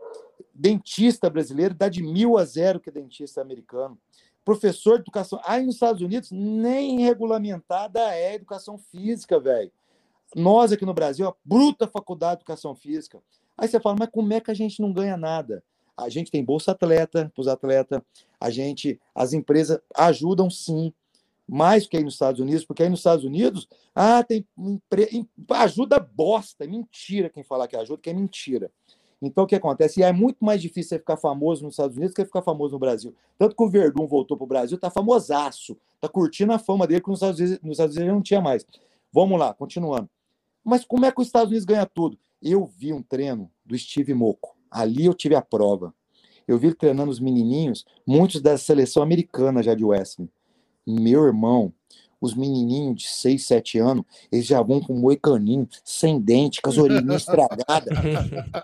dentista brasileiro dá de mil a zero que é dentista americano. Professor de educação. Aí nos Estados Unidos, nem regulamentada é educação física, velho. Nós aqui no Brasil, a bruta faculdade de educação física. Aí você fala, mas como é que a gente não ganha nada? A gente tem bolsa atleta para os atletas, a gente, as empresas ajudam sim, mais que aí nos Estados Unidos, porque aí nos Estados Unidos, ah, tem ajuda bosta, é mentira quem falar que ajuda, que é mentira. Então, o que acontece? E é muito mais difícil você ficar famoso nos Estados Unidos que ficar famoso no Brasil. Tanto que o Verdun voltou para o Brasil, tá famosaço, tá curtindo a fama dele, que nos Estados, Unidos, nos Estados Unidos ele não tinha mais. Vamos lá, continuando. Mas como é que os Estados Unidos ganha tudo? Eu vi um treino do Steve Moco. Ali eu tive a prova. Eu vi ele treinando os menininhos, muitos da seleção americana já de Wrestling. Meu irmão, os menininhos de 6, 7 anos, eles já vão com moicaninho, sem dente, com as orelhinhas estragadas.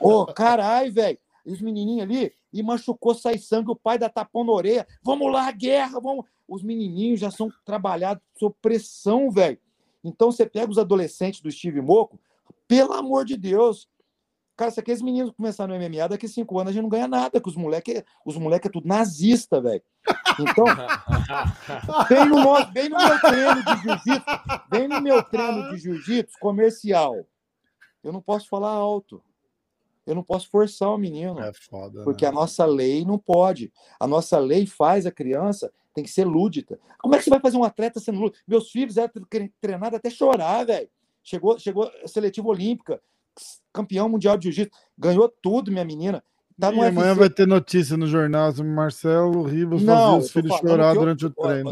Ô, oh, caralho, velho. E os menininhos ali, e machucou, sai sangue, o pai dá tapão na orelha. Vamos lá, guerra, vamos. Os menininhos já são trabalhados sob pressão, velho. Então você pega os adolescentes do Steve Moco, Pelo amor de Deus. Cara, se aqueles meninos começarem no MMA, daqui a cinco anos a gente não ganha nada, que os moleques os moleque é tudo nazista, velho. Então, vem no, nosso, vem no meu treino de jiu-jitsu, vem no meu treino de jiu-jitsu comercial. Eu não posso falar alto. Eu não posso forçar o menino. É foda. Porque né? a nossa lei não pode. A nossa lei faz a criança tem que ser lúdica. Como é que você vai fazer um atleta sendo lúdico? Meus filhos eram treinados até chorar, velho. Chegou, chegou seletiva olímpica, campeão mundial de jiu-jitsu, ganhou tudo, minha menina. Tá e amanhã vai ter notícia no jornal sobre Marcelo Ribas fazer os filhos chorar durante o treino.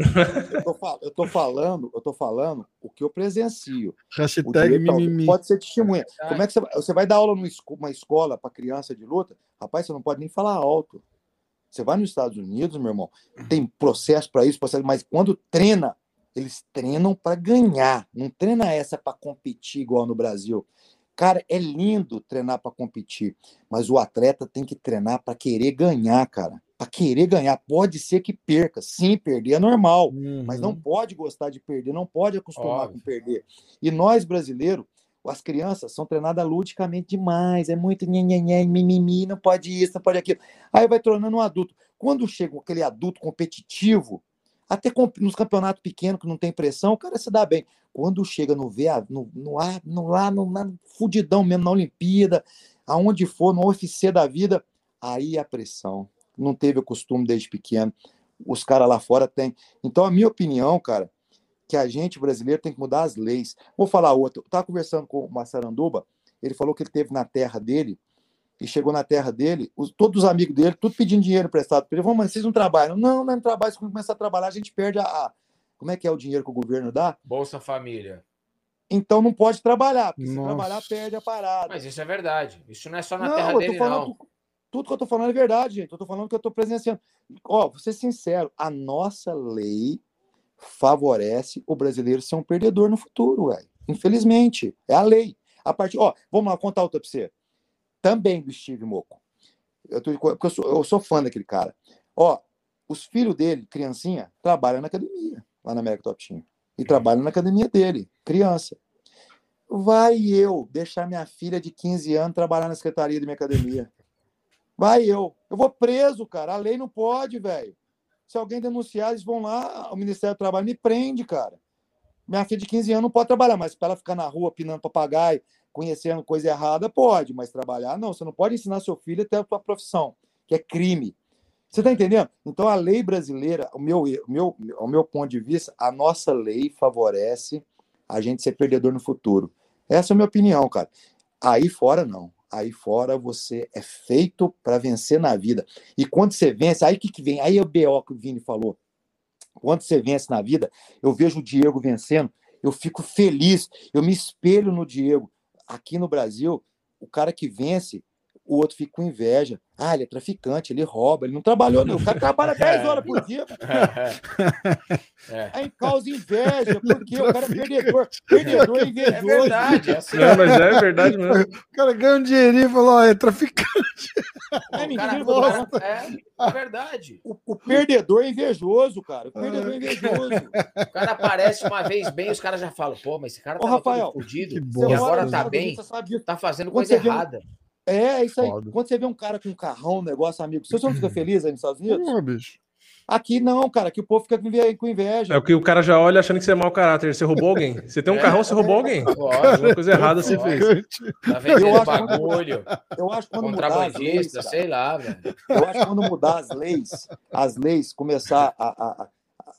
Eu tô, eu tô, falando, eu tô falando o que eu presencio. Hashtag mimimi. Pode ser testemunha. Como é que você, você vai dar aula numa escola para criança de luta? Rapaz, você não pode nem falar alto. Você vai nos Estados Unidos, meu irmão, tem processo para isso, processo, mas quando treina, eles treinam para ganhar, não treina essa para competir igual no Brasil. Cara, é lindo treinar para competir, mas o atleta tem que treinar para querer ganhar, cara. Para querer ganhar, pode ser que perca. Sim, perder é normal, uhum. mas não pode gostar de perder, não pode acostumar Óbvio. com perder. E nós brasileiros, as crianças são treinadas ludicamente demais, é muito nhenhenhen, mimimi, não pode isso, não pode aquilo. Aí vai tornando um adulto. Quando chega aquele adulto competitivo, até nos campeonatos pequenos que não tem pressão, o cara se dá bem. Quando chega no VA, no, no, no, lá no, no fudidão mesmo, na Olimpíada, aonde for, no UFC da vida, aí a pressão. Não teve o costume desde pequeno. Os caras lá fora têm. Então, a minha opinião, cara, que a gente brasileiro tem que mudar as leis. Vou falar outro. Eu estava conversando com o Massaranduba, ele falou que ele teve na terra dele, e chegou na terra dele, os, todos os amigos dele, tudo pedindo dinheiro emprestado para ele. Vamos, mas vocês não trabalham? Não, não, não trabalho. Se começar a trabalhar, a gente perde a, a, Como é que é o dinheiro que o governo dá? Bolsa Família. Então não pode trabalhar, porque Nossa. se trabalhar, perde a parada. Mas isso é verdade. Isso não é só na não, terra dele, falando, não. Tudo que eu tô falando é verdade, gente. Eu tô falando que eu tô presenciando. Ó, vou ser sincero, a nossa lei favorece o brasileiro ser um perdedor no futuro, velho. Infelizmente, é a lei. A partir, ó, vamos lá contar outra para você. Também do Steve Moco. Eu, tô, eu, sou, eu sou fã daquele cara. Ó, os filhos dele, criancinha, trabalham na academia, lá na América Top Team. E trabalham na academia dele, criança. Vai eu deixar minha filha de 15 anos trabalhar na secretaria da minha academia. Vai eu. Eu vou preso, cara. A lei não pode, velho. Se alguém denunciar, eles vão lá, o Ministério do Trabalho me prende, cara. Minha filha de 15 anos não pode trabalhar, mas para ela ficar na rua pinando papagaio, conhecendo coisa errada, pode, mas trabalhar não. Você não pode ensinar seu filho a ter a sua profissão, que é crime. Você está entendendo? Então a lei brasileira, o meu, meu, o meu ponto de vista, a nossa lei favorece a gente ser perdedor no futuro. Essa é a minha opinião, cara. Aí fora não aí fora você é feito para vencer na vida. E quando você vence, aí que, que vem? Aí é o BO que o Vini falou. Quando você vence na vida, eu vejo o Diego vencendo, eu fico feliz, eu me espelho no Diego. Aqui no Brasil, o cara que vence, o outro fica com inveja. Ah, ele é traficante, ele rouba, ele não trabalhou, não. O cara trabalha 10 horas por dia. É. Aí causa inveja, porque o cara é perdedor. Perdedor é invejoso. É verdade, é assim. Não, mas é verdade mesmo. O cara ganha um dinheirinho e falou: ó, é traficante. É mentira, gosta. É, é verdade. O, o, perdedor é invejoso, cara. O perdedor é invejoso. O cara aparece uma vez bem, os caras já falam: pô, mas esse cara tá fudido e agora tá bem, tá fazendo coisa errada. É, é isso aí. Foda. Quando você vê um cara com um carrão, um negócio, amigo, você não fica feliz aí nos Estados Unidos? Não, bicho. Aqui não, cara, aqui o povo fica com inveja. É o que o cara já olha achando que você é mau caráter. Você roubou alguém. Você tem um é, carrão, você roubou alguém. Pode. Uma coisa errada você fez. Tá vendendo eu bagulho. Eu acho que quando mudar as leis, sei lá, velho. Eu acho que quando mudar as leis, as leis começar a, a,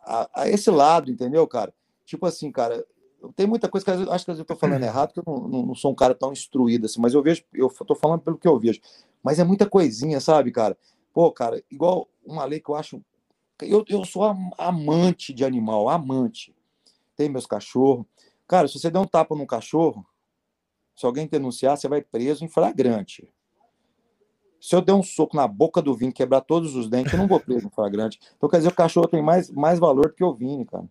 a, a esse lado, entendeu, cara? Tipo assim, cara, tem muita coisa que eu acho que eu estou falando errado, porque eu não, não, sou um cara tão instruído assim, mas eu vejo, eu estou falando pelo que eu vejo. Mas é muita coisinha, sabe, cara? Pô, cara, igual uma lei que eu acho. Eu, eu sou amante de animal, amante. Tem meus cachorros. Cara, se você der um tapa num cachorro, se alguém denunciar, você vai preso em flagrante. Se eu der um soco na boca do Vini, quebrar todos os dentes, eu não vou preso em flagrante. Então, quer dizer, o cachorro tem mais, mais valor do que o Vini, cara.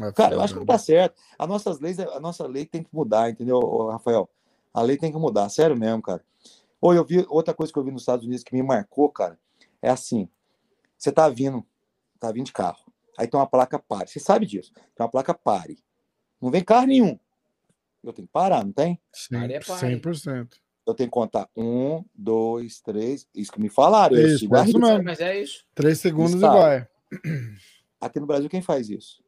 É Cara, eu acho que não tá certo. As nossas leis, a nossa lei tem que mudar, entendeu, Rafael? A lei tem que mudar, sério mesmo, cara. Ou eu vi outra coisa que eu vi nos Estados Unidos que me marcou, cara, é assim: você tá vindo, tá vindo de carro, aí tem uma placa pare. Você sabe disso? Tem uma placa pare. Não vem carro nenhum. Eu tenho que parar, não tem? Sim, 100%. Eu tenho que contar um, dois, três. Isso que me falaram. Eu isso, isso mesmo. Mas é isso. Três segundos Está. e vai. Aqui no Brasil, quem faz isso?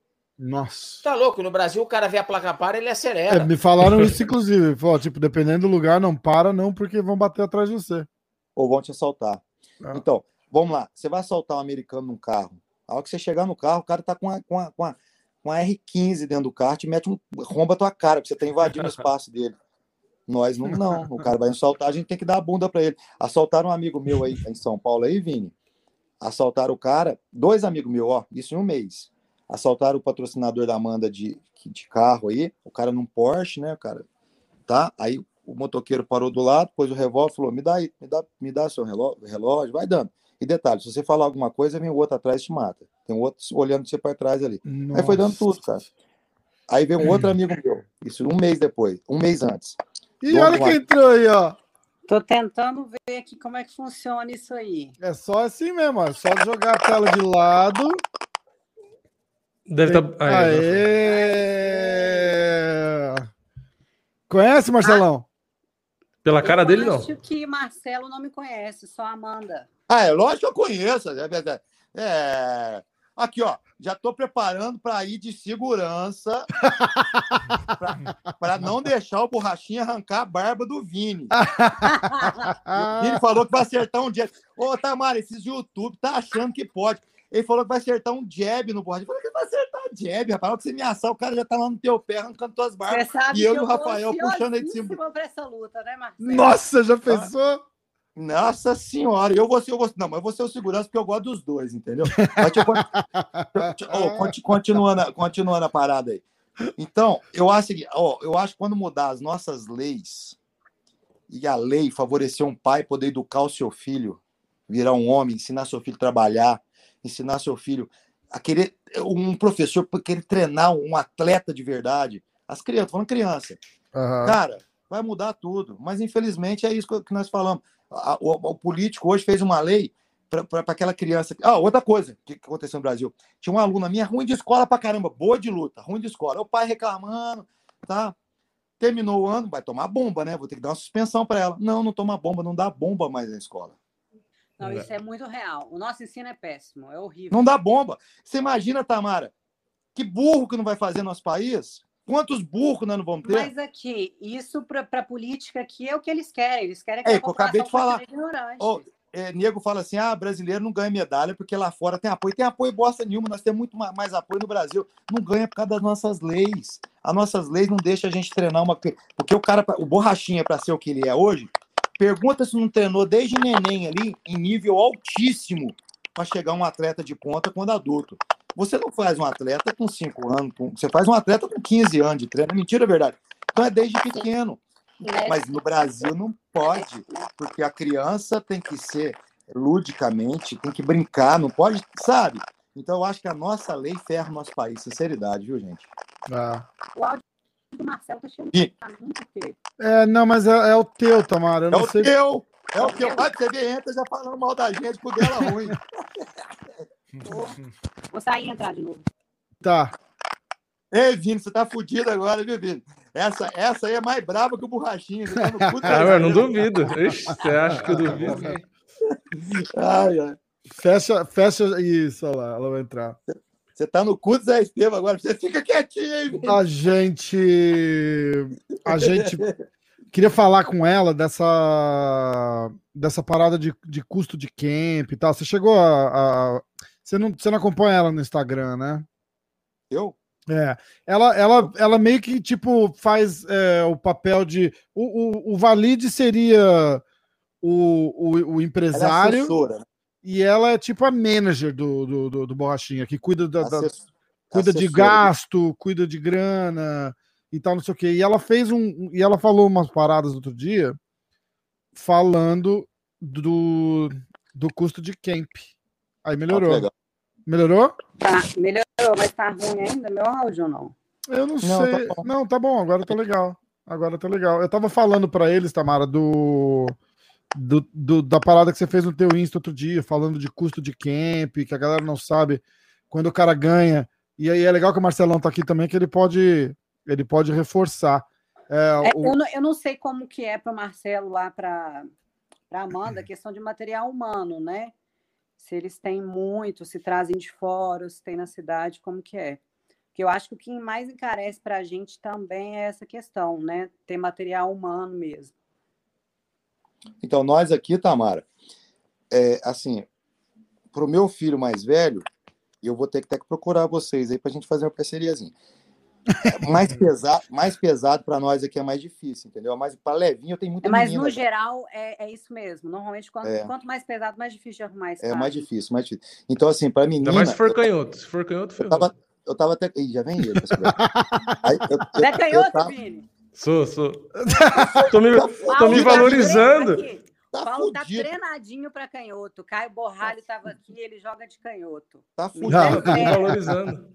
Nossa. Tá louco? No Brasil, o cara vê a placa para, ele acelera. É, me falaram isso, inclusive. Falou, tipo, dependendo do lugar, não para, não, porque vão bater atrás de você. Ou vão te assaltar. Ah. Então, vamos lá. Você vai assaltar um americano num carro. A hora que você chegar no carro, o cara tá com a, com a, com a, com a R15 dentro do carro, te mete um. romba a tua cara, porque você tá invadindo o espaço dele. Nós não, não. O cara vai assaltar, a gente tem que dar a bunda para ele. Assaltaram um amigo meu aí em São Paulo aí, Vini. Assaltaram o cara, dois amigos meus, ó, isso em um mês. Assaltaram o patrocinador da Amanda de, de carro aí, o cara num Porsche, né, cara? Tá? Aí o motoqueiro parou do lado, pôs o revólver falou: me dá aí, me dá, me dá seu relógio, relógio, vai dando. E detalhe, se você falar alguma coisa, vem o outro atrás e te mata. Tem um outro olhando você para trás ali. Nossa. Aí foi dando tudo, cara. Aí veio um outro amigo meu, isso um mês depois, um mês antes. E olha quem entrou aí, ó. Tô tentando ver aqui como é que funciona isso aí. É só assim mesmo, ó. Só jogar a tela de lado. Deve estar. Tá... Aê! Conhece, Marcelão? Ah, Pela cara dele, não. Acho que Marcelo não me conhece, só Amanda. Ah, é lógico que eu conheço. É, é, Aqui, ó, já estou preparando para ir de segurança para não deixar o borrachinha arrancar a barba do Vini. o Vini falou que vai acertar um jab. Ô, Tamara, esses YouTube tá achando que pode. Ele falou que vai acertar um jab no borracha. Eu falei que vai acertar um jab, rapaz. que você me assar, o cara já tá lá no teu pé arrancando tuas barbas. E eu e o Rafael puxando aí de cima. Essa luta, né, Nossa, já pensou? Nossa senhora, eu vou ser, eu vou, não, mas eu vou ser o segurança porque eu gosto dos dois, entendeu? Mas, tipo, oh, continuando, continuando a parada aí. Então, eu acho que, oh, eu acho que quando mudar as nossas leis e a lei favorecer um pai poder educar o seu filho, virar um homem, ensinar seu filho a trabalhar, ensinar seu filho a querer um professor para querer treinar um atleta de verdade, as crianças, falando criança, uhum. cara, vai mudar tudo. Mas infelizmente é isso que nós falamos o, o, político hoje fez uma lei para aquela criança. Ah, outra coisa que, aconteceu no Brasil. Tinha uma aluna minha ruim de escola pra caramba, boa de luta, ruim de escola. O pai reclamando, tá? Terminou o ano, vai tomar bomba, né? Vou ter que dar uma suspensão para ela. Não, não toma bomba, não dá bomba mais na escola. Não, isso é muito real. O nosso ensino é péssimo, é horrível. Não dá bomba. Você imagina, Tamara, que burro que não vai fazer nosso país Quantos burros nós não vamos ter? Mas aqui, isso para a política aqui é o que eles querem. Eles querem que é, a população acabei de falar. Oh, é, nego fala assim: ah, brasileiro não ganha medalha porque lá fora tem apoio. Tem apoio bosta nenhuma, nós temos muito mais apoio no Brasil. Não ganha por causa das nossas leis. As nossas leis não deixam a gente treinar uma. Porque o cara, o borrachinha, para ser o que ele é hoje, pergunta se não treinou desde neném ali, em nível altíssimo, para chegar um atleta de ponta quando adulto. Você não faz um atleta com 5 anos, com... você faz um atleta com 15 anos de treino. Mentira, é verdade. Então é desde pequeno. Mas no Brasil não pode, porque a criança tem que ser ludicamente, tem que brincar, não pode, sabe? Então eu acho que a nossa lei ferra o nosso país. Sinceridade, viu, gente? Ah. Do Marcelo tá É, não, mas é, é o teu, Tamara. é o sei... teu! É o teu. Vai, você vê, entra já falando mal da gente, com dela ruim. Vou sair e entrar de novo. Tá. Ei, Vini, você tá fudido agora, viu, Vini? Essa, essa aí é mais brava que o borrachinho. Você tá ah, eu não duvido. Ixi, você acha que eu duvido? ai, ai. Fecha, fecha isso, olha lá, ela vai entrar. Você tá no cu do Zé Estevam agora, você fica quietinho aí. A gente. A gente. Queria falar com ela dessa, dessa parada de, de custo de camp e tal. Você chegou a, a você não, você não acompanha ela no Instagram, né? Eu? É, ela, ela, ela meio que tipo faz é, o papel de. O, o, o Valide seria o, o, o empresário. Ela é e ela é tipo a manager do, do, do, do Borrachinha, que cuida, da, da cuida de gasto, cuida de grana e tal, não sei o quê. E ela fez um. E ela falou umas paradas outro dia falando do, do custo de camp. Aí melhorou. Ah, melhorou? Tá, melhorou, mas tá ruim ainda meu áudio ou não? Eu não, não sei. Tá não, tá bom, agora tá legal. Agora tá legal. Eu tava falando para eles, Tamara, do, do, do, da parada que você fez no teu Insta outro dia, falando de custo de camp, que a galera não sabe quando o cara ganha. E aí é legal que o Marcelão tá aqui também, que ele pode, ele pode reforçar. É, é, o... eu, não, eu não sei como que é para o Marcelo lá para a Amanda, a questão de material humano, né? Se eles têm muito, se trazem de fora, se tem na cidade, como que é. Porque eu acho que o que mais encarece para a gente também é essa questão, né? Ter material humano mesmo. Então, nós aqui, Tamara, é, assim, para o meu filho mais velho, eu vou ter que, ter que procurar vocês aí para a gente fazer uma parceriazinha. mais pesado, mais pesado para nós aqui é mais difícil, entendeu? Mas para levinho eu tenho muita Mas no geral é, é, isso mesmo. Normalmente quanto, é. quanto, mais pesado, mais difícil de arrumar É mais difícil, mais difícil. Então assim, para menina. Ainda mais se for canhoto. Se for canhoto, eu tava, eu tava até. Ih, já vem ele. Aí, eu, eu, é canhoto, tava... Vini? Sou, sou. tô me, tô me valorizando. Tá Paulo tá treinadinho para canhoto. Caio Borralho estava aqui, ele joga de canhoto. Tá fudido. Tá me valorizando.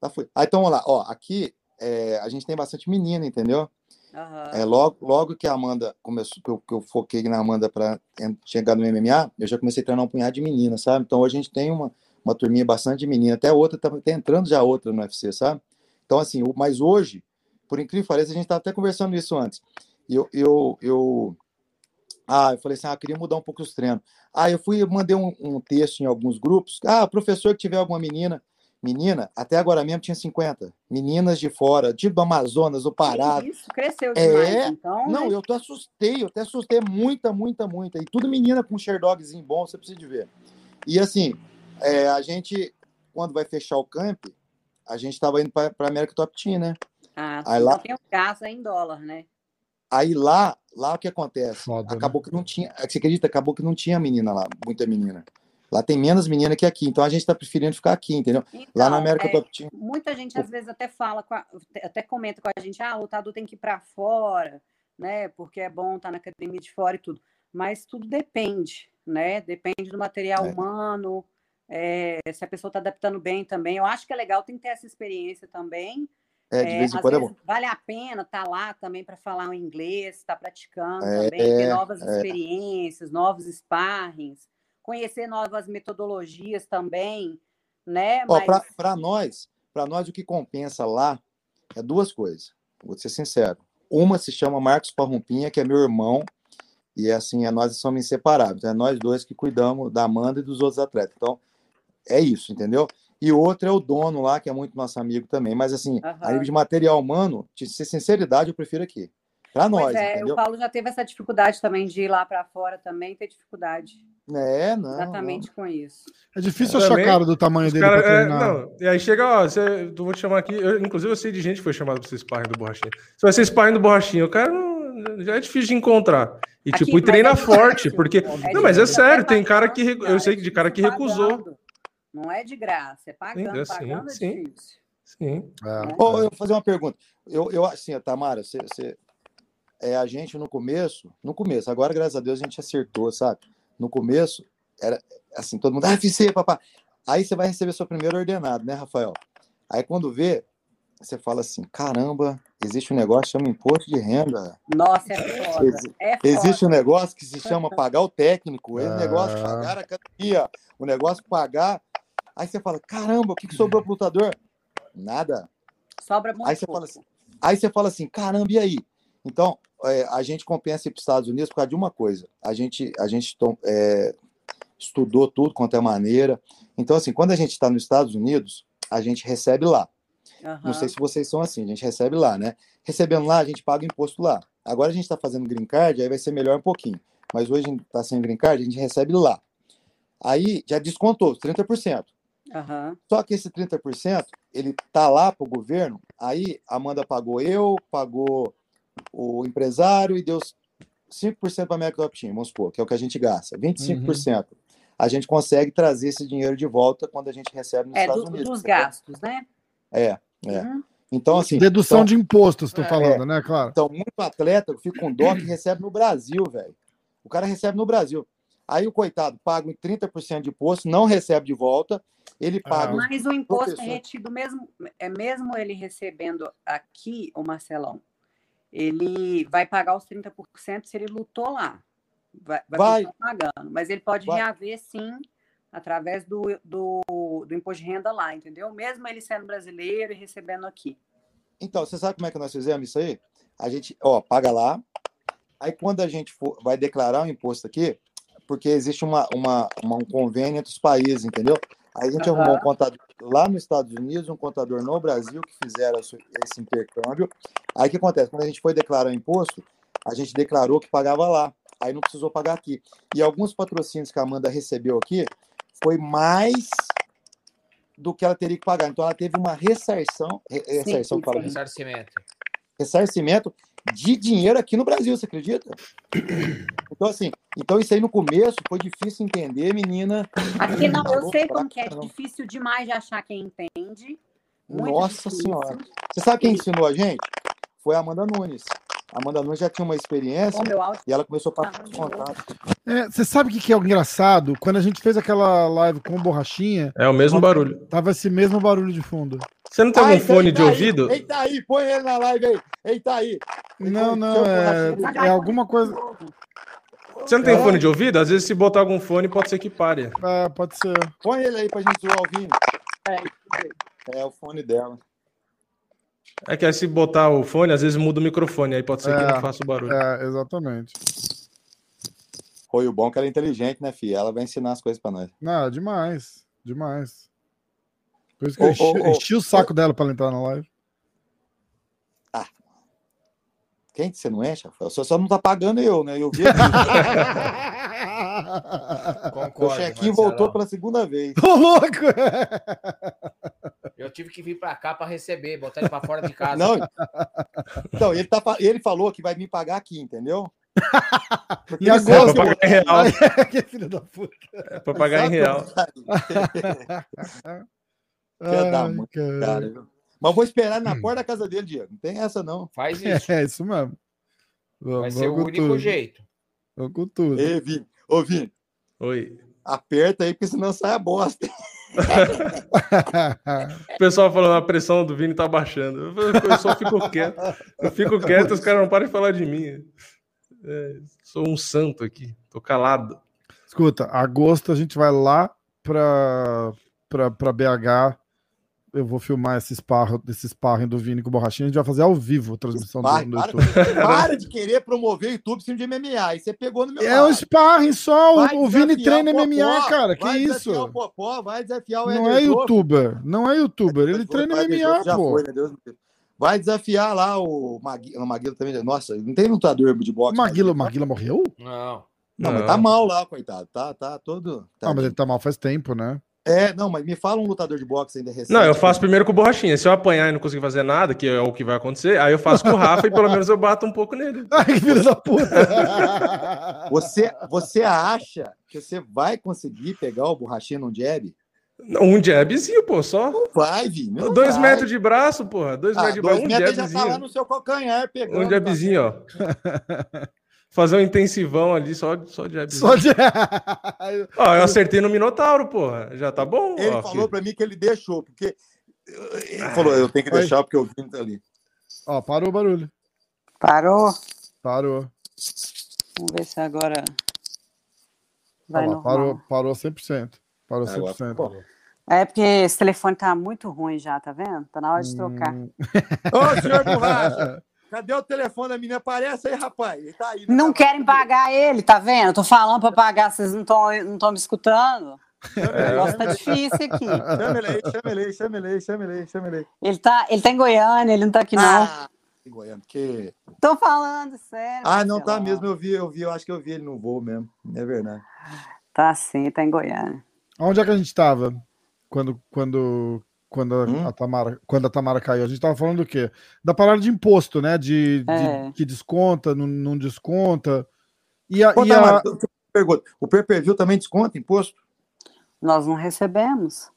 Tá fu... Ah, então vamos lá. Ó, aqui é, a gente tem bastante menina, entendeu? Uhum. É, logo, logo que a Amanda começou, que eu, que eu foquei na Amanda para chegar no MMA, eu já comecei a treinar um punhado de meninas, sabe? Então hoje a gente tem uma, uma turminha bastante de menina, até outra, tá, tá entrando já outra no UFC, sabe? Então, assim, mas hoje, por incrível que pareça, a gente estava até conversando isso antes. Eu, eu, eu, ah, eu falei assim, ah, queria mudar um pouco os treinos. Ah, eu fui, mandei um, um texto em alguns grupos. Ah, professor que tiver alguma menina, menina, até agora mesmo tinha 50 meninas de fora, do Amazonas, do Pará. Isso, cresceu demais, é... então. Não, né? eu te assustei, eu até assustei muita, muita, muita. E tudo menina com Sherdogzinho bom, você precisa de ver. E assim, é, a gente, quando vai fechar o camp, a gente estava indo para a América Top Team, né? Ah, Aí lá... tem o caso em dólar, né? Aí lá, lá o que acontece? Foda, né? acabou né? que não tinha. Você acredita? Acabou que não tinha menina lá, muita menina. Lá tem menos menina que aqui, então a gente está preferindo ficar aqui, entendeu? Então, lá na América é, Team. Muita gente às vezes até fala, a, até comenta com a gente, ah, o lutador tem que ir para fora, né? Porque é bom estar tá na academia de fora e tudo. Mas tudo depende, né? Depende do material é. humano, é, se a pessoa está adaptando bem também. Eu acho que é legal, tem que ter essa experiência também. É, de vez em quando é bom. Vale a pena estar tá lá também para falar o inglês, estar tá praticando é, também, ter novas é. experiências, novos sparrings, conhecer novas metodologias também, né? Mas... Para nós, para nós o que compensa lá é duas coisas. Vou ser sincero. Uma se chama Marcos Parrumpinha, que é meu irmão, e assim, é nós somos inseparáveis. É nós dois que cuidamos da Amanda e dos outros atletas. Então, é isso, entendeu? E outro é o dono lá, que é muito nosso amigo também. Mas, assim, uhum. a nível de material humano, de ser sinceridade, eu prefiro aqui. Para nós. É, entendeu? o Paulo já teve essa dificuldade também de ir lá para fora também, ter dificuldade. É, não. Exatamente não. com isso. É difícil achar cara do tamanho dele cara, é, não. E aí chega, ó, você, eu vou te chamar aqui. Eu, inclusive, eu sei de gente que foi chamada para ser sparring do borrachinho. Você vai ser sparring do borrachinho. O cara não, já é difícil de encontrar. E aqui, tipo, e treina é forte, porque. É não, mas é sério, tem cara que. Eu sei de cara que recusou. Não é de graça, é pagando, sim, pagando sim, é difícil. Sim. É. Oh, eu vou fazer uma pergunta. Eu, eu assim, Tamara, você, você, é, a gente no começo, no começo, agora, graças a Deus, a gente acertou, sabe? No começo, era assim, todo mundo, ah, FC, papá. Aí você vai receber seu primeiro ordenado, né, Rafael? Aí quando vê, você fala assim, caramba, existe um negócio que chama imposto de renda. Nossa, é foda. Ex é foda. Existe um negócio que se chama pagar o técnico, é um negócio pagar a academia, o negócio pagar Aí você fala, caramba, o que, que sobrou pro lutador? Nada. Sobra muito aí você Fala assim, aí você fala assim, caramba, e aí? Então, é, a gente compensa ir para os Estados Unidos por causa de uma coisa. A gente, a gente é, estudou tudo quanto é maneira. Então, assim, quando a gente está nos Estados Unidos, a gente recebe lá. Uhum. Não sei se vocês são assim, a gente recebe lá, né? Recebendo lá, a gente paga imposto lá. Agora a gente está fazendo green card, aí vai ser melhor um pouquinho. Mas hoje a gente está sem green card, a gente recebe lá. Aí já descontou 30%. Uhum. Só que esse 30%, ele tá lá para o governo, aí a Amanda pagou eu, pagou o empresário e deu 5% para a América Top Team, vamos supor, que é o que a gente gasta, 25%. Uhum. A gente consegue trazer esse dinheiro de volta quando a gente recebe nos é, Estados do, Unidos. dos gastos, né? É, é. Uhum. Então, assim. Dedução então, de impostos, estou é, falando, né, claro? Então, muito atleta fica com dó que recebe no Brasil, velho. O cara recebe no Brasil. Aí o coitado paga 30% de imposto, não recebe de volta, ele ah. paga. Mas o imposto é retido mesmo, é mesmo ele recebendo aqui, o Marcelão, ele vai pagar os 30% se ele lutou lá. Vai, vai, vai. pagando, mas ele pode vai. reaver sim através do, do, do imposto de renda lá, entendeu? Mesmo ele sendo brasileiro e recebendo aqui. Então, você sabe como é que nós fizemos isso aí? a gente, ó, paga lá. Aí quando a gente for, vai declarar o imposto aqui, porque existe uma, uma, uma, um convênio entre os países, entendeu? Aí a gente uhum. arrumou um contador lá nos Estados Unidos, um contador no Brasil que fizeram esse intercâmbio. Aí o que acontece? Quando a gente foi declarar o imposto, a gente declarou que pagava lá. Aí não precisou pagar aqui. E alguns patrocínios que a Amanda recebeu aqui foi mais do que ela teria que pagar. Então ela teve uma ressarção, ressarção sim, sim, ressarcimento. Ressarcimento de dinheiro aqui no Brasil, você acredita? Então, assim, então isso aí no começo foi difícil entender, menina. Aqui não, eu sei como que é difícil demais de achar quem entende. Muito Nossa difícil. Senhora. Você sabe quem ensinou a gente? Foi a Amanda Nunes. A Amanda Nunes já tinha uma experiência e ela começou a passar os contatos. É, você sabe o que, que é engraçado? Quando a gente fez aquela live com borrachinha. É o mesmo barulho. Tava esse mesmo barulho de fundo. Você não tem algum fone de aí, ouvido? Eita aí, põe ele na live aí. Eita aí. Não, não, é, é alguma coisa. Você não tem é. fone de ouvido? Às vezes, se botar algum fone, pode ser que pare. É, pode ser. Põe ele aí pra gente zoar o Vini. É, é o fone dela. É que aí, se botar o fone, às vezes muda o microfone, aí pode ser é, que não faça o barulho. É, exatamente. Foi o bom que ela é inteligente, né, filha? Ela vai ensinar as coisas pra nós. Não, demais. Demais. Por isso que oh, eu enchi, oh, oh, enchi o saco dela pra ela entrar na live. Ah. Quem você não enche? Você só não tá pagando eu, né? Eu vi. Concordo, o chequinho voltou pela segunda vez. Tô louco! Eu tive que vir para cá para receber, botar ele para fora de casa. Não, então, ele, tá, ele falou que vai me pagar aqui, entendeu? e agora? É, pagar em real. que filho da puta. É pra pagar em real. Quer dar, mano, cara. Mas vou esperar na porta da casa dele, Diego. Não tem essa, não. Faz isso. É, isso mesmo. Vai ser o único tudo. jeito. Vou com tudo. Ei, Vini. Ô, Vini. Oi. Aperta aí, porque senão sai a bosta. o pessoal falando, a pressão do Vini tá baixando. Eu só fico quieto. Eu fico quieto, os caras não param de falar de mim. É, sou um santo aqui, tô calado. Escuta, agosto a gente vai lá pra, pra, pra BH eu vou filmar esse sparring, esse sparring do Vini com o Borrachinha, a gente vai fazer ao vivo a transmissão sparring, do, do YouTube. Para, para, de querer promover o YouTube sem de MMA, e você pegou no meu É um sparring só, vai o Vini treina o MMA, cara, que isso? O Popó, vai desafiar o Não é youtuber, não é youtuber, ele treina MMA, pô. Foi, né? Deus Vai desafiar lá o Maguila, o Maguila também. Nossa, não tem lutador de boxe. Maguila, o Maguila morreu? Não. Não, não, mas tá mal lá, coitado. Tá, tá todo. Tá ah, mas ele tá mal faz tempo, né? É, não, mas me fala um lutador de boxe ainda recente. Não, eu faço primeiro com o Borrachinha. Se eu apanhar e não conseguir fazer nada, que é o que vai acontecer, aí eu faço com o Rafa e pelo menos eu bato um pouco nele. Ai, que filho da puta! Você, você acha que você vai conseguir pegar o Borrachinha num jab? Um jabzinho, pô, só. Não vai, Vini. Dois vai. metros de braço, porra. Dois ah, metros de braço. Um metros jabzinho. já tá lá no seu calcanhar pegando. Um jabzinho, ó. fazer um intensivão ali só, só de Só de... Ó, eu acertei no Minotauro, porra. Já tá bom? Ele ó, falou filho. pra mim que ele deixou, porque. Ele falou, eu tenho que deixar porque o Vini tá ali. Ó, parou o barulho. Parou? Parou. Vamos ver se agora. Vai lá, parou, parou 100%. Parou 100%. Agora, é porque esse telefone tá muito ruim já, tá vendo? Tá na hora de trocar. Hum... Ô, senhor Borracha! Cadê o telefone da menina? Aparece aí, rapaz. Ele tá aí, não querem pagar ele, tá vendo? Eu tô falando para pagar, vocês não estão não me escutando. O negócio tá difícil aqui. Chama ele aí, chama ele aí, chama ele aí, chama ele aí, chama ele aí. Ele tá, ele tá em Goiânia, ele não tá aqui, não. Ah, em Goiânia, porque. Tô falando, sério. Ah, não tá mesmo, eu vi, eu vi, eu acho que eu vi ele no voo mesmo. É verdade. Tá sim, tá em Goiânia. Onde é que a gente tava? Quando, quando quando a, hum? a, Tamara, quando a Tamara caiu. A gente estava falando do quê? Da parada de imposto, né? De, é. de que desconta, não, não desconta. E a, Pô, e Tamara, a... pergunta, o pay-per-view também desconta imposto? Nós não recebemos.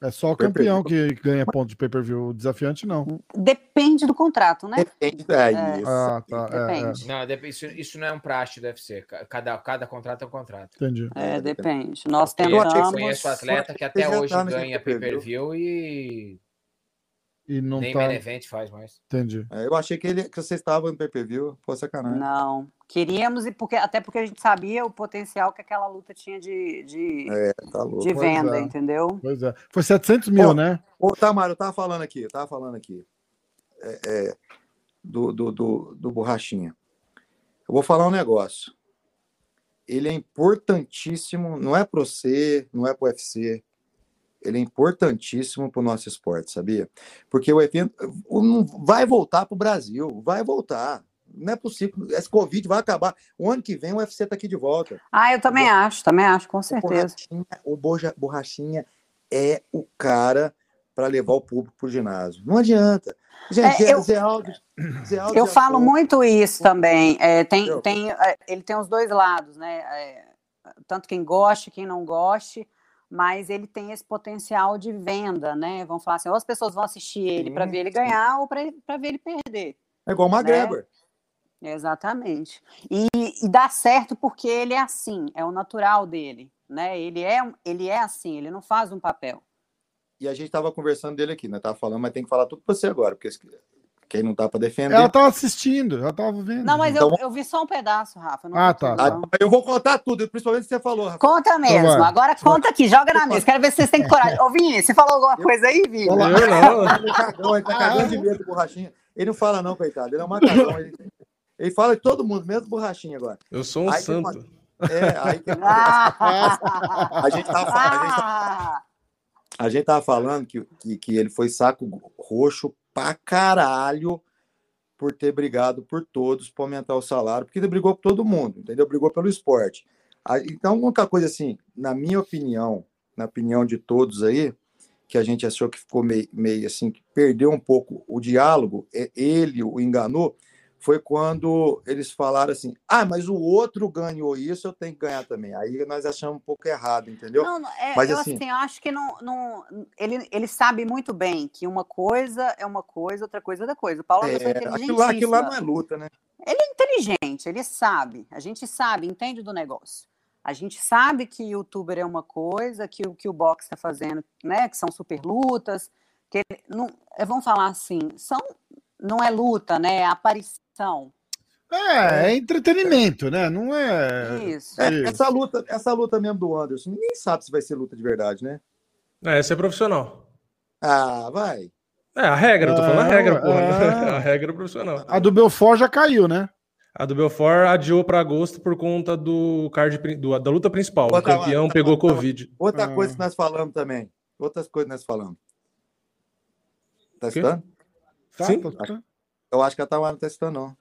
É só o campeão que ganha ponto de pay-per-view. O desafiante não. Depende do contrato, né? Depende. É, é. isso. Ah, tá. Depende. É, é. Não, isso, isso não é um praxe do UFC. Cada, cada contrato é um contrato. Entendi. É, depende. Nós temos. Eu conheço atleta que até hoje ganha pay-per-view e e não Nem tá... main event faz mais. Entendi. É, eu achei que, ele, que você estava no PPV, pô, sacanagem. Não. Queríamos, e porque, até porque a gente sabia o potencial que aquela luta tinha de, de, é, tá de venda, é. entendeu? Pois é. Foi 700 mil, ô, né? Ô, Tamara, eu tava falando aqui, eu tava falando aqui. É, é, do, do, do, do Borrachinha. Eu vou falar um negócio. Ele é importantíssimo, não é para você, não é para o UFC, ele é importantíssimo para o nosso esporte, sabia? Porque o evento vai voltar para o Brasil, vai voltar. Não é possível. Esse Covid vai acabar. O ano que vem o UFC está aqui de volta. Ah, eu também o acho, também acho, com certeza. O Borrachinha, o Borrachinha é o cara para levar o público para o ginásio. Não adianta. Gente, é, eu, Zé Aldo, Zé Aldo eu falo muito isso também. É, tem, tem, é, ele tem os dois lados, né? É, tanto quem goste, quem não goste mas ele tem esse potencial de venda, né? Vamos falar assim, ou as pessoas vão assistir ele para ver ele ganhar ou para ver ele perder. É igual o McGregor. Né? Exatamente. E, e, dá certo porque ele é assim, é o natural dele, né? Ele é, ele é assim, ele não faz um papel. E a gente estava conversando dele aqui, né? Tava falando, mas tem que falar tudo para você agora, porque quem não tá para defender. Ela tava assistindo, ela tava vendo. Não, mas então... eu, eu vi só um pedaço, Rafa. ah, tá. Ah, eu vou contar tudo, principalmente se você falou, Rafa. Conta então mesmo. Então Agora conta aqui, joga na mesa. Quero ver se vocês têm coragem. Ô, Vini, você falou alguma coisa aí, Vini? Eu não. Ele, cagão, ele tá cagando de medo, borrachinha. Ele não fala, não, coitado. Ele é um macacão. Ele, ele fala de todo mundo, mesmo borrachinha agora. Eu sou um aí santo. É, aí que. a gente tava falando. Ah! A gente tava falando que, que, que ele foi saco roxo pra caralho por ter brigado por todos para aumentar o salário, porque ele brigou por todo mundo, entendeu? Brigou pelo esporte. Então, uma coisa assim, na minha opinião, na opinião de todos aí, que a gente achou que ficou meio, meio assim, que perdeu um pouco o diálogo, é, ele o enganou, foi quando eles falaram assim: ah, mas o outro ganhou isso, eu tenho que ganhar também. Aí nós achamos um pouco errado, entendeu? Não, é, mas, eu, assim, assim, eu acho que não, não, ele, ele sabe muito bem que uma coisa é uma coisa, outra coisa é outra coisa. O Paulo é, é aquilo, lá, aquilo lá não é luta, né? Ele é inteligente, ele sabe, a gente sabe, entende do negócio. A gente sabe que youtuber é uma coisa, que o que o box está fazendo, né? Que são super lutas, que ele, não, é, vamos falar assim, são não é luta, né? É aparição. É, é entretenimento, né? Não é. Isso. É, essa luta, essa luta mesmo do Anderson, ninguém sabe se vai ser luta de verdade, né? É, esse é profissional. Ah, vai. É, a regra, eu tô falando a regra, porra. É... A regra é profissional. A do Belfort já caiu, né? A do Belfort adiou para agosto por conta do card do, da luta principal. Outra, o campeão outra, pegou outra, Covid. Outra ah. coisa que nós falamos também. Outras coisas que nós falamos. Tá escutando? Tá, Sim. Tá, Eu acho que a Tamara não tá escutando, não.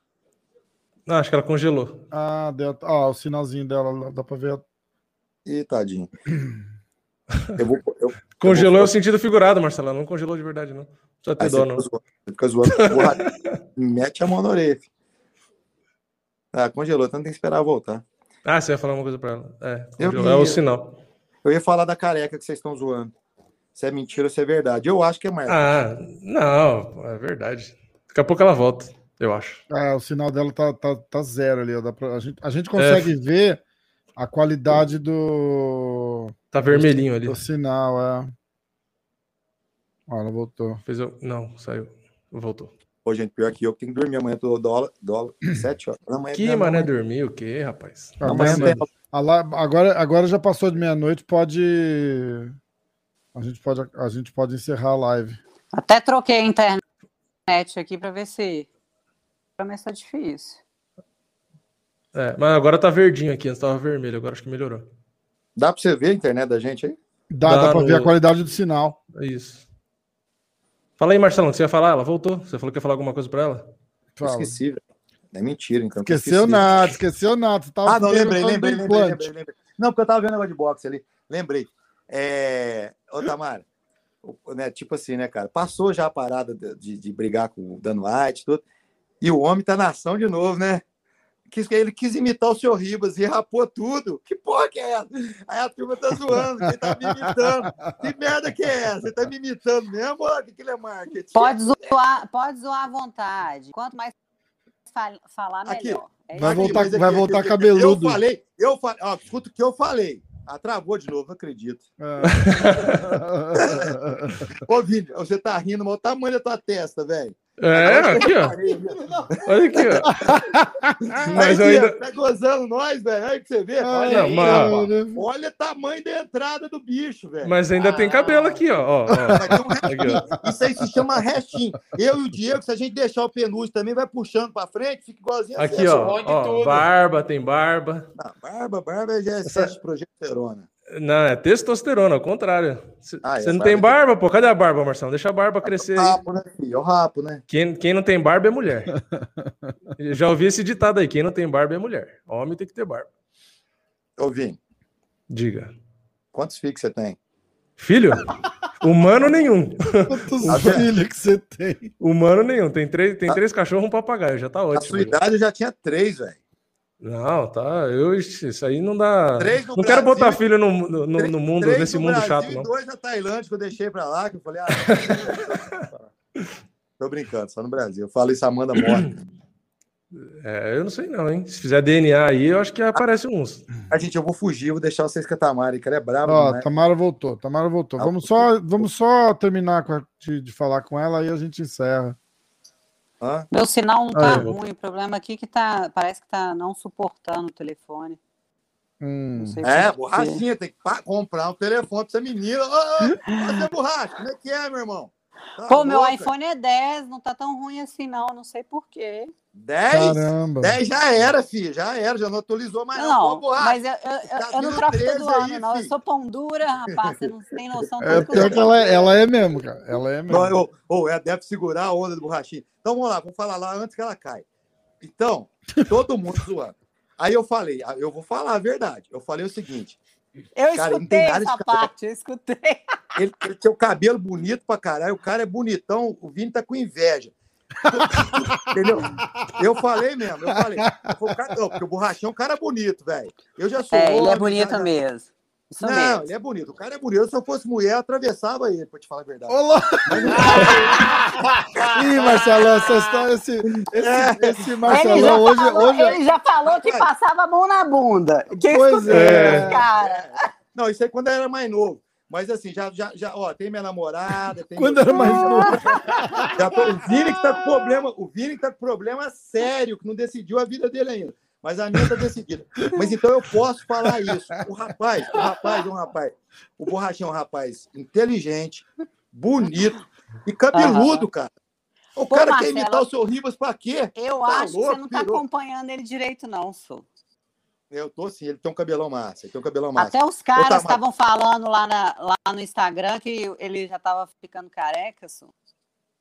Não, acho que ela congelou. Ah, deu, ah, o sinalzinho dela, dá pra ver. Ih, tadinho. Eu vou, eu, congelou eu vou... é o sentido figurado, Marcelo. Não congelou de verdade, não. Só ter dó, não. Zoando, fica zoando. mete a mão na orelha. Ah, congelou, então tem que esperar voltar. Ah, você ia falar uma coisa pra ela. É, eu, é o sinal. Eu ia falar da careca que vocês estão zoando se é mentira ou se é verdade. Eu acho que é mais. Ah, não, é verdade. Daqui a pouco ela volta, eu acho. Ah, o sinal dela tá, tá, tá zero ali. Pra... A, gente, a gente consegue é. ver a qualidade do. Tá vermelhinho ali. O sinal, é. Ó, ela voltou. Fez eu... Não, saiu. Voltou. Pô, gente, pior que eu que tenho que dormir amanhã, tô dólar, dólar, sete horas. Amanhã, que mané dormir o quê, rapaz? Ah, amanhã, agora, agora já passou de meia-noite, pode a gente pode, a gente pode encerrar a live. Até troquei a internet aqui para ver se. Para mim está difícil. É, mas agora tá verdinho aqui, antes tava vermelho, agora acho que melhorou. Dá para você ver a internet da gente aí? Dá, dá, dá para no... ver a qualidade do sinal. Isso. Fala aí, Marcelão, você ia falar? Ela voltou? Você falou que ia falar alguma coisa para ela? Fala. Esqueci, velho. É mentira, então. Esqueceu nada, esqueceu nada. ah, não, lembrei, lembrei, lembrei, lembrei, lembrei, Não, porque eu tava vendo negócio de boxe ali. Lembrei. É... Ô, Tamara, né, tipo assim, né, cara? Passou já a parada de, de brigar com o Dan White tudo, e o homem tá na ação de novo, né? Quis, ele quis imitar o seu Ribas e rapou tudo. Que porra que é essa? Aí a turma tá zoando, ele tá me imitando. Que merda que é essa? Você tá me imitando mesmo? O que, que ele é marketing? Pode zoar, pode zoar à vontade. Quanto mais falar, melhor. Aqui, é vai voltar, aqui, vai voltar cabeludo. Eu falei, eu falei, ó, escuta o que eu falei. Ah, travou de novo, não acredito. É. Ô, Vini, você tá rindo, mas o tamanho da tua testa, velho. É, aqui, ó. Olha aqui, ó. Mas aí, ainda... tá gozando nós, velho. Aí que você vê. olha, não, mas... olha o tamanho da entrada do bicho, velho. Mas ainda ah. tem cabelo aqui, ó. ó, ó. Um aqui, Isso aí se chama restinho. Eu e o Diego, se a gente deixar o penúltio também, vai puxando pra frente, fica igualzinho aqui. Aqui, ó. ó barba, tem barba. Não, barba, barba já é excesso de progesterona. Não, é testosterona, ao contrário. Você ah, é não tem barba, pô. Cadê a barba, Marcelo? Deixa a barba crescer. É o rapo, né, filho? É o rapo, né? Quem, quem não tem barba é mulher. Já ouvi esse ditado aí: quem não tem barba é mulher. Homem tem que ter barba. Ouvi. Diga. Quantos filhos você tem? Filho? Humano nenhum. Quantos filhos que você tem? Humano nenhum. Tem três, tem três cachorros e um papagaio. Já tá ótimo. A sua idade eu já tinha três, velho. Não, tá. Eu, isso aí não dá. não Brasil, quero botar filho no, no, três, no mundo, nesse no mundo Brasil chato. Não. dois na Tailândia que eu deixei pra lá, que eu falei, ah, tô brincando, só no Brasil. Eu falo isso, Amanda morta. É, eu não sei não, hein? Se fizer DNA aí, eu acho que aparece uns. A gente, eu vou fugir, vou deixar vocês com a Tamara, que ela é brava. Ó. Tamara voltou, Tamara voltou. Ah, vamos só, vamos só terminar a, de, de falar com ela e a gente encerra. Hã? Meu sinal não tá ruim. O problema aqui é que tá, parece que tá não suportando o telefone. Hum. É, borrachinha, tem que comprar um telefone pra essa menina. Ô, ô, ô, borracha, como é que é, meu irmão? Tá Pô, louca? meu iPhone é 10, não tá tão ruim assim, não. Não sei porquê. 10? Caramba. 10 já era, filho. Já era, já não atualizou mais. Não, não mas eu, eu, tá eu não troco todo ano, aí, não. Filho. Eu sou pão dura, rapaz. Você não tem noção. É pior que ela, é, ela é mesmo, cara. Ela é mesmo. Ou oh, ela deve segurar a onda do borrachinho. Então vamos lá, vamos falar lá antes que ela cai. Então, todo mundo zoando. Aí eu falei, ah, eu vou falar a verdade. Eu falei o seguinte. Eu cara, escutei essa parte, eu escutei. Ele, ele tem o cabelo bonito pra caralho, o cara é bonitão, o Vini tá com inveja. Entendeu? Eu falei mesmo, eu falei. Eu cara, não, porque o borrachão é um cara bonito, velho. Eu já sou. É, homem, ele é bonito já, mesmo. Isso não, mesmo. ele é bonito. O cara é bonito. Se eu fosse mulher, eu atravessava ele, pra te falar a verdade. Olá! Ih, Marcelo, essa história, esse, esse, é. esse Marcelão hoje, falou, hoje. Ele já falou que passava a mão na bunda. Que pois é. Cara. Não, isso aí quando eu era mais novo. Mas assim, já, já, já ó, tem minha namorada. Tem Quando era mais novo. Já tô, o Vini que tá com problema, o Vini que tá com problema sério, que não decidiu a vida dele ainda. Mas a minha tá decidida. Mas então eu posso falar isso. O rapaz, o rapaz é um rapaz. O Borrachinho é um rapaz inteligente, bonito e cabeludo, uhum. cara. O Pô, cara Marcelo, quer imitar o seu Ribas pra quê? Eu tá acho louco, que você não tá virou. acompanhando ele direito, não, sou. Eu tô sim, ele tem um cabelão massa, ele tem um cabelão massa. Até os caras estavam falando lá, na, lá no Instagram que ele já tava ficando careca, só.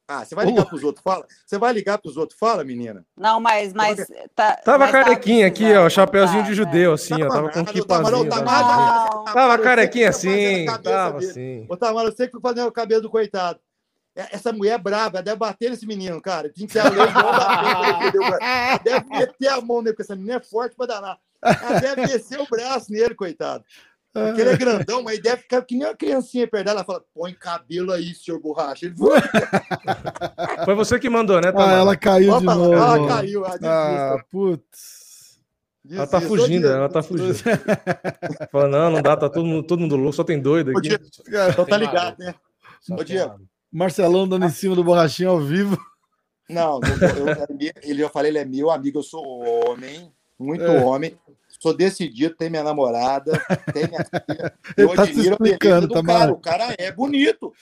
Ah, você vai ligar uh. para os outros, fala? Você vai ligar para os outros, fala, menina? Não, mas, mas tá, tava mas carequinha aqui, ó, chapeuzinho de judeu, assim, ó, tava com um kipazinho. Tava carequinha assim, tava assim. Ô, Tamara, eu sei que foi fazendo o cabelo do coitado. É, essa mulher é braba, deve bater nesse menino, cara. Tinha que ser a lei igual Deve meter a mão nele, porque essa menina é forte para danar. Ela deve descer o braço nele, coitado. Porque ele é grandão, mas deve ficar que nem uma criancinha perto dela. Ela fala: põe cabelo aí, senhor borracha. Ele Foi você que mandou, né? Ah, ela caiu Opa, de novo. Ela caiu. Ah, putz. Ela tá fugindo, ela tá fugindo. Fala, não, não dá, tá todo mundo, todo mundo louco, só tem doido aqui. Então tá ligado, né? Ô, Diego. Marcelão dando em cima do borrachinho ao vivo. Não, eu, eu, ele, eu falei, ele é meu amigo, eu sou homem, muito é. homem sou decidido, tem minha namorada, tem minha filha. Eu tá admiro explicando, a cara. O cara é bonito.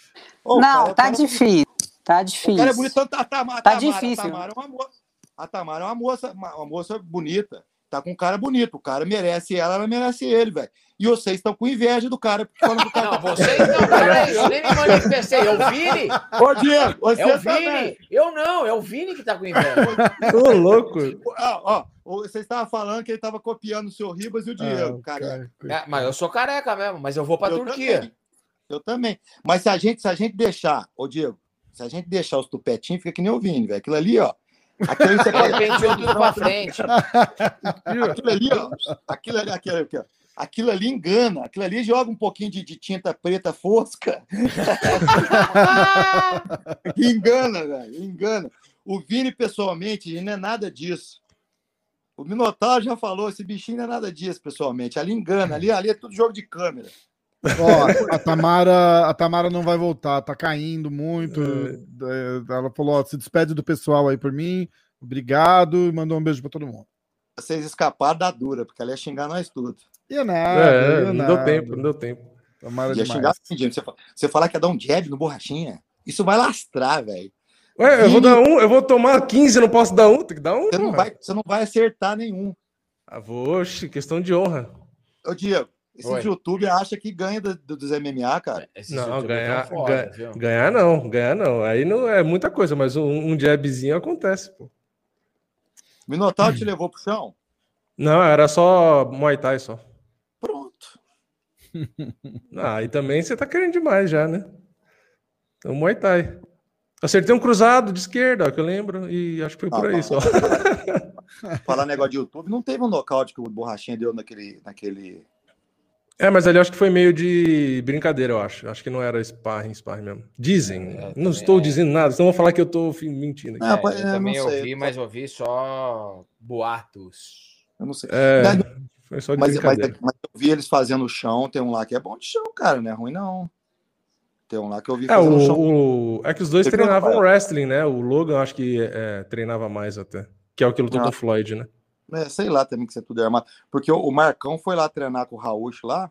Oh, não, tá difícil. Tá difícil. O cara é bonito. Tanto a, Tamara, tá difícil. A Tamara, é uma moça, a Tamara é uma moça, uma, uma moça bonita. Tá com um cara bonito. O cara merece ela, ela merece ele, velho. E vocês estão com inveja do cara. Porque do cara não, tá... vocês não, peraí, eu nem me manifestei. É o Vini? Ô, Diego, você é o Vini. Também. Eu não, é o Vini que tá com inveja. Ô, louco. Ó, ó, você estava falando que ele estava copiando o seu Ribas e o Diego, ah, cara. É, mas eu sou careca mesmo, mas eu vou pra eu Turquia. Também. Eu também. Mas se a gente, se a gente deixar, ô Diego, se a gente deixar os tupetinhos, fica que nem o Vini, velho. Aquilo ali, ó. Aquilo ali você pode pentear tudo pra frente. Aquilo ali, ó. Aquilo ali, aquilo ali, ó aquilo ali engana, aquilo ali joga um pouquinho de, de tinta preta fosca. engana, velho, engana. O Vini, pessoalmente, não é nada disso. O Minotauro já falou, esse bichinho não é nada disso, pessoalmente. Ali engana, ali, ali é tudo jogo de câmera. Ó, a Tamara, a Tamara não vai voltar, tá caindo muito. É. Ela falou: ó, se despede do pessoal aí por mim. Obrigado e mandou um beijo para todo mundo. Vocês escaparam da dura, porque ela ia xingar nós tudo. Ia nada, É, ia não nada. deu tempo, não deu tempo. Tamara Ia demais. xingar assim, Jimmy. Você, você falar que ia dar um jab no borrachinha, isso vai lastrar, velho. Ué, eu vou dar um, eu vou tomar 15, não posso dar um, tem que dar um. Você não vai, você não vai acertar nenhum. Ah, vou, oxe, questão de honra. Ô, Diego, esses Oi. YouTube acha que ganha do- do- dos MMA, cara. Esses Não, ganhar, tão foda, ganhar, não, ganhar não. Aí não é muita coisa, mas um, um jabzinho acontece, pô. Minotauro te levou pro chão? Não, era só Muay Thai só. Pronto. Ah, e também você tá querendo demais já, né? Então, Muay Thai. Acertei um cruzado de esquerda, ó, que eu lembro, e acho que foi por Ah, aí tá. só. Falar negócio de YouTube, não teve um nocaute que o Borrachinha deu naquele. naquele... É, mas ali eu acho que foi meio de brincadeira, eu acho. Acho que não era sparring, sparring mesmo. Dizem. É, não estou é. dizendo nada, senão vão falar que eu tô fi- mentindo aqui. É, eu é, também não sei. ouvi, mas ouvi só boatos. Eu não sei. É, foi só de mas, mas, brincadeira. mas eu vi eles fazendo chão, tem um lá que é bom de chão, cara, não é ruim não. Tem um lá que eu vi É, fazendo chão. o, o- é que os dois treinavam wrestling, né? O Logan acho que é, treinava mais até. Que é o que lutou Ah. com o Floyd, né? É, sei lá também que você tudo é armado. Porque o, o Marcão foi lá treinar com o Raúcho lá,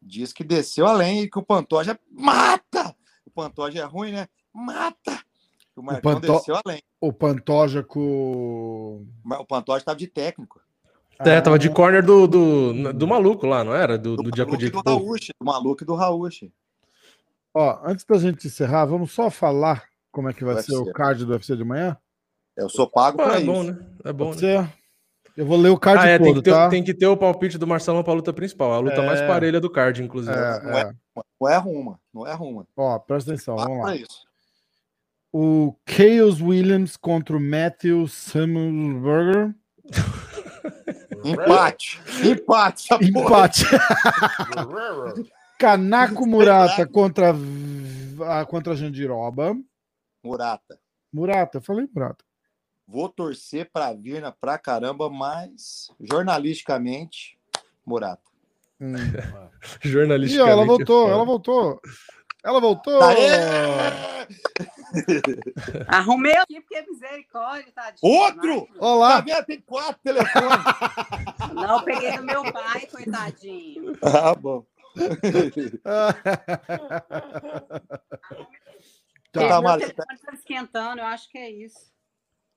diz que desceu além e que o Pantoja mata! O Pantoja é ruim, né? Mata! O Marcão Panto- desceu além. O Pantoja com. O Pantoja estava de técnico. É, tava Ah. de corner do, do, do maluco lá, não era? Do, do, Do, e do do maluco e do Raúcho. Ó, antes da gente encerrar, vamos só falar como é que vai ser o card do UFC de amanhã? Eu sou pago Ah, pra é isso. bom, né? É bom, Pode né? ser? Eu vou ler o card Ah, é, tem todo, que, ter, tá? tem que ter o palpite do Marcelão pra luta principal. A luta É. mais parelha do card, inclusive. É, Não é. Não é não é arruma. Ó, presta atenção, vamos lá. isso. O Chaos Williams contra o Matthew Samuelsberger. Empate. Empate. Empate. Kanako Murata contra, a- contra Jandiroba. Murata. Murata, eu falei Murata. Vou torcer pra Virna pra caramba, mas jornalisticamente, Murata. Hum. Jornalisticamente. ó, ela voltou, é ela voltou. Ela voltou. Arrumei aqui porque é misericórdia, tadinho. Outro? Tá Olá. vendo? Tem quatro telefones. Não, eu peguei do meu pai, coitadinho. ah, bom. Tá. Tá, Meu Mari, telefone tá esquentando, eu acho que é isso.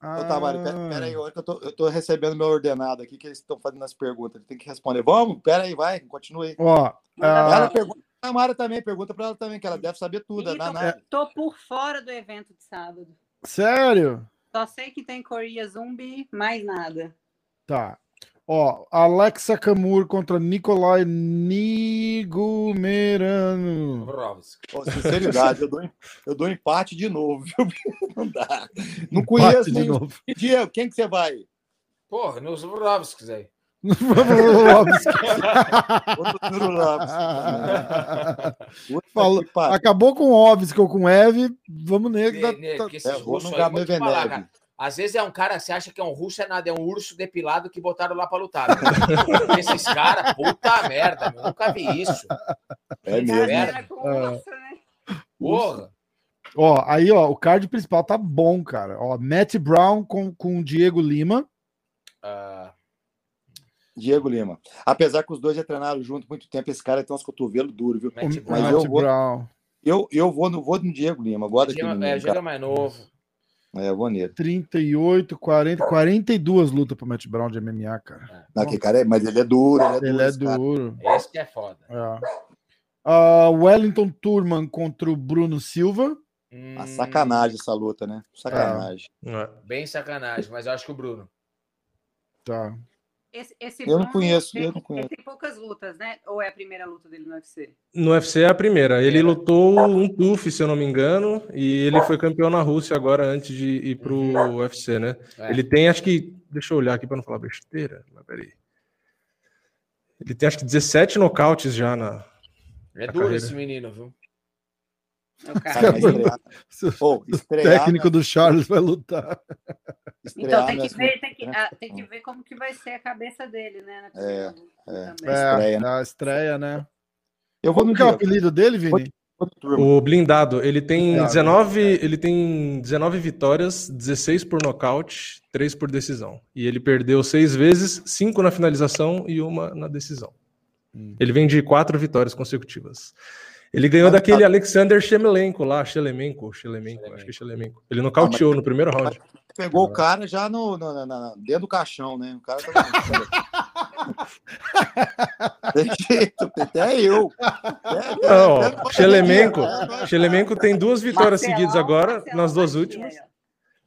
Ô, Tamara, pera, pera aí, eu tô, eu tô recebendo meu ordenado aqui, que eles estão fazendo as perguntas. Tem que responder. Vamos? Pera aí, vai, continue aí. Ó, ah, Ela pergunta pra Tamara também, pergunta pra ela também, que ela deve saber tudo. Ih, é tô, danada. tô por fora do evento de sábado. sério? Só sei que tem Korea Zumbi, mais nada. Tá. Ó, Alexa Camur contra Nikolai Nigumerano. Sinceridade, eu dou, em- eu dou empate de novo, viu? Não dá. Não conheço Bate de nenhum. novo. E, Diego, quem que você vai? Porra, nos Brovskis aí. Falou-. Acabou com o ou com o Eve. Vamos nele. Ne- ne- Tá- esses É, vou no vou Às vezes é um cara, você acha que é um russo, é nada, é um urso depilado que botaram lá pra lutar. Esses caras, puta merda, meu, nunca vi isso. É mesmo. merda. É. urso, né? Porra. Ó, aí, ó, o card principal tá bom, cara. Ó, Matt Brown com, com Diego Lima. Ah, Diego Lima. Apesar que os dois já treinaram junto muito tempo, esse cara tem uns cotovelos duros, viu? Matt Brown. Mas Matt eu vou- Brown. Eu, eu vou, no, vou no Diego Lima, Diego- é. Diego é cara. mais novo. É, nele. 38, 40, 42 lutas pro Matt Brown de MMA, cara. Não, aquele cara é, mas ele é duro, ele é duro. Ele é esse cara. duro. Esse que é foda. É. Ah, Wellington Turman contra o Bruno Silva. Hum, Uma sacanagem essa luta, né? Sacanagem. É. Bem sacanagem, mas eu acho que o Bruno. Tá. Esse, esse Eu não conheço, ele- eu não conheço. Ele tem poucas lutas, né? Ou é a primeira luta dele no UFC? No UFC é a primeira. Ele lutou um TUF, se eu não me engano, e ele foi campeão na Rússia agora antes de ir pro UFC, né? É. Ele tem, acho que. Deixa eu olhar aqui para não falar besteira. Mas peraí. Ele tem acho que 17 nocautes já na. É duro carreira. esse menino, viu? É o Cara, estrear, Pô, O estrear, técnico do Charles vai lutar. estrear Então tem que, ver, tem, que, né? ah, tem que ver como que vai ser a cabeça dele, né? é. também. É, Estreia, né? a estreia, né? Eu vou no que é o apelido dele, Vini? O blindado, ele tem 19, ele tem 19 vitórias, 16 por nocaute, 3 por decisão. E ele perdeu seis vezes, cinco na finalização e uma na decisão. Hum. Ele vem de quatro vitórias consecutivas. Ele ganhou mas, daquele tá... Alexander Shemelenko lá, Shelemenko, Shelemenko, acho que é Shelemenko. Ele nocauteou ah, no primeiro round. Pegou o cara já no, no, no, dentro do caixão, né? O cara Tem jeito, até eu. É, Não, Xelemenko, Xelemenko tem duas vitórias Marcelo, seguidas agora, Marcelo, nas duas últimas.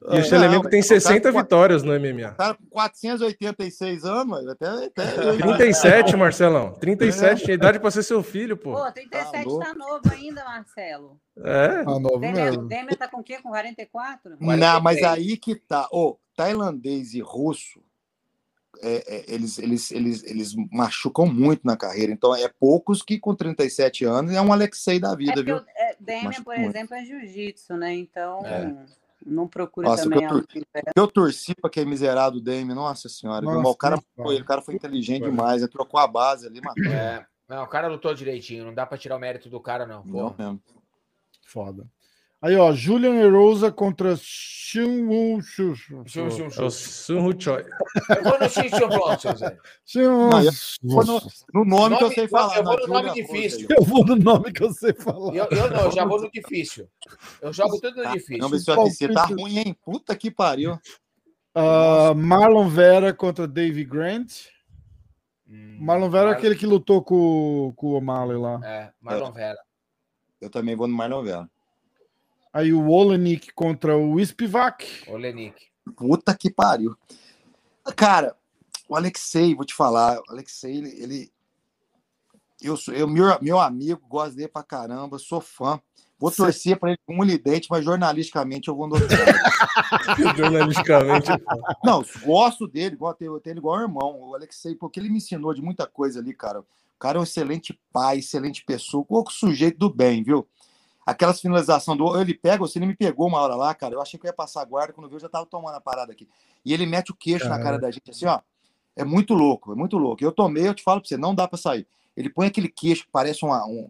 E o Xelemenko tem 60 vitórias no MMA. Cara com 486 anos, até, até 37, Marcelão. 37, tinha idade para ser seu filho, pô. Pô, 37 tá, tá novo ainda, Marcelo. É? Tá novo mesmo. Demer tá com o quê? Com 44? Não, mas aí que tá. Ô, tailandês e russo, é, é, eles, eles, eles, eles machucam muito na carreira. Então, é poucos que com 37 anos é um Alexei da vida, é viu? É, Demian, por muito. exemplo, é jiu-jitsu, né? Então, é. Não procura nossa, também. Eu, tor eu torci para aquele miserável Demian, nossa senhora. Nossa, o, cara foi, o cara foi inteligente demais, ele trocou a base ali, matou. É. Não, o cara lutou direitinho, não dá para tirar o mérito do cara, não. Não mesmo. Foda. Aí, ó, Julian Erosa contra Xun Wu Xu. É Choi. Eu vou no Xin Xiu No nome que eu sei falar. Eu vou no nome difícil. Eu vou no nome que eu sei falar. Eu, não, eu já vou no difícil. Eu jogo tudo no tá. difícil. Não, mas você tá ruim, hein? Puta que pariu. Uh, Marlon Vera contra Davy Grant. Hum, Marlon Vera Mar... é aquele que lutou com, com o O'Malley lá. É, Marlon. Vera. Eu também vou no Marlon Vera. Aí o Olenik contra o Spivak. Olenik. Puta que pariu. Cara, o Alexei, vou te falar, o Alexei, ele. ele eu sou eu, meu, meu amigo, gosto dele pra caramba, sou fã. Vou torcer para ele como lidente, mas jornalisticamente eu vou no Jornalisticamente. Não, gosto dele, gosto tenho, tenho ele igual irmão. O Alexei, porque ele me ensinou de muita coisa ali, cara. O cara é um excelente pai, excelente pessoa, pouco sujeito do bem, viu? Aquelas finalização do ele pega, você ele me pegou uma hora lá, cara. Eu achei que eu ia passar a guarda, quando viu, eu já tava tomando a parada aqui. E ele mete o queixo na cara da gente, assim, ó. É muito louco, é muito louco. Eu tomei, eu te falo pra você, não dá pra sair. Ele põe aquele queixo que parece uma. Um,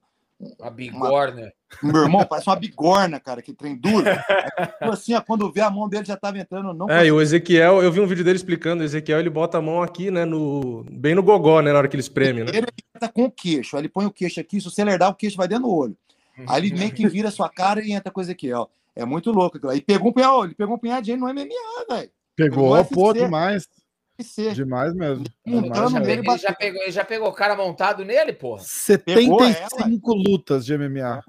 uma bigorna. Uma... Meu irmão, parece uma bigorna, cara, que trem duro. Tipo assim, ó, quando vê a mão dele já tava entrando. Não é, e o Ezequiel, eu vi um vídeo dele explicando, o Ezequiel ele bota a mão aqui, né, no, bem no gogó, né, na hora que ele espreme, né? Ele tá com o queixo, aí ele põe o queixo aqui, se você lerdar, o queixo vai dentro do olho. Aí ele meio que vira a sua cara e entra coisa aqui, ó. É muito louco. E pegou um punhado, ele pegou um punhadinho no MMA, velho. Pegou, pô, demais. Demais mesmo. Demais mesmo. Ele, já pegou, ele já pegou o cara montado nele, porra. 75 lutas de MMA.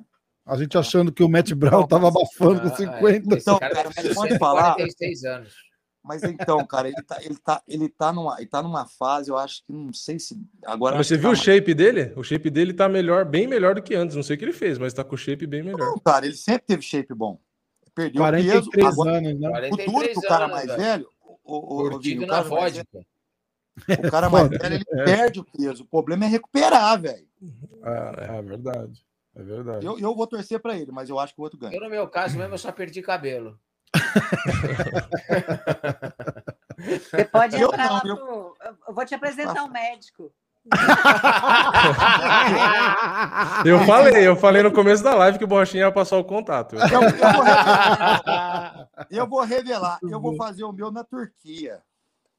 A gente achando que o Matt Brown tava abafando com 50. Então, cara, pode falar. 46 anos. Mas então, cara, ele tá, ele tá, ele tá, numa, ele tá numa fase, eu acho que não sei se. Agora mas você viu tá... o shape dele? O shape dele tá melhor, bem melhor do que antes. Não sei o que ele fez, mas tá com o shape bem melhor. Não, cara, ele sempre teve shape bom. Perdeu 43 peso. Agora, anos, né? O duro pro cara mais velho. O, o, o, o, cara mais velho, o cara mais velho, ele é. perde o peso. O problema é recuperar, velho. É, é verdade. É verdade. Eu, eu vou torcer para ele, mas eu acho que o outro ganha. Eu, no meu caso mesmo, eu só perdi cabelo. Você pode eu entrar não, lá eu... pro... Eu vou te apresentar um médico. eu falei, eu falei no começo da live que o Borrachinha ia passar o contato. Eu, eu, vou revelar, eu vou revelar, eu vou fazer o meu na Turquia.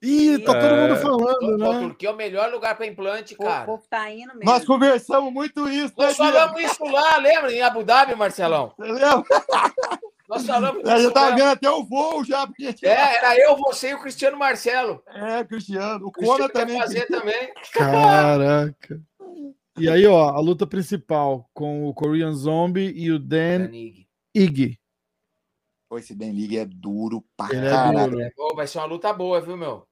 Ih, tá todo mundo falando, né? Turquia é o melhor lugar para implante, cara. O povo tá indo mesmo. Nós conversamos muito isso, né, Nós falamos isso lá, lembra? Em Abu Dhabi, Marcelão. Você lembra? Nós falamos. É, já tá vendo até o voo já. Porque... É, era eu, você e o Cristiano Marcelo. É, Cristiano. O Cristiano também. fazer também. Caraca. E aí, ó, a luta principal com o Korean Zombie e o Dan, Dan Ig. Pô, esse Dan Ig é duro pra Ele caralho. É duro. vai ser uma luta boa, viu, meu?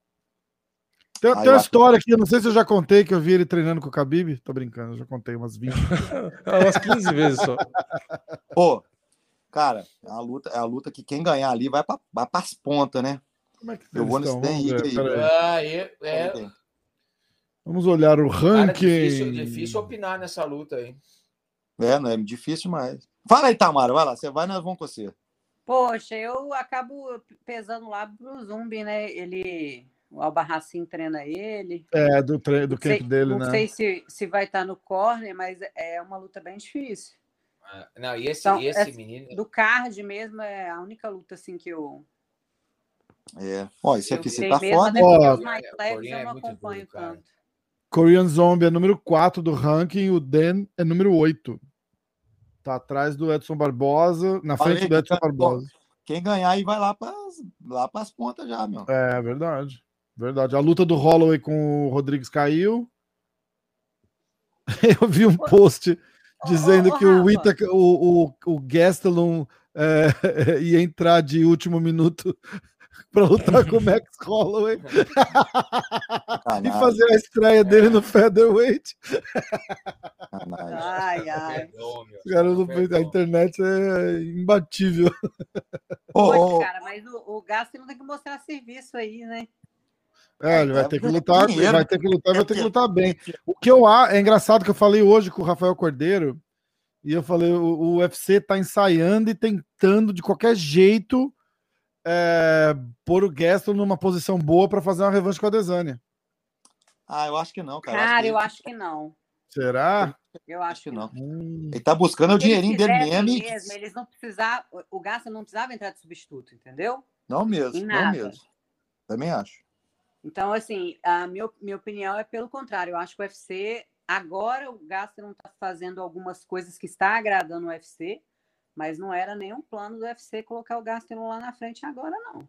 Tem, tem uma história aqui, eu não sei se eu já contei que eu vi ele treinando com o Khabib. Tô brincando, eu já contei umas 20. umas 15 vezes só. Pô, Cara, é a luta, é a luta que quem ganhar ali vai para vai as pontas, né? Como é que Eu vou nesse aí. Ah, é, é. Vamos olhar o ranking. Cara, difícil, difícil opinar nessa luta aí. É, não é difícil demais. Fala aí, Tamara, vai lá. Você vai, nós vamos com você. Poxa, eu acabo pesando lá pro Zumbi, né? Ele O Albarracin treina ele. É, do, tre do camp sei, dele, não né? Não sei se, se vai estar no corner, mas é uma luta bem difícil. Ah, não, e esse, então, esse menino. Do card mesmo é a única luta assim que eu. É. Ó, esse UFC tá mesmo, foda. Ó, os mais leves eu não acompanho tanto. Korean Zombie é número 4 do ranking, o Dan é número 8. Tá atrás do Edson Barbosa, na frente do Edson Barbosa. Quem ganhar aí vai lá para lá as pontas já, meu. É, verdade. Verdade. A luta do Holloway com o Rodrigues caiu. Eu vi um post dizendo que o, Ita, o, o, o Gastelum é, ia entrar de último minuto para lutar com o Max Holloway e fazer a estreia dele no featherweight. ai, ai. Cara, a internet é imbatível. Pô, cara, mas o, o Gastelum tem que mostrar serviço aí, né? É, ele vai ter que lutar, vai ter que lutar, vai ter que lutar bem. O que eu acho, é engraçado que eu falei hoje com o Rafael Cordeiro, e eu falei, o, o UFC tá ensaiando e tentando de qualquer jeito é, pôr o Gaston numa posição boa para fazer uma revanche com a Desânia. Ah, eu acho que não, cara. Cara, eu acho que não. Será? Eu acho que não. Hum. Ele tá buscando o dinheirinho dele mesmo. mesmo. Eles não precisavam, o Gaston não precisava entrar de substituto, entendeu? Não mesmo, não mesmo. Também acho. Então, assim, a minha, minha opinião é pelo contrário. Eu acho que o UFC, agora o Gaston não está fazendo algumas coisas que está agradando o UFC, mas não era nenhum plano do UFC colocar o Gaston lá na frente agora, não.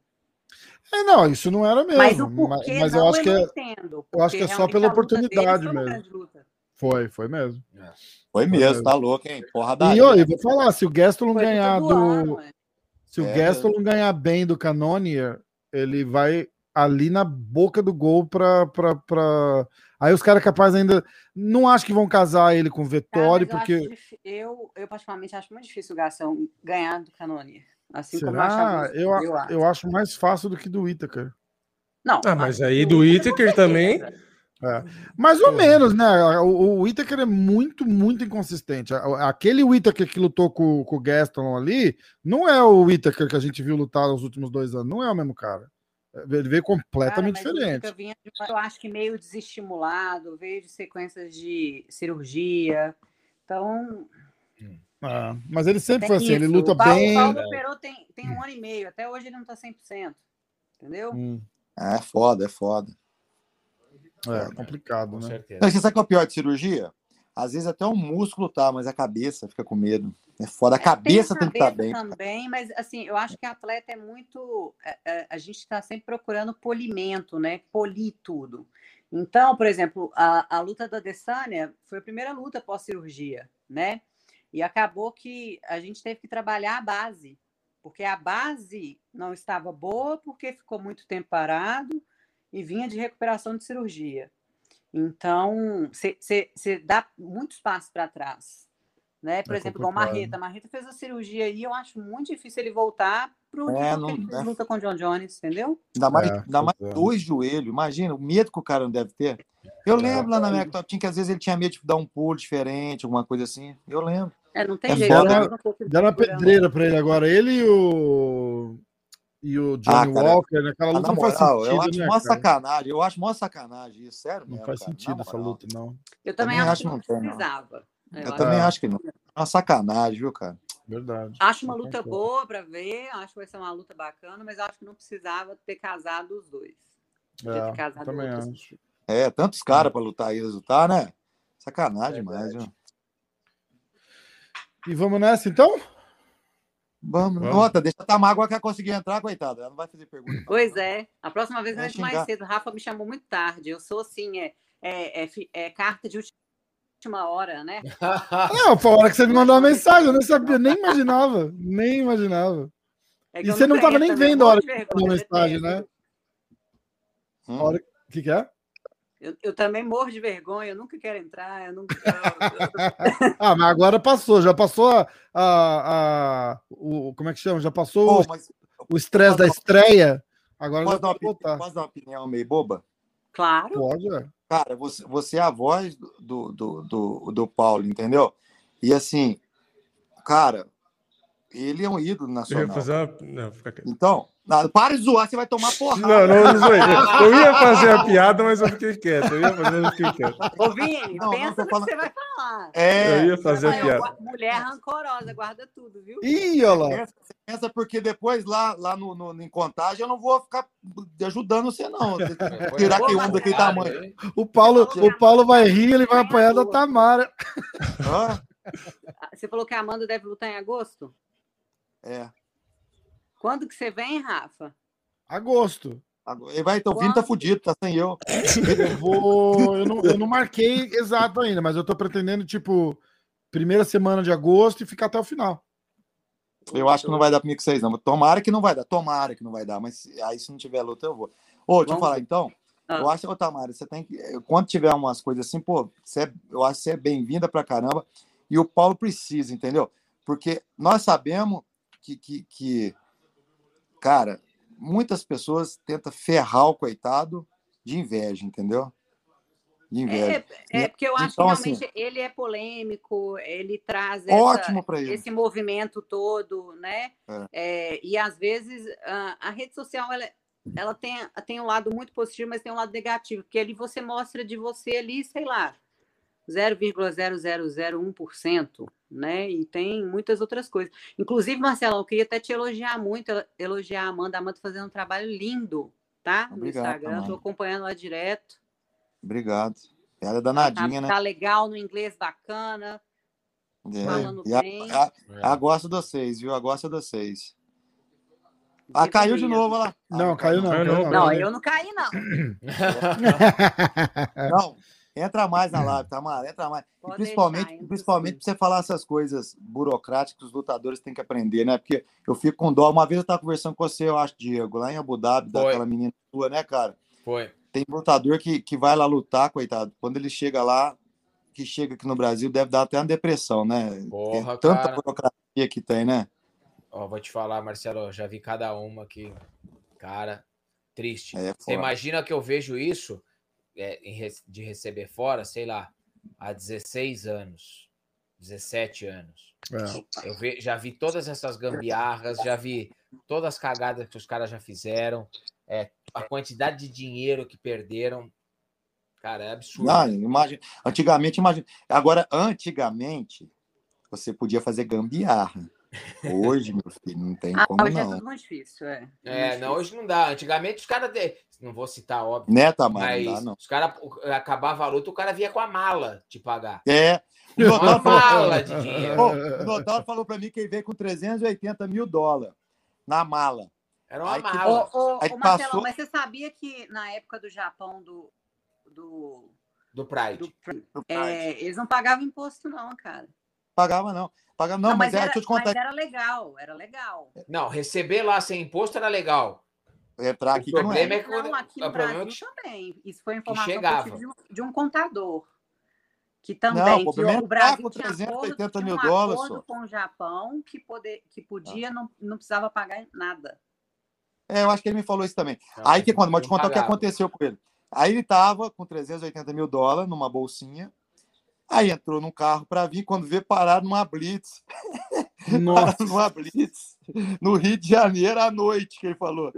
É, não, isso não era mesmo. Mas o porquê mas, eu acho eu que é, entendo, eu acho que é só pela oportunidade mesmo. Foi, foi mesmo. É. Foi mesmo, tá louco, hein? Porra da. E eu, eu vou falar, se o Gaston ganhar do. Ano, se o é, Gaston ganhar bem do Canonier, ele vai ali na boca do gol pra. pra, pra... Aí os caras capazes ainda. Não acho que vão casar ele com o Vettori, ah, porque. Eu, eu, eu, particularmente, acho muito difícil o Gastão ganhar do Canonier. Assim Será? como eu, achava, eu, eu, acho. eu acho mais fácil do que do Whittaker. Não. Ah, mas aí do Whittaker também. É. Mais ou menos, né? O, o Whittaker é muito, muito inconsistente. Aquele Whittaker que lutou com, com o Gaston ali não é o Whittaker que a gente viu lutar nos últimos dois anos. Não é o mesmo cara. Ele veio completamente cara, diferente. Vinha, eu acho que meio desestimulado, veio de sequências de cirurgia. Então. Ah, mas ele sempre foi assim, isso. ele luta o Paulo, bem. O Paulo operou tem, tem um ano e meio, até hoje ele não tá 100%. Entendeu? Hum. É foda, é foda. É complicado, Com né? certeza. Não, você sabe qual é o pior de cirurgia? Às vezes até o músculo tá, mas a cabeça fica com medo. É foda, a cabeça tem, tem que estar tá bem. também, mas assim, eu acho que atleta é muito. A, a, a gente está sempre procurando polimento, né? Polir tudo. Então, por exemplo, a, a luta da Dessânia foi a primeira luta pós-cirurgia, né? E acabou que a gente teve que trabalhar a base, porque a base não estava boa, porque ficou muito tempo parado e vinha de recuperação de cirurgia. Então, você dá muitos passos para trás. Né? Por é exemplo, igual Marreta. Marreta fez a cirurgia aí, eu acho muito difícil ele voltar para o é, não, que ele fez é. luta com o John Jones, entendeu? Ainda mais, é, ainda mais dois joelhos, imagina o medo que o cara não deve ter. Eu lembro lá na minha Top que às vezes ele tinha medo de dar um pulo diferente, alguma coisa assim. Eu lembro. É, não tem jeito. Deram uma pedreira para ele agora. Ele e o e o Johnny ah, Walker, naquela luta não faz moral, sentido. Eu acho né, mó sacanagem, eu acho mó sacanagem isso, sério. Não mesmo, faz cara, sentido essa luta, não. Eu também, também acho que não precisava. Eu, eu também acho que não. É uma sacanagem, viu, cara? Verdade. Acho uma luta boa para ver, acho que vai ser uma luta bacana, mas acho que não precisava ter casado os dois. É, casado também acho. É, tantos caras para lutar e resultar, né? Sacanagem demais, viu? E vamos nessa então? Vamos, Vamos. Nota, deixa a Tamágua que conseguir entrar, coitada. Ela não vai fazer pergunta. Pois é. A próxima vez eu entro mais cedo. Rafa me chamou muito tarde. Eu sou assim, é, é, é, é carta de última hora, né? Não, foi a hora que você me mandou uma mensagem, eu não sabia, nem imaginava. Nem imaginava. É e você não estava nem vendo a hora que você mandou mensagem, né? Hum. Hora... O que, que é? Eu, eu, também morro de vergonha, eu nunca quero entrar, eu nunca. ah, mas agora passou, já passou a, a, a o, como é que chama? Já passou Pô, o estresse da estreia. Agora posso, dar uma, posso dar uma opinião meio boba? Claro. Pode, é. Cara, você, você é a voz do, do, do, do Paulo, entendeu? E assim, cara, ele é um ídolo nacional. Uma... Não, então, não, para de zoar, você vai tomar porrada. Não, não, não Eu ia fazer a piada, mas eu fiquei quieto. Eu ia fazer, eu fiquei quieto. Ô, Vini, não, pensa no falando... que você vai falar. É, eu ia fazer a piada. Mulher rancorosa, guarda tudo, viu? Ih, olha lá. Pensa, pensa porque depois lá, lá no, no, em contagem eu não vou ficar ajudando você, não. Tirar que um daquele tamanho. O Paulo, o Paulo vai rir, ele vai apanhar da Tamara. Ah. Você falou que a Amanda deve lutar em agosto? É. Quando que você vem, Rafa? Agosto. Ele vai, então, o Vini tá fudido, tá sem eu. Eu vou. Eu não, eu não marquei exato ainda, mas eu tô pretendendo, tipo, primeira semana de agosto e ficar até o final. Eu acho que não vai dar comigo vocês, não. Tomara que não vai dar. Tomara que não vai dar. Mas aí, se não tiver luta, eu vou. Ô, deixa eu falar, então. Ah. Eu acho, ô, Tamara, você tem que. Quando tiver umas coisas assim, pô, você é, eu acho que você é bem-vinda pra caramba. E o Paulo precisa, entendeu? Porque nós sabemos que, que, que cara, muitas pessoas tentam ferrar o coitado de inveja, entendeu? De inveja. É, é porque eu acho então, que realmente assim, ele é polêmico, ele traz essa, esse movimento todo, né? É. É, e às vezes a, a rede social ela, ela tem, tem um lado muito positivo, mas tem um lado negativo, porque ali você mostra de você ali, sei lá, 0,0001%, né? E tem muitas outras coisas. Inclusive, Marcelo, eu queria até te elogiar muito, elogiar a Amanda. A Amanda tá fazendo um trabalho lindo, tá? No Obrigado, Instagram, estou acompanhando lá direto. Obrigado. Ela é danadinha, tá, né? Tá legal no inglês, bacana. É. Falando e bem. A, a, a, gosta de vocês, viu? A gosta de vocês. Ah, caiu de novo lá. Não, caiu não. Caiu não, não, não, eu não caí, não. não, Entra mais na live, Tamara, tá, entra mais. E principalmente, deixar, principalmente para você falar essas coisas burocráticas que os lutadores têm que aprender, né? Porque eu fico com dó. Uma vez eu estava conversando com você, eu acho, Diego, lá em Abu Dhabi, Foi. daquela menina sua, né, cara? Foi. Tem lutador que, que vai lá lutar, coitado. Quando ele chega lá, que chega aqui no Brasil, deve dar até uma depressão, né? Porra, tanta cara. burocracia que tem, né? Ó, vou te falar, Marcelo, já vi cada uma aqui. Cara, triste. É, você imagina que eu vejo isso é, de receber fora, sei lá, há 16 anos, 17 anos. É. Eu ve, já vi todas essas gambiarras, já vi todas as cagadas que os caras já fizeram, é, a quantidade de dinheiro que perderam. Cara, é absurdo. Não, imagina, antigamente, imagina. Agora, antigamente, você podia fazer gambiarra. Hoje, meu filho, não tem ah, como hoje é não. é tudo muito difícil, é. É, não, hoje não dá. Antigamente os caras, não vou citar, óbvio. Né, Tamara? Mas não, os caras, acabava a luta, o cara via com a mala te pagar. É. O Uma mala de dinheiro. o Notário falou para mim que ele veio com 380 mil dólares na mala. Era uma Aí, mala. Que... Ô, ô, Aí ô, Marcelo, passou... mas você sabia que na época do Japão, do... Do, do Pride. Do, do Pride. É, eles não pagavam imposto, não, cara. Pagava, não. Pagava, não, não mas, mas, era, deixa eu te contar. Mas era legal, era legal. Não, receber lá sem imposto era legal. Entrar aqui o problema é, que não, aqui no é Brasil que... também. Isso foi informação que, chegava. de, um, de um contador. Que também, não, o, que o Brasil com 380 tinha mil um dólares. Só. com o Japão que, poder, que podia, não, não precisava pagar nada. É, eu acho que ele me falou isso também. Não, Aí que quando, vou te contar o que aconteceu com ele. Aí ele estava com 380 mil dólares numa bolsinha Aí entrou no carro para vir, quando vê parado numa blitz. Nossa. numa blitz. No Rio de Janeiro à noite, que ele falou.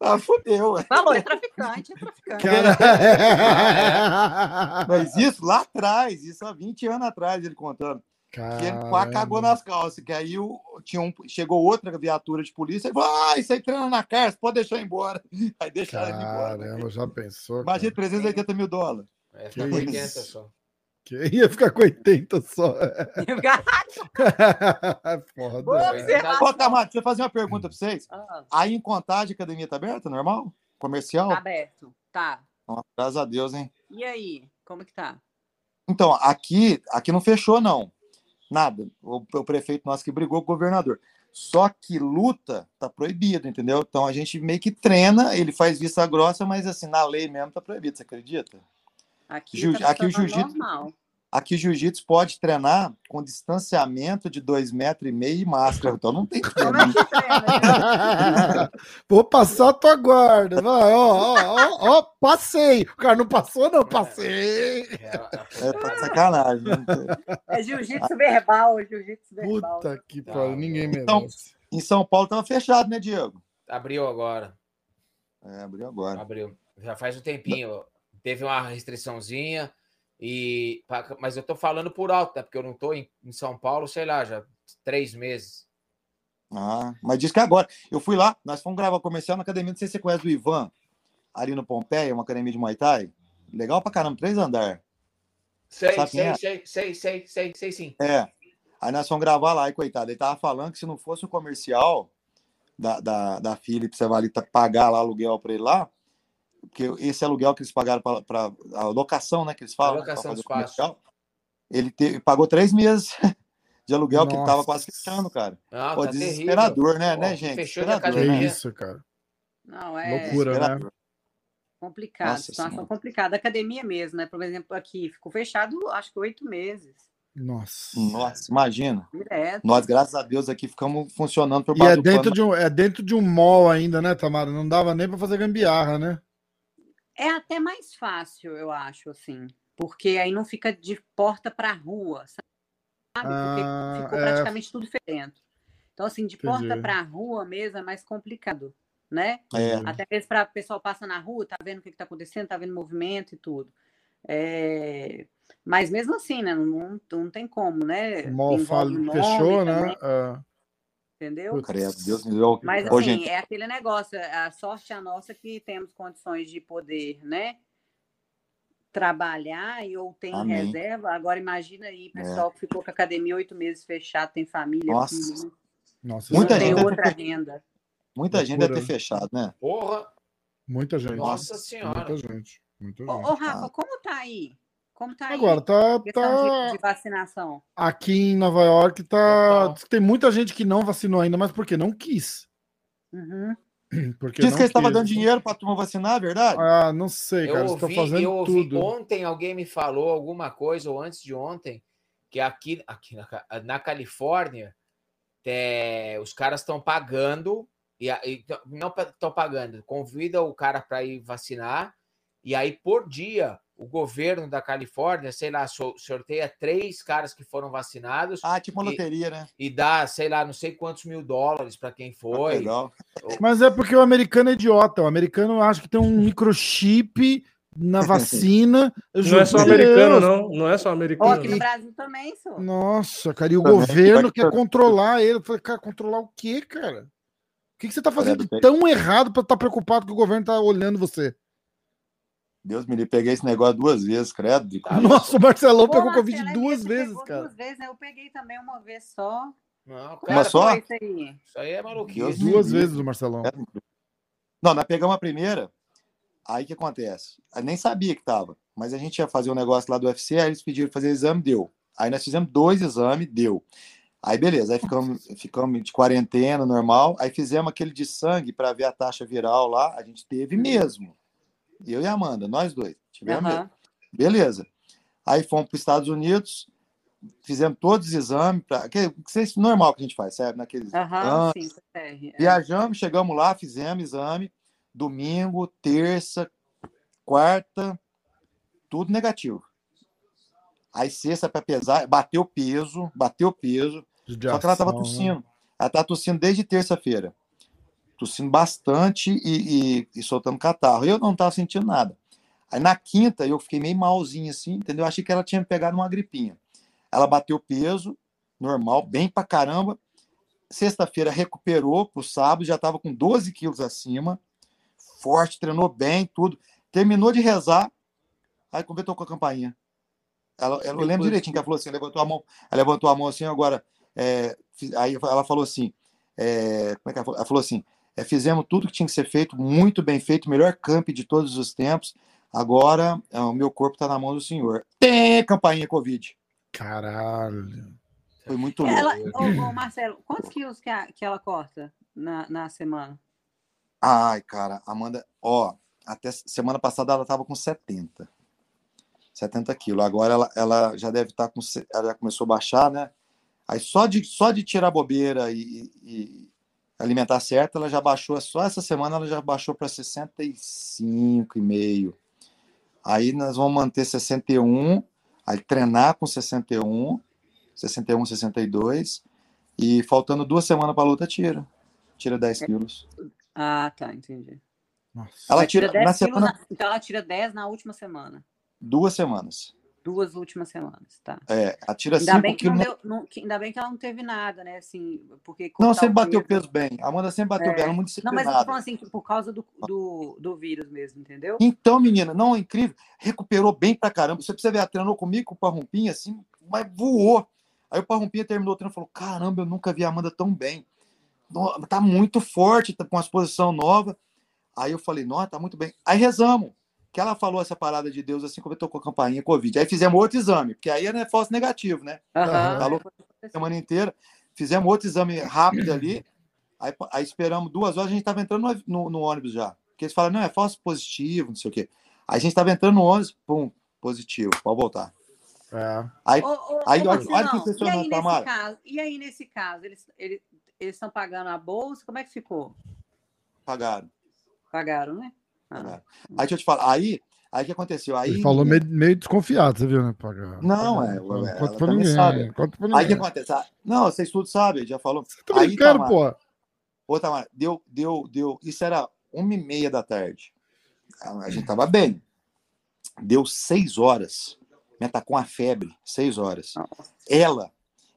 Ah, fudeu. Falou, é traficante, é traficante. Mas isso lá atrás, isso há 20 anos atrás, ele contando. Caramba. Que ele quase cagou nas calças, que aí o, tinha um, chegou outra viatura de polícia e falou: Ah, isso aí treina na cárcel, pode deixar ir embora. Aí deixaram ele embora. Caramba, já pensou? Imagina, 380 mil dólares. É, fica 80 só. Ia ficar com 80 só. Foda. Ô, Tamar, deixa eu fazer uma pergunta para vocês. Ah. Aí em Contagem, a academia tá aberta, normal? Comercial? Tá aberto, tá. graças a Deus, hein? E aí, como que tá? Então, aqui, aqui não fechou, não. Nada. O, o prefeito nosso que brigou com o governador. Só que luta tá proibido, entendeu? Então a gente meio que treina, ele faz vista grossa, mas assim, na lei mesmo tá proibido, você acredita? Aqui, Jiu tá aqui o jiu-jitsu. Aqui jiu-jitsu pode treinar com distanciamento de dois metros e meio e máscara, então não tem é que treina? Vou passar a tua guarda. Vai, ó, ó, ó, ó, passei. O cara não passou, não, passei. É tá de sacanagem. não tem. É jiu-jitsu verbal, jiu-jitsu verbal. Puta que Tá, pariu, ninguém Então- merece. Em São Paulo tava fechado, né, Diego? Abriu agora. É, abriu agora. Abriu. Já faz um tempinho. Teve uma restriçãozinha. E, mas eu tô falando por alto, né? Porque eu não tô em, em São Paulo, sei lá, já três meses. Ah, mas diz que agora. Eu fui lá, nós fomos gravar comercial na academia, não sei se você conhece o Ivan, ali no Pompeia, uma academia de Muay Thai. Legal pra caramba, três andar. Sei, Sabe sei, é? sei, sei, sei, sei, sei sim. É. Aí nós fomos gravar lá, e coitado, ele tava falando que se não fosse o comercial da, da, da Philips, você vai ali pagar lá aluguel pra ele lá, porque esse aluguel que eles pagaram pra a locação, né, que eles falam, A né, pra locação o comercial, ele te- pagou três meses de aluguel que ele tava Nossa. quase fechando, cara. Não, Pô, tá desesperador, né, Pô, né, gente? fechou de Que academia. né? isso, cara. Não, é Loucura, né? Complicado, Nossa situação Senhora. complicada. Academia mesmo, né? Por exemplo, aqui ficou fechado, acho que oito meses. Nossa. Nossa, imagina. Direto. Nós, graças a Deus, aqui ficamos funcionando por E é dentro, pano. de um, é dentro de um mall ainda, né, Tamara? Não dava nem pra fazer gambiarra, né? É até mais fácil, eu acho, assim. Porque aí não fica de porta para rua, sabe? Porque Ah, ficou é. praticamente tudo dentro. Então, assim, de porta para rua mesmo é mais complicado, né? É, Até mesmo para o pessoal passa na rua, tá vendo o que está acontecendo, tá vendo movimento e tudo. É, Mas mesmo assim, né? Não, não tem como, né? O mall fechou, também, né? É. Entendeu? credo, Deus me deu. Mas Ô, assim, gente, é aquele negócio, a sorte é a nossa que temos condições de poder, né? Trabalhar e ou tem Amém. reserva. Agora imagina aí, É. pessoal que ficou com a academia oito meses fechado, tem família, Nossa. filho, Nossa, Muita é tem gente- outra renda. muita gente deve ter fechado, né? Porra, Muita gente. nossa senhora. Muita gente. Muita Ô, gente. ô, Rafa, como tá aí? Como tá aí? Agora, tá, Questão de, tá de vacinação. aqui em Nova York, tá. Total. Tem muita gente que não vacinou ainda, mas por quê? Não quis. Uhum. Porque Diz que eles estavam quis. dando dinheiro pra turma vacinar, é verdade? Ah, não sei, cara. Eu ouvi, fazendo eu ouvi tudo. ontem, alguém me falou alguma coisa, ou antes de ontem, que aqui, aqui na, na Califórnia, é, os caras estão pagando, e, a- e não estão pagando, convida o cara para ir vacinar, e aí por dia o governo da Califórnia, sei lá, so- sorteia três caras que foram vacinados Ah, tipo uma E- loteria, né? e dá, sei lá, não sei quantos mil dólares para quem foi. Legal. Mas é porque o americano é idiota. O americano acha que tem um microchip na vacina. Não é só americano, não. Não é só Ó, americano. aqui no não. Brasil também, só. Nossa, cara, e o Também, governo quer controlar ele. Eu falei, cara, controlar o quê, cara? O que, que você tá fazendo tão errado pra estar preocupado que o governo tá olhando você? Deus me livre, peguei esse negócio duas vezes, credo. de-. Nossa, o Marcelão Pô, pegou Covid duas vezes, cara. Duas vezes, né? Eu peguei também uma vez só. Não, Uma cara, só? Foi isso aí. isso aí é maluquice. Deus Duas vezes o Marcelão. Não, nós pegamos a primeira, aí o que acontece? Eu nem sabia que tava, mas a gente ia fazer um negócio lá do UFC, aí eles pediram fazer exame, deu. Aí nós fizemos dois exames, deu. Aí beleza, aí ficamos, ficamos de quarentena, normal, aí fizemos aquele de sangue para ver a taxa viral lá, a gente teve mesmo. Eu e a Amanda, nós dois, tivemos. Aham. Beleza. Aí fomos para os Estados Unidos, fizemos todos os exames, pra, que, que é isso normal que a gente faz, sabe? Naqueles, Aham, Ah, sim, é. Viajamos, chegamos lá, fizemos exame, domingo, terça, quarta, tudo negativo. Aí sexta para pesar, bateu peso, bateu peso, só que ela tava Judiação, né? tossindo. Ela tá tossindo desde terça-feira. Tossindo bastante e, e- e soltando catarro. Eu não tava sentindo nada. Aí na quinta eu fiquei meio malzinho assim, entendeu? Achei que ela tinha pegado uma gripinha. Ela bateu peso, normal, bem pra caramba. Sexta-feira recuperou pro sábado, já tava com 12 quilos acima. Forte, treinou bem, tudo. Terminou de rezar, aí completou com a campainha. Ela, ela- eu lembro direitinho que ela falou assim, levantou a mão, ela levantou a mão assim, agora, é, aí ela falou assim, é, como é que ela falou? Ela falou assim, é, fizemos tudo que tinha que ser feito, muito bem feito, melhor camp de todos os tempos, agora é, o meu corpo está na mão do senhor. Tem campainha Covid. Caralho. Foi muito louco. Ela, ô, ô, Marcelo, quantos quilos que, a- que ela corta na, na semana? Ai, cara, Amanda, ó, até semana passada ela tava com 70. 70 quilos. Agora ela, ela já deve estar tá com. Ela já começou a baixar, né? Aí só de, só de tirar bobeira e, e alimentar certo, ela já baixou. Só essa semana ela já baixou para 65,5. Aí nós vamos manter 61, aí treinar com 61, 61, 62. E faltando duas semanas para a luta, tira. Tira 10 quilos. Ah, tá, entendi. Nossa. Ela tira, tira na semana. Na, então ela tira 10 na última semana. Duas semanas. Duas últimas semanas, tá. É, ela tira ainda 5 quilos. Deu, não, ainda bem que ela não teve nada, né? Assim, porque não, sempre bateu peso bem. A Amanda sempre bateu é. bem, ela é muito disciplinada. Não, mas eu tô falando assim, por causa do, do, do vírus mesmo, entendeu? Então, menina, não, é incrível. Recuperou bem pra caramba. Você precisa ver, ela treinou comigo com o Parrumpinha, assim, mas voou. Aí o Parrumpinha terminou o treino e falou: caramba, eu nunca vi a Amanda tão bem. Tá muito forte, tá com uma exposição nova. Aí eu falei, nossa, tá muito bem. Aí rezamos. Que ela falou essa parada de Deus assim como eu tocou a campainha Covid. Aí fizemos outro exame, porque aí é falso negativo, né? Uhum. Falou a semana inteira. Fizemos outro exame rápido ali. Aí, aí esperamos duas horas, a gente estava entrando no, no, no, ônibus já. Porque eles falam, não, é falso positivo, não sei o quê. Aí a gente estava entrando no ônibus, pum, positivo, pode voltar. É. Aí, ô, ô, aí, olha, olha que impressionante, Tamara. Caso, e aí, nesse caso, eles eles estão pagando a bolsa? Como é que ficou? Pagaram. Pagaram, né? Ah. Aí deixa eu te falar, aí, aí que aconteceu? Aí, Ele falou meio, meio desconfiado, você viu, né? Pagar. Não, é. Conta é, pra ninguém. Sabe. Conta pra ninguém. Aí que acontece? Ah, não, vocês tudo sabem, já falou. Você tá aí, Tamara, pô. Ô, Tamara, deu, deu, deu. Isso era uma e meia da tarde. A gente tava bem. Deu seis horas. Me atacou uma febre, seis horas. Ela,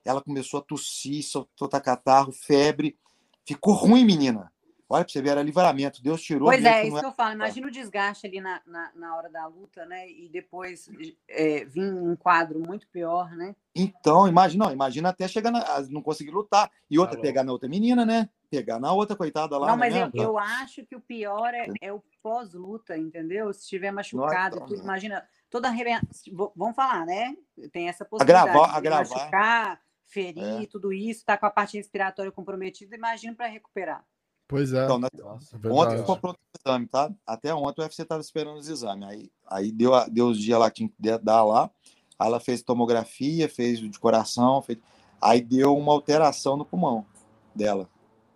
ela começou a tossir, soltar catarro, febre. Ficou ruim, menina. Olha, para você ver, era livramento. Deus tirou. Pois é, isso que eu falo. Imagina o desgaste ali na, na, na hora da luta, né? E depois é, vir um quadro muito pior, né? Então, imagina, não, imagina até chegar na, não conseguir lutar. E outra, tá pegar na outra menina, né? Pegar na outra, coitada lá. Não, mas eu, eu, acho que o pior é, é o pós-luta, entendeu? Se estiver machucado, Nossa, tudo, imagina, toda Vamos falar, né? Tem essa possibilidade. Agravar, agravar. Machucar, ferir, é. tudo isso, tá com a parte respiratória comprometida, imagina para recuperar. Pois é. Então, Nossa, é ontem ficou pronto o exame, tá? Até ontem o UFC estava esperando os exames. Aí, aí deu, deu os dias lá que tinha que dar lá. Aí ela fez tomografia, fez de coração, fez... aí deu uma alteração no pulmão dela.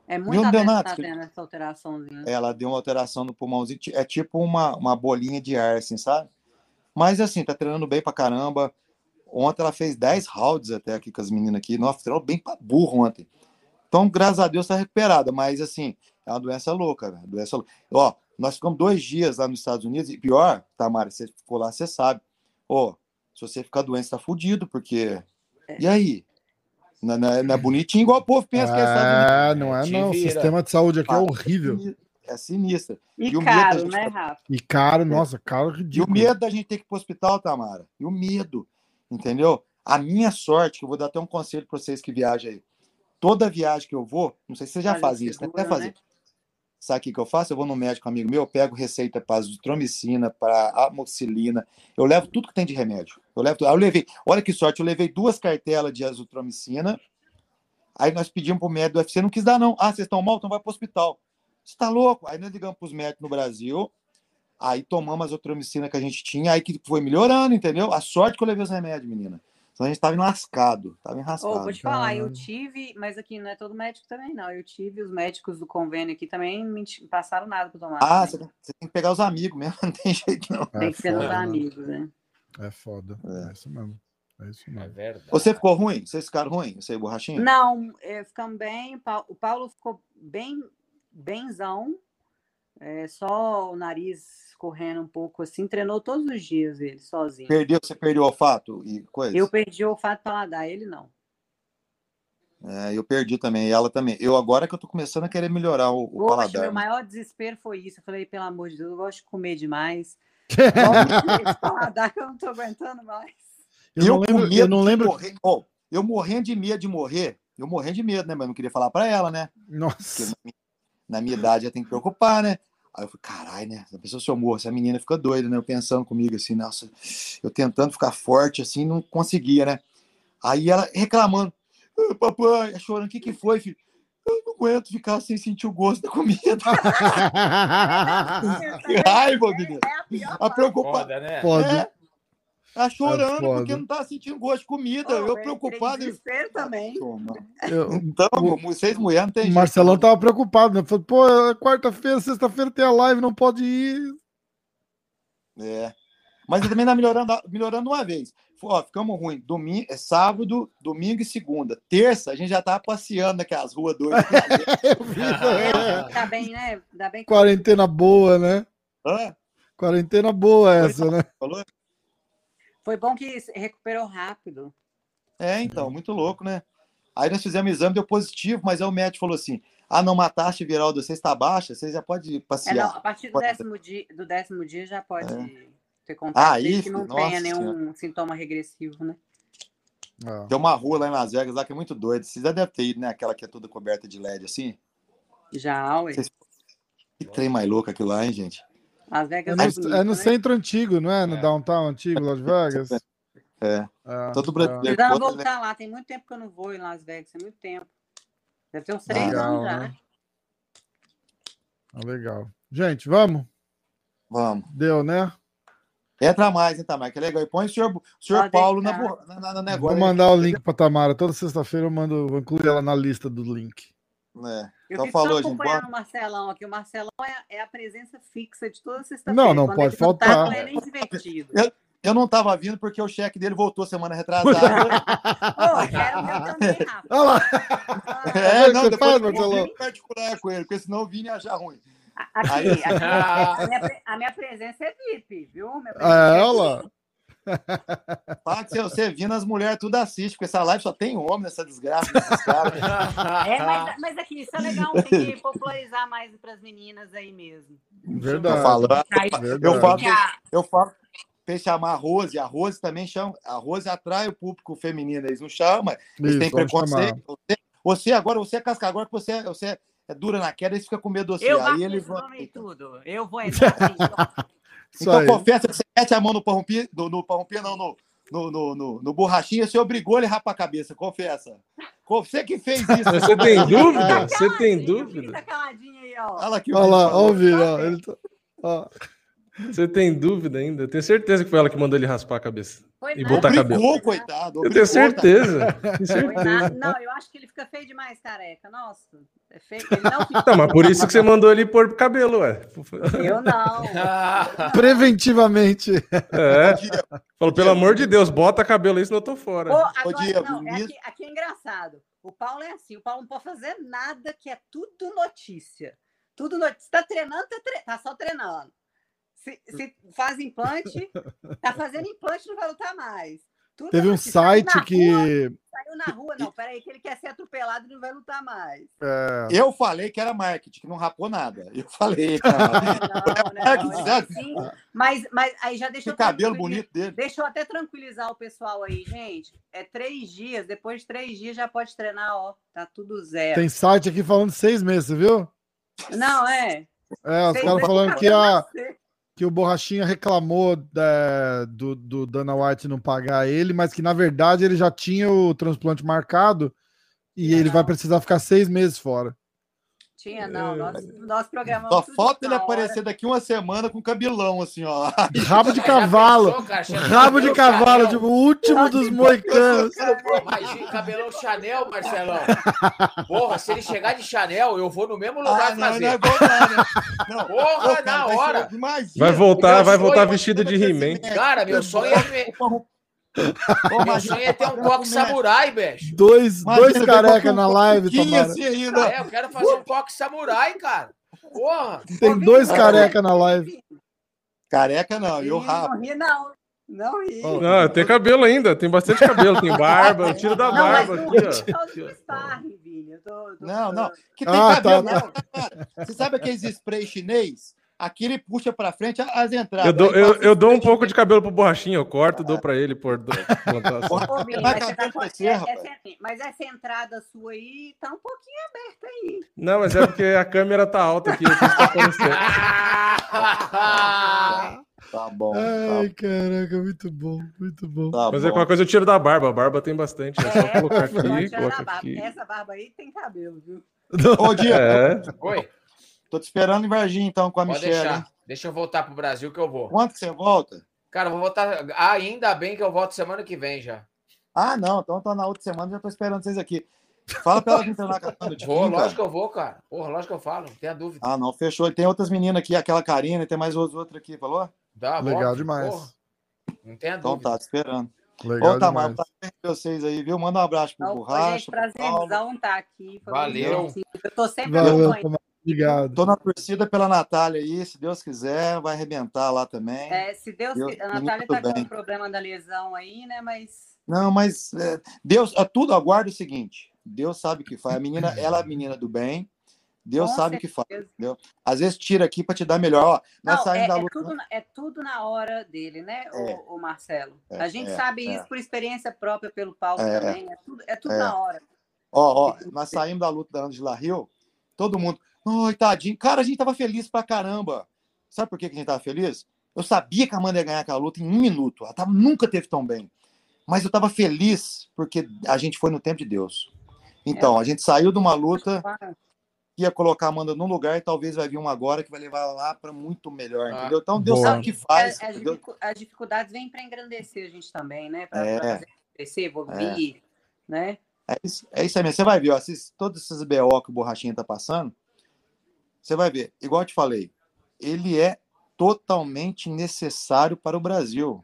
É muito não deu nada. Tá tendo essa alteraçãozinha. Ela deu uma alteração no pulmãozinho, é tipo uma, uma bolinha de ar, assim, sabe? Mas assim, tá treinando bem pra caramba. Ontem ela fez 10 rounds até aqui com as meninas aqui. Nossa, treinou bem pra burro ontem. Então, graças a Deus, está recuperada, mas assim, é uma doença louca, velho. Doença louca. Ó, nós ficamos dois dias lá nos Estados Unidos, e pior, Tamara, você ficou lá, você sabe. Ó, se você ficar doente, está fudido, porque. É. E aí? Não, não, é, não, é bonitinho igual o povo pensa que é. Ah, não é, não. O sistema de saúde aqui é horrível. É sinistro. E, e caro, medo, né, Rafa? E caro, nossa, caro ridículo. E o medo da gente ter que ir para o hospital, Tamara. E o medo, entendeu? A minha sorte, que eu vou dar até um conselho para vocês que viajam aí toda viagem que eu vou, não sei se você já Olha, faz isso, né? Até fazer. Né? Sabe o que, que eu faço? Eu vou no médico amigo meu, eu pego receita para azitromicina, para amoxicilina, eu levo tudo que tem de remédio. Eu levo tudo. Aí eu levei, olha que sorte, eu levei duas cartelas de azitromicina, aí nós pedimos para o médico do UFC, não quis dar não. Ah, vocês estão mal? Então vai para o hospital. Você está louco? Aí nós ligamos para os médicos no Brasil, aí tomamos a azitromicina que a gente tinha, aí que foi melhorando, entendeu? A sorte que eu levei os remédios, menina. Então a gente estava enlascado, estava enrascado. Oh, vou te falar, eu tive, mas aqui não é todo médico também, não. Eu tive os médicos do convênio aqui também me passaram nada para tomar. Ah, você tem, você tem, que pegar os amigos mesmo, não tem jeito não. Tem que ser os amigos, né? É foda, é, é isso mesmo. É isso mesmo. É verdade. Você ficou ruim? Vocês ficaram ruim? Você e borrachinha? Não, é, ficamos bem. O Paulo ficou bem, benzão. É, só o nariz correndo um pouco assim, treinou todos os dias ele, sozinho. Perdeu, você perdeu o olfato e coisa? Eu perdi o olfato paladar, ele não. É, eu perdi também, ela também. Eu agora que eu tô começando a querer melhorar o, o Poxa, paladar. Meu maior desespero foi isso. Eu falei, pelo amor de Deus, eu gosto de comer demais. paladar que eu não tô aguentando mais. Eu, eu não lembro, eu não lembro. Morrer, oh, eu morrendo de medo de morrer, eu morrendo de medo, né? Mas não queria falar para ela, né? Nossa. Na minha idade já tem que preocupar, né? Aí eu falei, caralho, né? A pessoa se eu morro, essa menina fica doida, né? Eu pensando comigo assim, nossa, eu tentando ficar forte assim, não conseguia, né? Aí ela reclamando, ah, papai, chorando, o que que foi, filho? Eu não aguento ficar sem sentir o gosto da comida. que raiva, menina. É a, a preocupação. Foda, né? Foda. É. Tá chorando é porque não tá sentindo gosto de comida. Oh, eu preocupado. Em... também. Eu, então, vocês mulheres não tem Marcelão jeito. tava preocupado, né? Falou, pô, é quarta-feira, sexta-feira tem a live, não pode ir. É. Mas também tá melhorando, melhorando uma vez. Ó, ficamos ruim. Domingo, é sábado, domingo e segunda. Terça, a gente já tava passeando naquelas ruas doidas. tá bem, né? Dá bem Quarentena boa, né? Hã? Quarentena boa essa, né? Falou? Foi bom que recuperou rápido. É, então, muito louco, né? Aí nós fizemos o exame, deu positivo, mas aí o médico falou assim: ah, não, uma taxa viral de você está baixa, você já pode passear. É, não, a partir do décimo, dia, do décimo dia já pode é. ter contato, ah, isso, que não tenha nenhum senhora. sintoma regressivo, né? Ah. Tem uma rua lá em Las Vegas lá que é muito doida. Você já deve ter ido, né? Aquela que é toda coberta de LED assim. Já, ué. Vocês... Que trem mais louco aquilo lá, hein, gente? Las Vegas é no, é, bonito, é no né? centro antigo, não é? No é. downtown antigo, Las Vegas. É. é. Todo brasileiro. Eu vou voltar lá. Tem muito tempo que eu não vou em Las Vegas. Tem muito tempo. Deve ter uns três legal, anos já. Né? Ah, legal. Gente, vamos? Vamos. Deu, né? Entra mais, entra mais, que é legal. E põe o senhor, o senhor Paulo na, na, na, na negócio. Vou mandar o link para Tamara. Toda sexta-feira eu mando, vou incluir ela na lista do link. É. Eu então falou, gente. acompanhando o Marcelão aqui. O Marcelão é, é, a presença fixa de toda sexta-feira. Não, não pode faltar. Não tá, é eu, eu não estava vindo porque o cheque dele voltou semana retrasada. Pô, quero meu também, Rafa. Olha lá. É, não, depois eu vou particular com ele, porque senão o Vini ia achar ruim. Aqui, aqui a, minha, a, minha, presença é VIP, viu? Minha é, olha lá. Fala que você vindo, as mulheres tudo assistem, porque essa live só tem homem nessa desgraça desses caras. É, mas, mas aqui, isso é legal, tem que popularizar mais para as meninas aí mesmo. Verdade. Eu falo, eu falo, eu falo, fez chamar a Rose, a Rose também chama, a Rose atrai o público feminino, eles não chamam, eles Isso, têm preconceito. Você, você, agora, você é casca, agora que você, você é dura na queda, eles ficam com medo de você. Eu aí eles vão. Tudo. Eu vou entrar Então confessa que você mete a mão no parrumpinha, no, no não, no, no, no, no, no borrachinha, você obrigou ele a rapar a cabeça, confessa. Você que fez isso. Você tem dúvida? Você tem dúvida? Olha aqui, Olha lá, olha o vídeo, ó. Ele tá... ó. Você tem dúvida ainda? Eu tenho certeza que foi ela que mandou ele raspar a cabeça. Foi e botar a cabeça. coitado. Eu tenho certeza. Tenho certeza. Não, eu acho que ele fica feio demais, careca. Nossa, é feio. Ele não fica... Tá, mas por isso que você mandou ele pôr cabelo, ué. Eu não. Preventivamente. É. Falou, pelo amor de Deus, bota cabelo aí, senão eu tô fora. Ô, agora, não, é aqui, aqui é engraçado. O Paulo é assim, o Paulo não pode fazer nada que é tudo notícia. Tudo notícia. Tá treinando, tá, tre... tá só treinando. Se, se faz implante, tá fazendo implante, não vai lutar mais. Tudo Teve um site que. Rua, saiu na rua, não, peraí, que ele quer ser atropelado e não vai lutar mais. É... Eu falei que era marketing, que não rapou nada. Eu falei, cara. Não, não, não, é assim, mas, mas aí já deixou. Que cabelo bonito dele. Deixa eu até tranquilizar o pessoal aí, gente. É três dias, depois de três dias já pode treinar, ó. Tá tudo zero. Tem site aqui falando seis meses, viu? Não, é. É, os caras falando que a, que o Borrachinha reclamou é, do, do Dana White não pagar ele, mas que na verdade ele já tinha o transplante marcado e ele vai precisar ficar seis meses fora. Tinha, não. É. Nós, nós programamos. Só falta ele aparecer daqui uma semana com cabelão, assim, ó. Rabo de cavalo. Pensou, Rabo de cavalo, tipo, o último dos moicanos. Imagina, cabelão Chanel, Marcelão. Porra, se ele chegar de Chanel, eu vou no mesmo lugar ah, não, fazer. Não, é bom, né? não. Porra, na hora. Vai voltar, vai voltar vestido de He-Man. Cara, meu sonho é. Pô, é ter um coque samurai, bicho. Dois, dois careca na live, Tomara. Assim ainda. É, eu quero fazer um coque samurai, cara. Porra. Tem dois careca na live. Careca não, eu rabo. Não ri, não. Não ri. Oh, não, tem cabelo ainda, tem bastante cabelo, tem barba, tiro da barba não, aqui, ó. Não, não, que tem ah, cabelo. Tá, tá. Você sabe aqueles spray chinês? Aqui ele puxa para frente as entradas. Eu dou, eu, eu dou um pouco de cabelo pro borrachinho, eu corto, dou para ele por. mas, essa entrada sua aí tá um pouquinho aberta aí. Não, mas é porque a câmera tá alta aqui. Tá bom. Ai, tá. caraca, muito bom, muito bom. Tá mas é com uma coisa eu tiro da barba, a barba tem bastante. É, só colocar aqui, colocar aqui. Essa barba aí tem cabelo, viu? Ô, Diego. É. Oi. Tô te esperando em Varginha, então, com a Pode Michelle. Deixa. Deixa eu voltar pro Brasil que eu vou. Quanto que você volta? Cara, vou votar. Ah, ainda bem que eu voto semana que vem já. Ah, não, então tô na outra semana, já tô esperando vocês aqui. Fala pra ela vir treinar com de Vou, lógico que eu vou, cara. Porra, lógico que eu falo, não tenha dúvida. Ah, não, fechou. Tem outras meninas aqui, aquela Karina, e tem mais outras aqui, falou? Dá, Legal demais. Porra. Não tenha então dúvida. Então tá, te esperando. Legal Ô, Tamar, tá vocês aí, viu? Manda um abraço pro Borracha. Prazerzão estar tá aqui. Valeu. Eu tô sempre Valeu, Obrigado. Tô na torcida pela Natália aí, se Deus quiser, vai arrebentar lá também. É, se Deus, Deus A Natália tá bem. com um problema da lesão aí, né? Mas. Não, mas é, Deus, é, tudo aguarda o seguinte: Deus sabe o que faz. A menina, ela é a menina do bem. Deus Com sabe o que faz. Entendeu? Às vezes tira aqui para te dar melhor. Ó, nós Não, é, da luta. É tudo, é tudo na hora dele, né, é, o, o, Marcelo? É, a gente é, sabe é. isso por experiência própria pelo Paulo também. É tudo, é tudo na hora. Ó, ó, nós saímos da luta da Angela Rio, todo mundo. Ai, tadinho. Cara, a gente tava feliz pra caramba. Sabe por que, a gente tava feliz? Eu sabia que a Amanda ia ganhar aquela luta em um minuto. Ela tava, nunca teve tão bem. Mas eu tava feliz porque a gente foi no tempo de Deus. Então, a gente saiu de uma luta ia colocar a Amanda num lugar e talvez vai vir uma agora que vai levar ela lá para muito melhor, ah, entendeu? Então Deus boa. sabe o que faz. É, as, dificuldades vêm para engrandecer a gente também, né? Para é, crescer, evoluir, é. né? É isso, é isso aí mesmo. Você vai ver, ó, esses, todos esses BO que o Borrachinha tá passando, você vai ver, igual eu te falei, ele é totalmente necessário para o Brasil.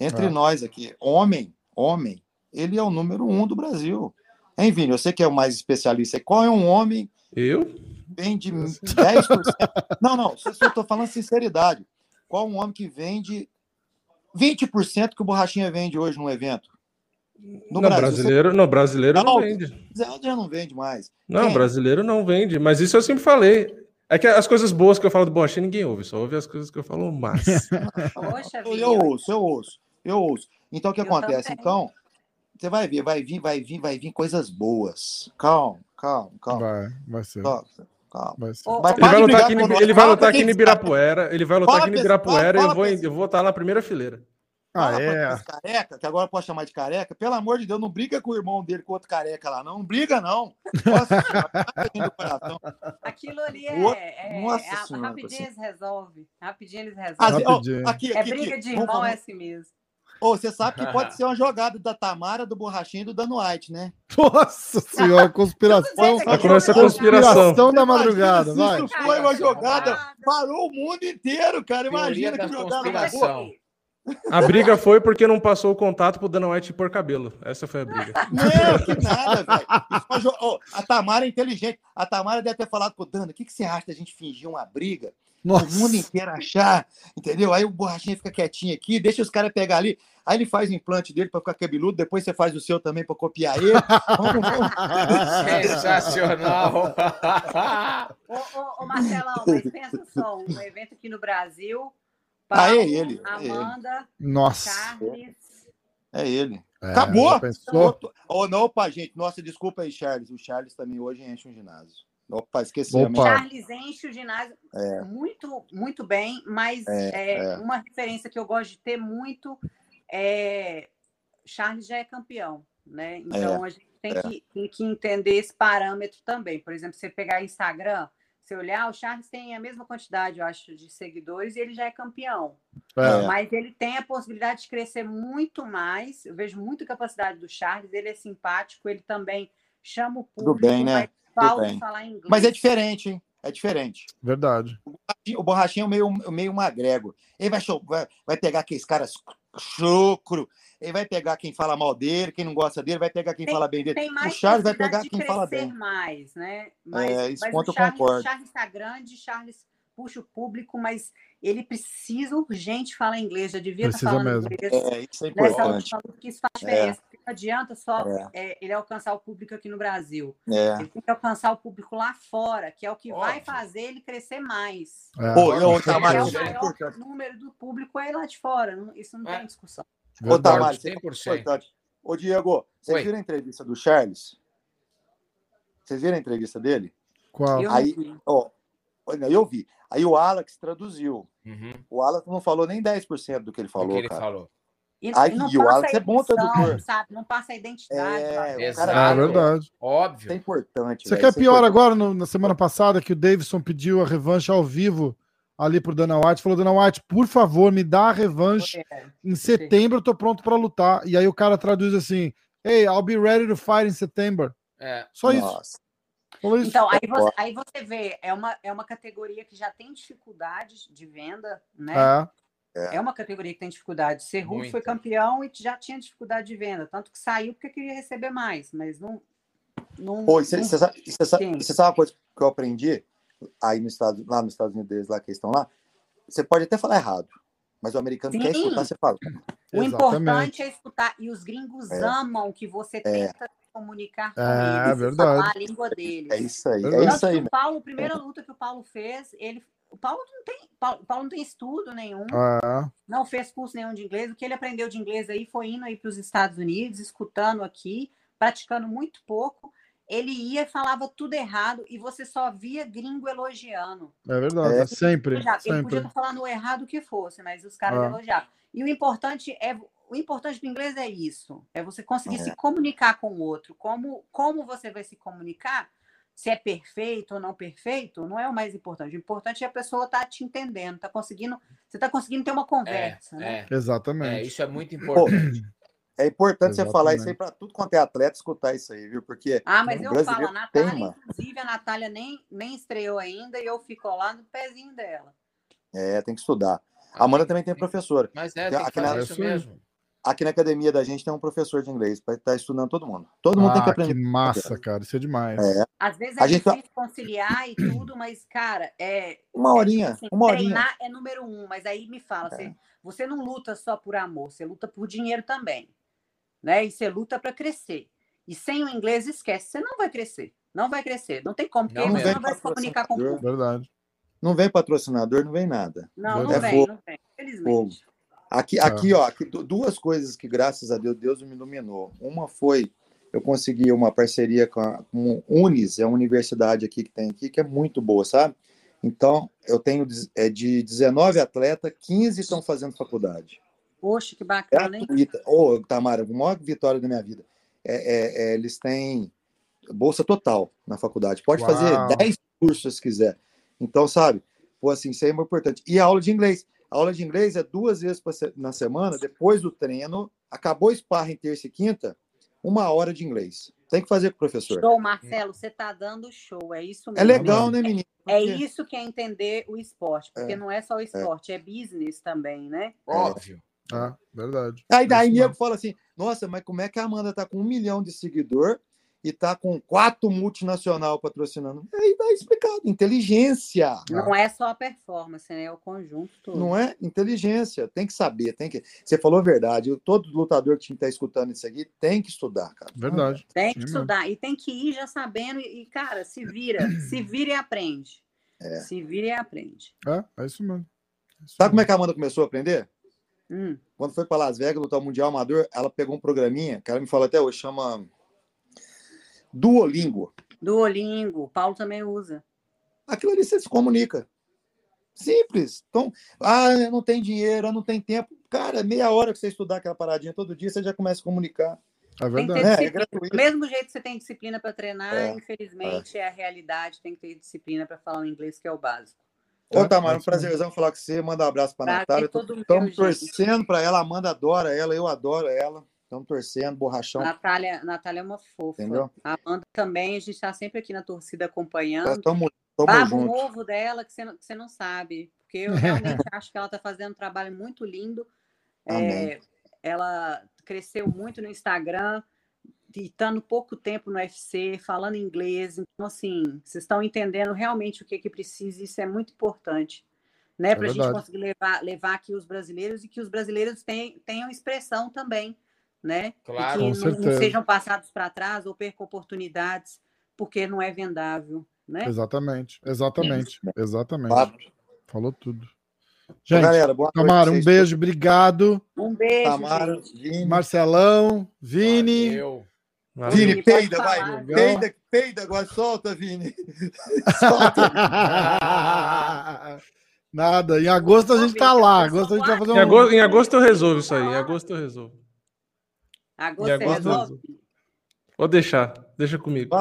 Entre é. nós aqui, homem, homem, ele é o número um do Brasil. Hein, Vini? Você que é o mais especialista. Qual é um homem eu? Vende 10%. não, não, eu estou falando sinceridade. Qual um homem que vende 20% que o Borrachinha vende hoje num evento? No não, Brasil, brasileiro, você... não, brasileiro não, não vende. Já não vende mais. Não, Quem? brasileiro não vende, mas isso eu sempre falei. É que as coisas boas que eu falo do Borrachinha ninguém ouve, só ouve as coisas que eu falo mais. Poxa, eu, eu ouço, eu ouço, eu ouço. Então o que eu acontece? Também. Então, você vai ver, vai vir, vai vir, vai vir coisas boas. Calma, calma, calma. Vai, vai ser. Calma. Calma. Vai ser. Vai, ele, vai lutar aqui, ele vai lutar aqui em Ibirapuera. Ele vai lutar aqui em Ibirapuera e eu vou, eu vou estar na primeira fileira. Ah, Fala é. Careca, que agora pode chamar de careca. Pelo amor de Deus, não briga com o irmão dele, com outro careca lá, não. Não briga, não. Nossa, Aquilo ali é. Outro... é, Nossa é, senhora, rapidinho eles resolvem. Rapidinho eles resolvem. Ah, ó, aqui, é briga de irmão, é assim mesmo. Ô, você sabe que pode ser uma jogada da Tamara, do Borrachinho e do Dano White, né? Nossa senhora, conspiração. Vai começar a conspiração. conspiração da madrugada, vai. Isso foi uma jogada, parou o mundo inteiro, cara. Imagina que jogada A briga foi porque não passou o contato pro Dana White por cabelo. Essa foi a briga. Não, que nada, velho. Oh, a Tamara é inteligente. A Tamara deve ter falado pro Dana: o que, que você acha da gente fingir uma briga? Nossa. O mundo inteiro achar, entendeu? Aí o borrachinha fica quietinho aqui, deixa os caras pegar ali. Aí ele faz o implante dele para ficar cabeludo, depois você faz o seu também para copiar ele. Vamos, vamos. Sensacional! ô, ô, ô, Marcelão, mas pensa só, um evento aqui no Brasil. Paulo, ah, é ele. Amanda, é ele. Nossa. Charles. É ele. É, Acabou! Ou oh, não, opa, gente. Nossa, desculpa aí, Charles. O Charles também hoje enche um ginásio. Opa, esqueci. Opa. Charles enche o ginásio é. muito, muito bem, mas é, é, é, uma referência que eu gosto de ter muito é Charles já é campeão, né? Então é, a gente tem, é. que, tem que entender esse parâmetro também. Por exemplo, você pegar Instagram, você olhar, o Charles tem a mesma quantidade, eu acho, de seguidores e ele já é campeão. É. Mas ele tem a possibilidade de crescer muito mais. Eu vejo muita capacidade do Charles, ele é simpático, ele também chama o público. Tudo bem, né? falar inglês. Mas é diferente, hein? É diferente. Verdade. O borrachinho, é meio, meio magrego. Ele vai, vai, vai pegar aqueles caras chucro. Ele vai pegar quem fala mal dele, quem não gosta dele, vai pegar quem tem, fala bem dele. o Charles vai pegar quem fala bem. mais, né? Mas, é, esse ponto eu Charles, concordo. Charles está grande, Charles puxa o público, mas ele precisa urgente falar inglês, já devia precisa estar falando mesmo. inglês. É, isso é importante. Nessa que isso faz diferença. É. Não adianta só é. É, ele alcançar o público aqui no Brasil. É. Ele tem que alcançar o público lá fora, que é o que Óbvio. vai fazer ele crescer mais. É. Pô, eu, Tamara, é o maior número do público é lá de fora. Isso não tem discussão. Ô, Tamara, 100%. Ô, Diego, vocês viram a entrevista do Charles? Vocês viram a entrevista dele? Qual? Aí, ó, eu vi. Aí o Alex traduziu. Uhum. O Alex não falou nem 10% do que ele falou. Do que ele cara. falou. E, Aí, e o Alex é bom tradutor. Sabe? Não passa a identidade. É, cara, é verdade. Óbvio. Isso é importante. Você quer pior agora, no, na semana passada, que o Davidson pediu a revanche ao vivo ali pro Dana White, falou: Dana White, por favor, me dá a revanche. Em setembro eu tô pronto para lutar. E aí o cara traduz assim: Hey, I'll be ready to fight in September. É. Só Nossa. isso. Então, aí você, aí você vê, é uma, é uma categoria que já tem dificuldades de venda, né? É. é uma categoria que tem dificuldade. Serru foi campeão e já tinha dificuldade de venda, tanto que saiu porque queria receber mais, mas não. não Pô, você sabe, sabe, sabe uma coisa que eu aprendi aí no estado, lá nos Estados Unidos, lá que estão lá? Você pode até falar errado, mas o americano Sim. quer escutar você fala. O importante é escutar. E os gringos é. amam que você é. tenta comunicar com é, eles, verdade. falar a língua deles. É isso aí. É isso aí. O Paulo, a primeira luta que o Paulo fez, ele. O Paulo não tem, Paulo, Paulo não tem estudo nenhum, ah. não fez curso nenhum de inglês. O que ele aprendeu de inglês aí foi indo aí para os Estados Unidos, escutando aqui, praticando muito pouco ele ia e falava tudo errado e você só via gringo elogiando. É verdade, é. sempre. Ele sempre. podia estar falando o errado que fosse, mas os caras ah. elogiavam. E o importante é o importante do inglês é isso, é você conseguir é. se comunicar com o outro. Como como você vai se comunicar? Se é perfeito ou não perfeito, não é o mais importante. O importante é a pessoa estar tá te entendendo, tá conseguindo, você está conseguindo ter uma conversa, é, né? É. Exatamente. É, isso é muito importante. É importante Exatamente. você falar isso aí para tudo quanto é atleta escutar isso aí, viu? Porque. Ah, mas eu falo, a Natália, uma... inclusive, a Natália nem, nem estreou ainda e eu fico lá no pezinho dela. É, tem que estudar. A Amanda também tem professora. Mas é, tem aqui na... isso mesmo. Aqui na academia da gente tem um professor de inglês para estar tá estudando todo mundo. Todo mundo ah, tem que aprender. Que massa, cara. Isso é demais. É. Às vezes é a difícil gente... conciliar e tudo, mas, cara, é. Uma horinha. É, assim, uma horinha. Treinar é número um, mas aí me fala, é. você, você não luta só por amor, você luta por dinheiro também né? E você luta para crescer. E sem o inglês, esquece, você não vai crescer. Não vai crescer. Não tem como, porque não você não vai se comunicar com o público. Verdade. Não vem patrocinador, não vem nada. Não, não é vem, fogo. não vem. Felizmente. Fogo. Aqui, é. aqui, ó, aqui, duas coisas que, graças a Deus, Deus me iluminou. Uma foi eu consegui uma parceria com a com Unis, é uma universidade aqui que tem aqui, que é muito boa, sabe? Então, eu tenho é, de 19 atletas, 15 estão fazendo faculdade. Poxa, que bacana, hein? Ô, oh, Tamara, a maior vitória da minha vida. É, é, é, eles têm bolsa total na faculdade. Pode Uau. fazer 10 cursos se quiser. Então, sabe? Pô, assim, isso aí é muito importante. E a aula de inglês. A aula de inglês é duas vezes na semana, depois do treino. Acabou o sparring terça e quinta, uma hora de inglês. Tem que fazer com o professor. Show, Marcelo, você está dando show. É isso é mesmo. É legal, né, menino? Porque... É isso que é entender o esporte, porque é. não é só o esporte, é, é business também, né? Óbvio. Ah, verdade. Aí daí nego fala assim: nossa, mas como é que a Amanda tá com um milhão de seguidor e tá com quatro multinacional patrocinando? Aí tá explicado: inteligência. Não é só a performance, né? É o conjunto todo. Não é inteligência. Tem que saber, tem que. Você falou a verdade. Todo lutador que está escutando isso aqui tem que estudar, cara. Verdade. Tem que Sim, estudar mesmo. e tem que ir já sabendo e, cara, se vira, se vira e aprende. É. Se vira e aprende. É, é isso mesmo. É isso Sabe mesmo. como é que a Amanda começou a aprender? Hum. Quando foi para Las Vegas lutar o Mundial Amador, ela pegou um programinha, que ela me fala até hoje, chama Duolingo. Duolingo, o Paulo também usa. Aquilo ali você se comunica. Simples. Então, ah, não tem dinheiro, não tem tempo. Cara, meia hora que você estudar aquela paradinha todo dia, você já começa a comunicar. É verdade. É, é gratuito. Do mesmo jeito que você tem disciplina para treinar, é, infelizmente é. é. a realidade, tem que ter disciplina para falar o inglês, que é o básico. Ô, Tamara, um prazerzão falar com você. Manda um abraço para a Natália. Estamos torcendo para ela. Amanda adora ela, eu adoro ela. Estamos torcendo, borrachão. Natália, Natália é uma fofa. Entendeu? A Amanda também, a gente está sempre aqui na torcida acompanhando. Estamos Babo novo dela que você, não, que você não sabe. Porque eu realmente acho que ela está fazendo um trabalho muito lindo. É, ela cresceu muito no Instagram estando pouco tempo no UFC, falando inglês. Então, assim, vocês estão entendendo realmente o que, que precisa, isso é muito importante. Né, é para a gente conseguir levar, levar aqui os brasileiros e que os brasileiros tenham, tenham expressão também, né? Claro, e que não, não, sejam passados para trás ou percam oportunidades porque não é vendável, né? Exatamente, exatamente, exatamente. Claro. Falou tudo. Gente, galera, boa Tamara, um beijo, obrigado. Um beijo. Tamara, Vini. Marcelão, Vini. Valeu. Vini, peida, vai. Peida, peida agora, solta, Vini. solta. Nada, em agosto a gente tá lá. Agosto a gente vai fazer um... em, agosto, em agosto eu resolvo isso aí. Em agosto eu resolvo. Agosto, agosto resolve? Vou deixar, deixa comigo.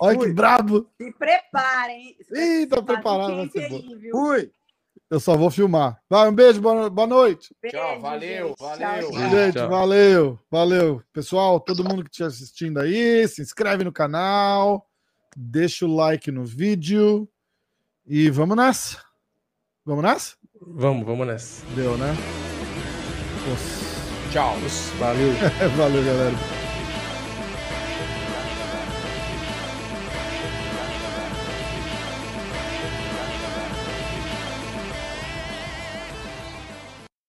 Olha que brabo. Se preparem. Ih, tá preparado. Vai ser Fui. Eu só vou filmar. Vai, um beijo, boa, boa noite. Beijo, tchau, valeu, gente. valeu. Tchau, gente, tchau. valeu, valeu. Pessoal, todo mundo que estiver assistindo aí, se inscreve no canal, deixa o like no vídeo e vamos nessa. Vamos nessa? Vamos, vamos nessa. Deu, né? Nossa. Tchau. Valeu. Valeu, galera.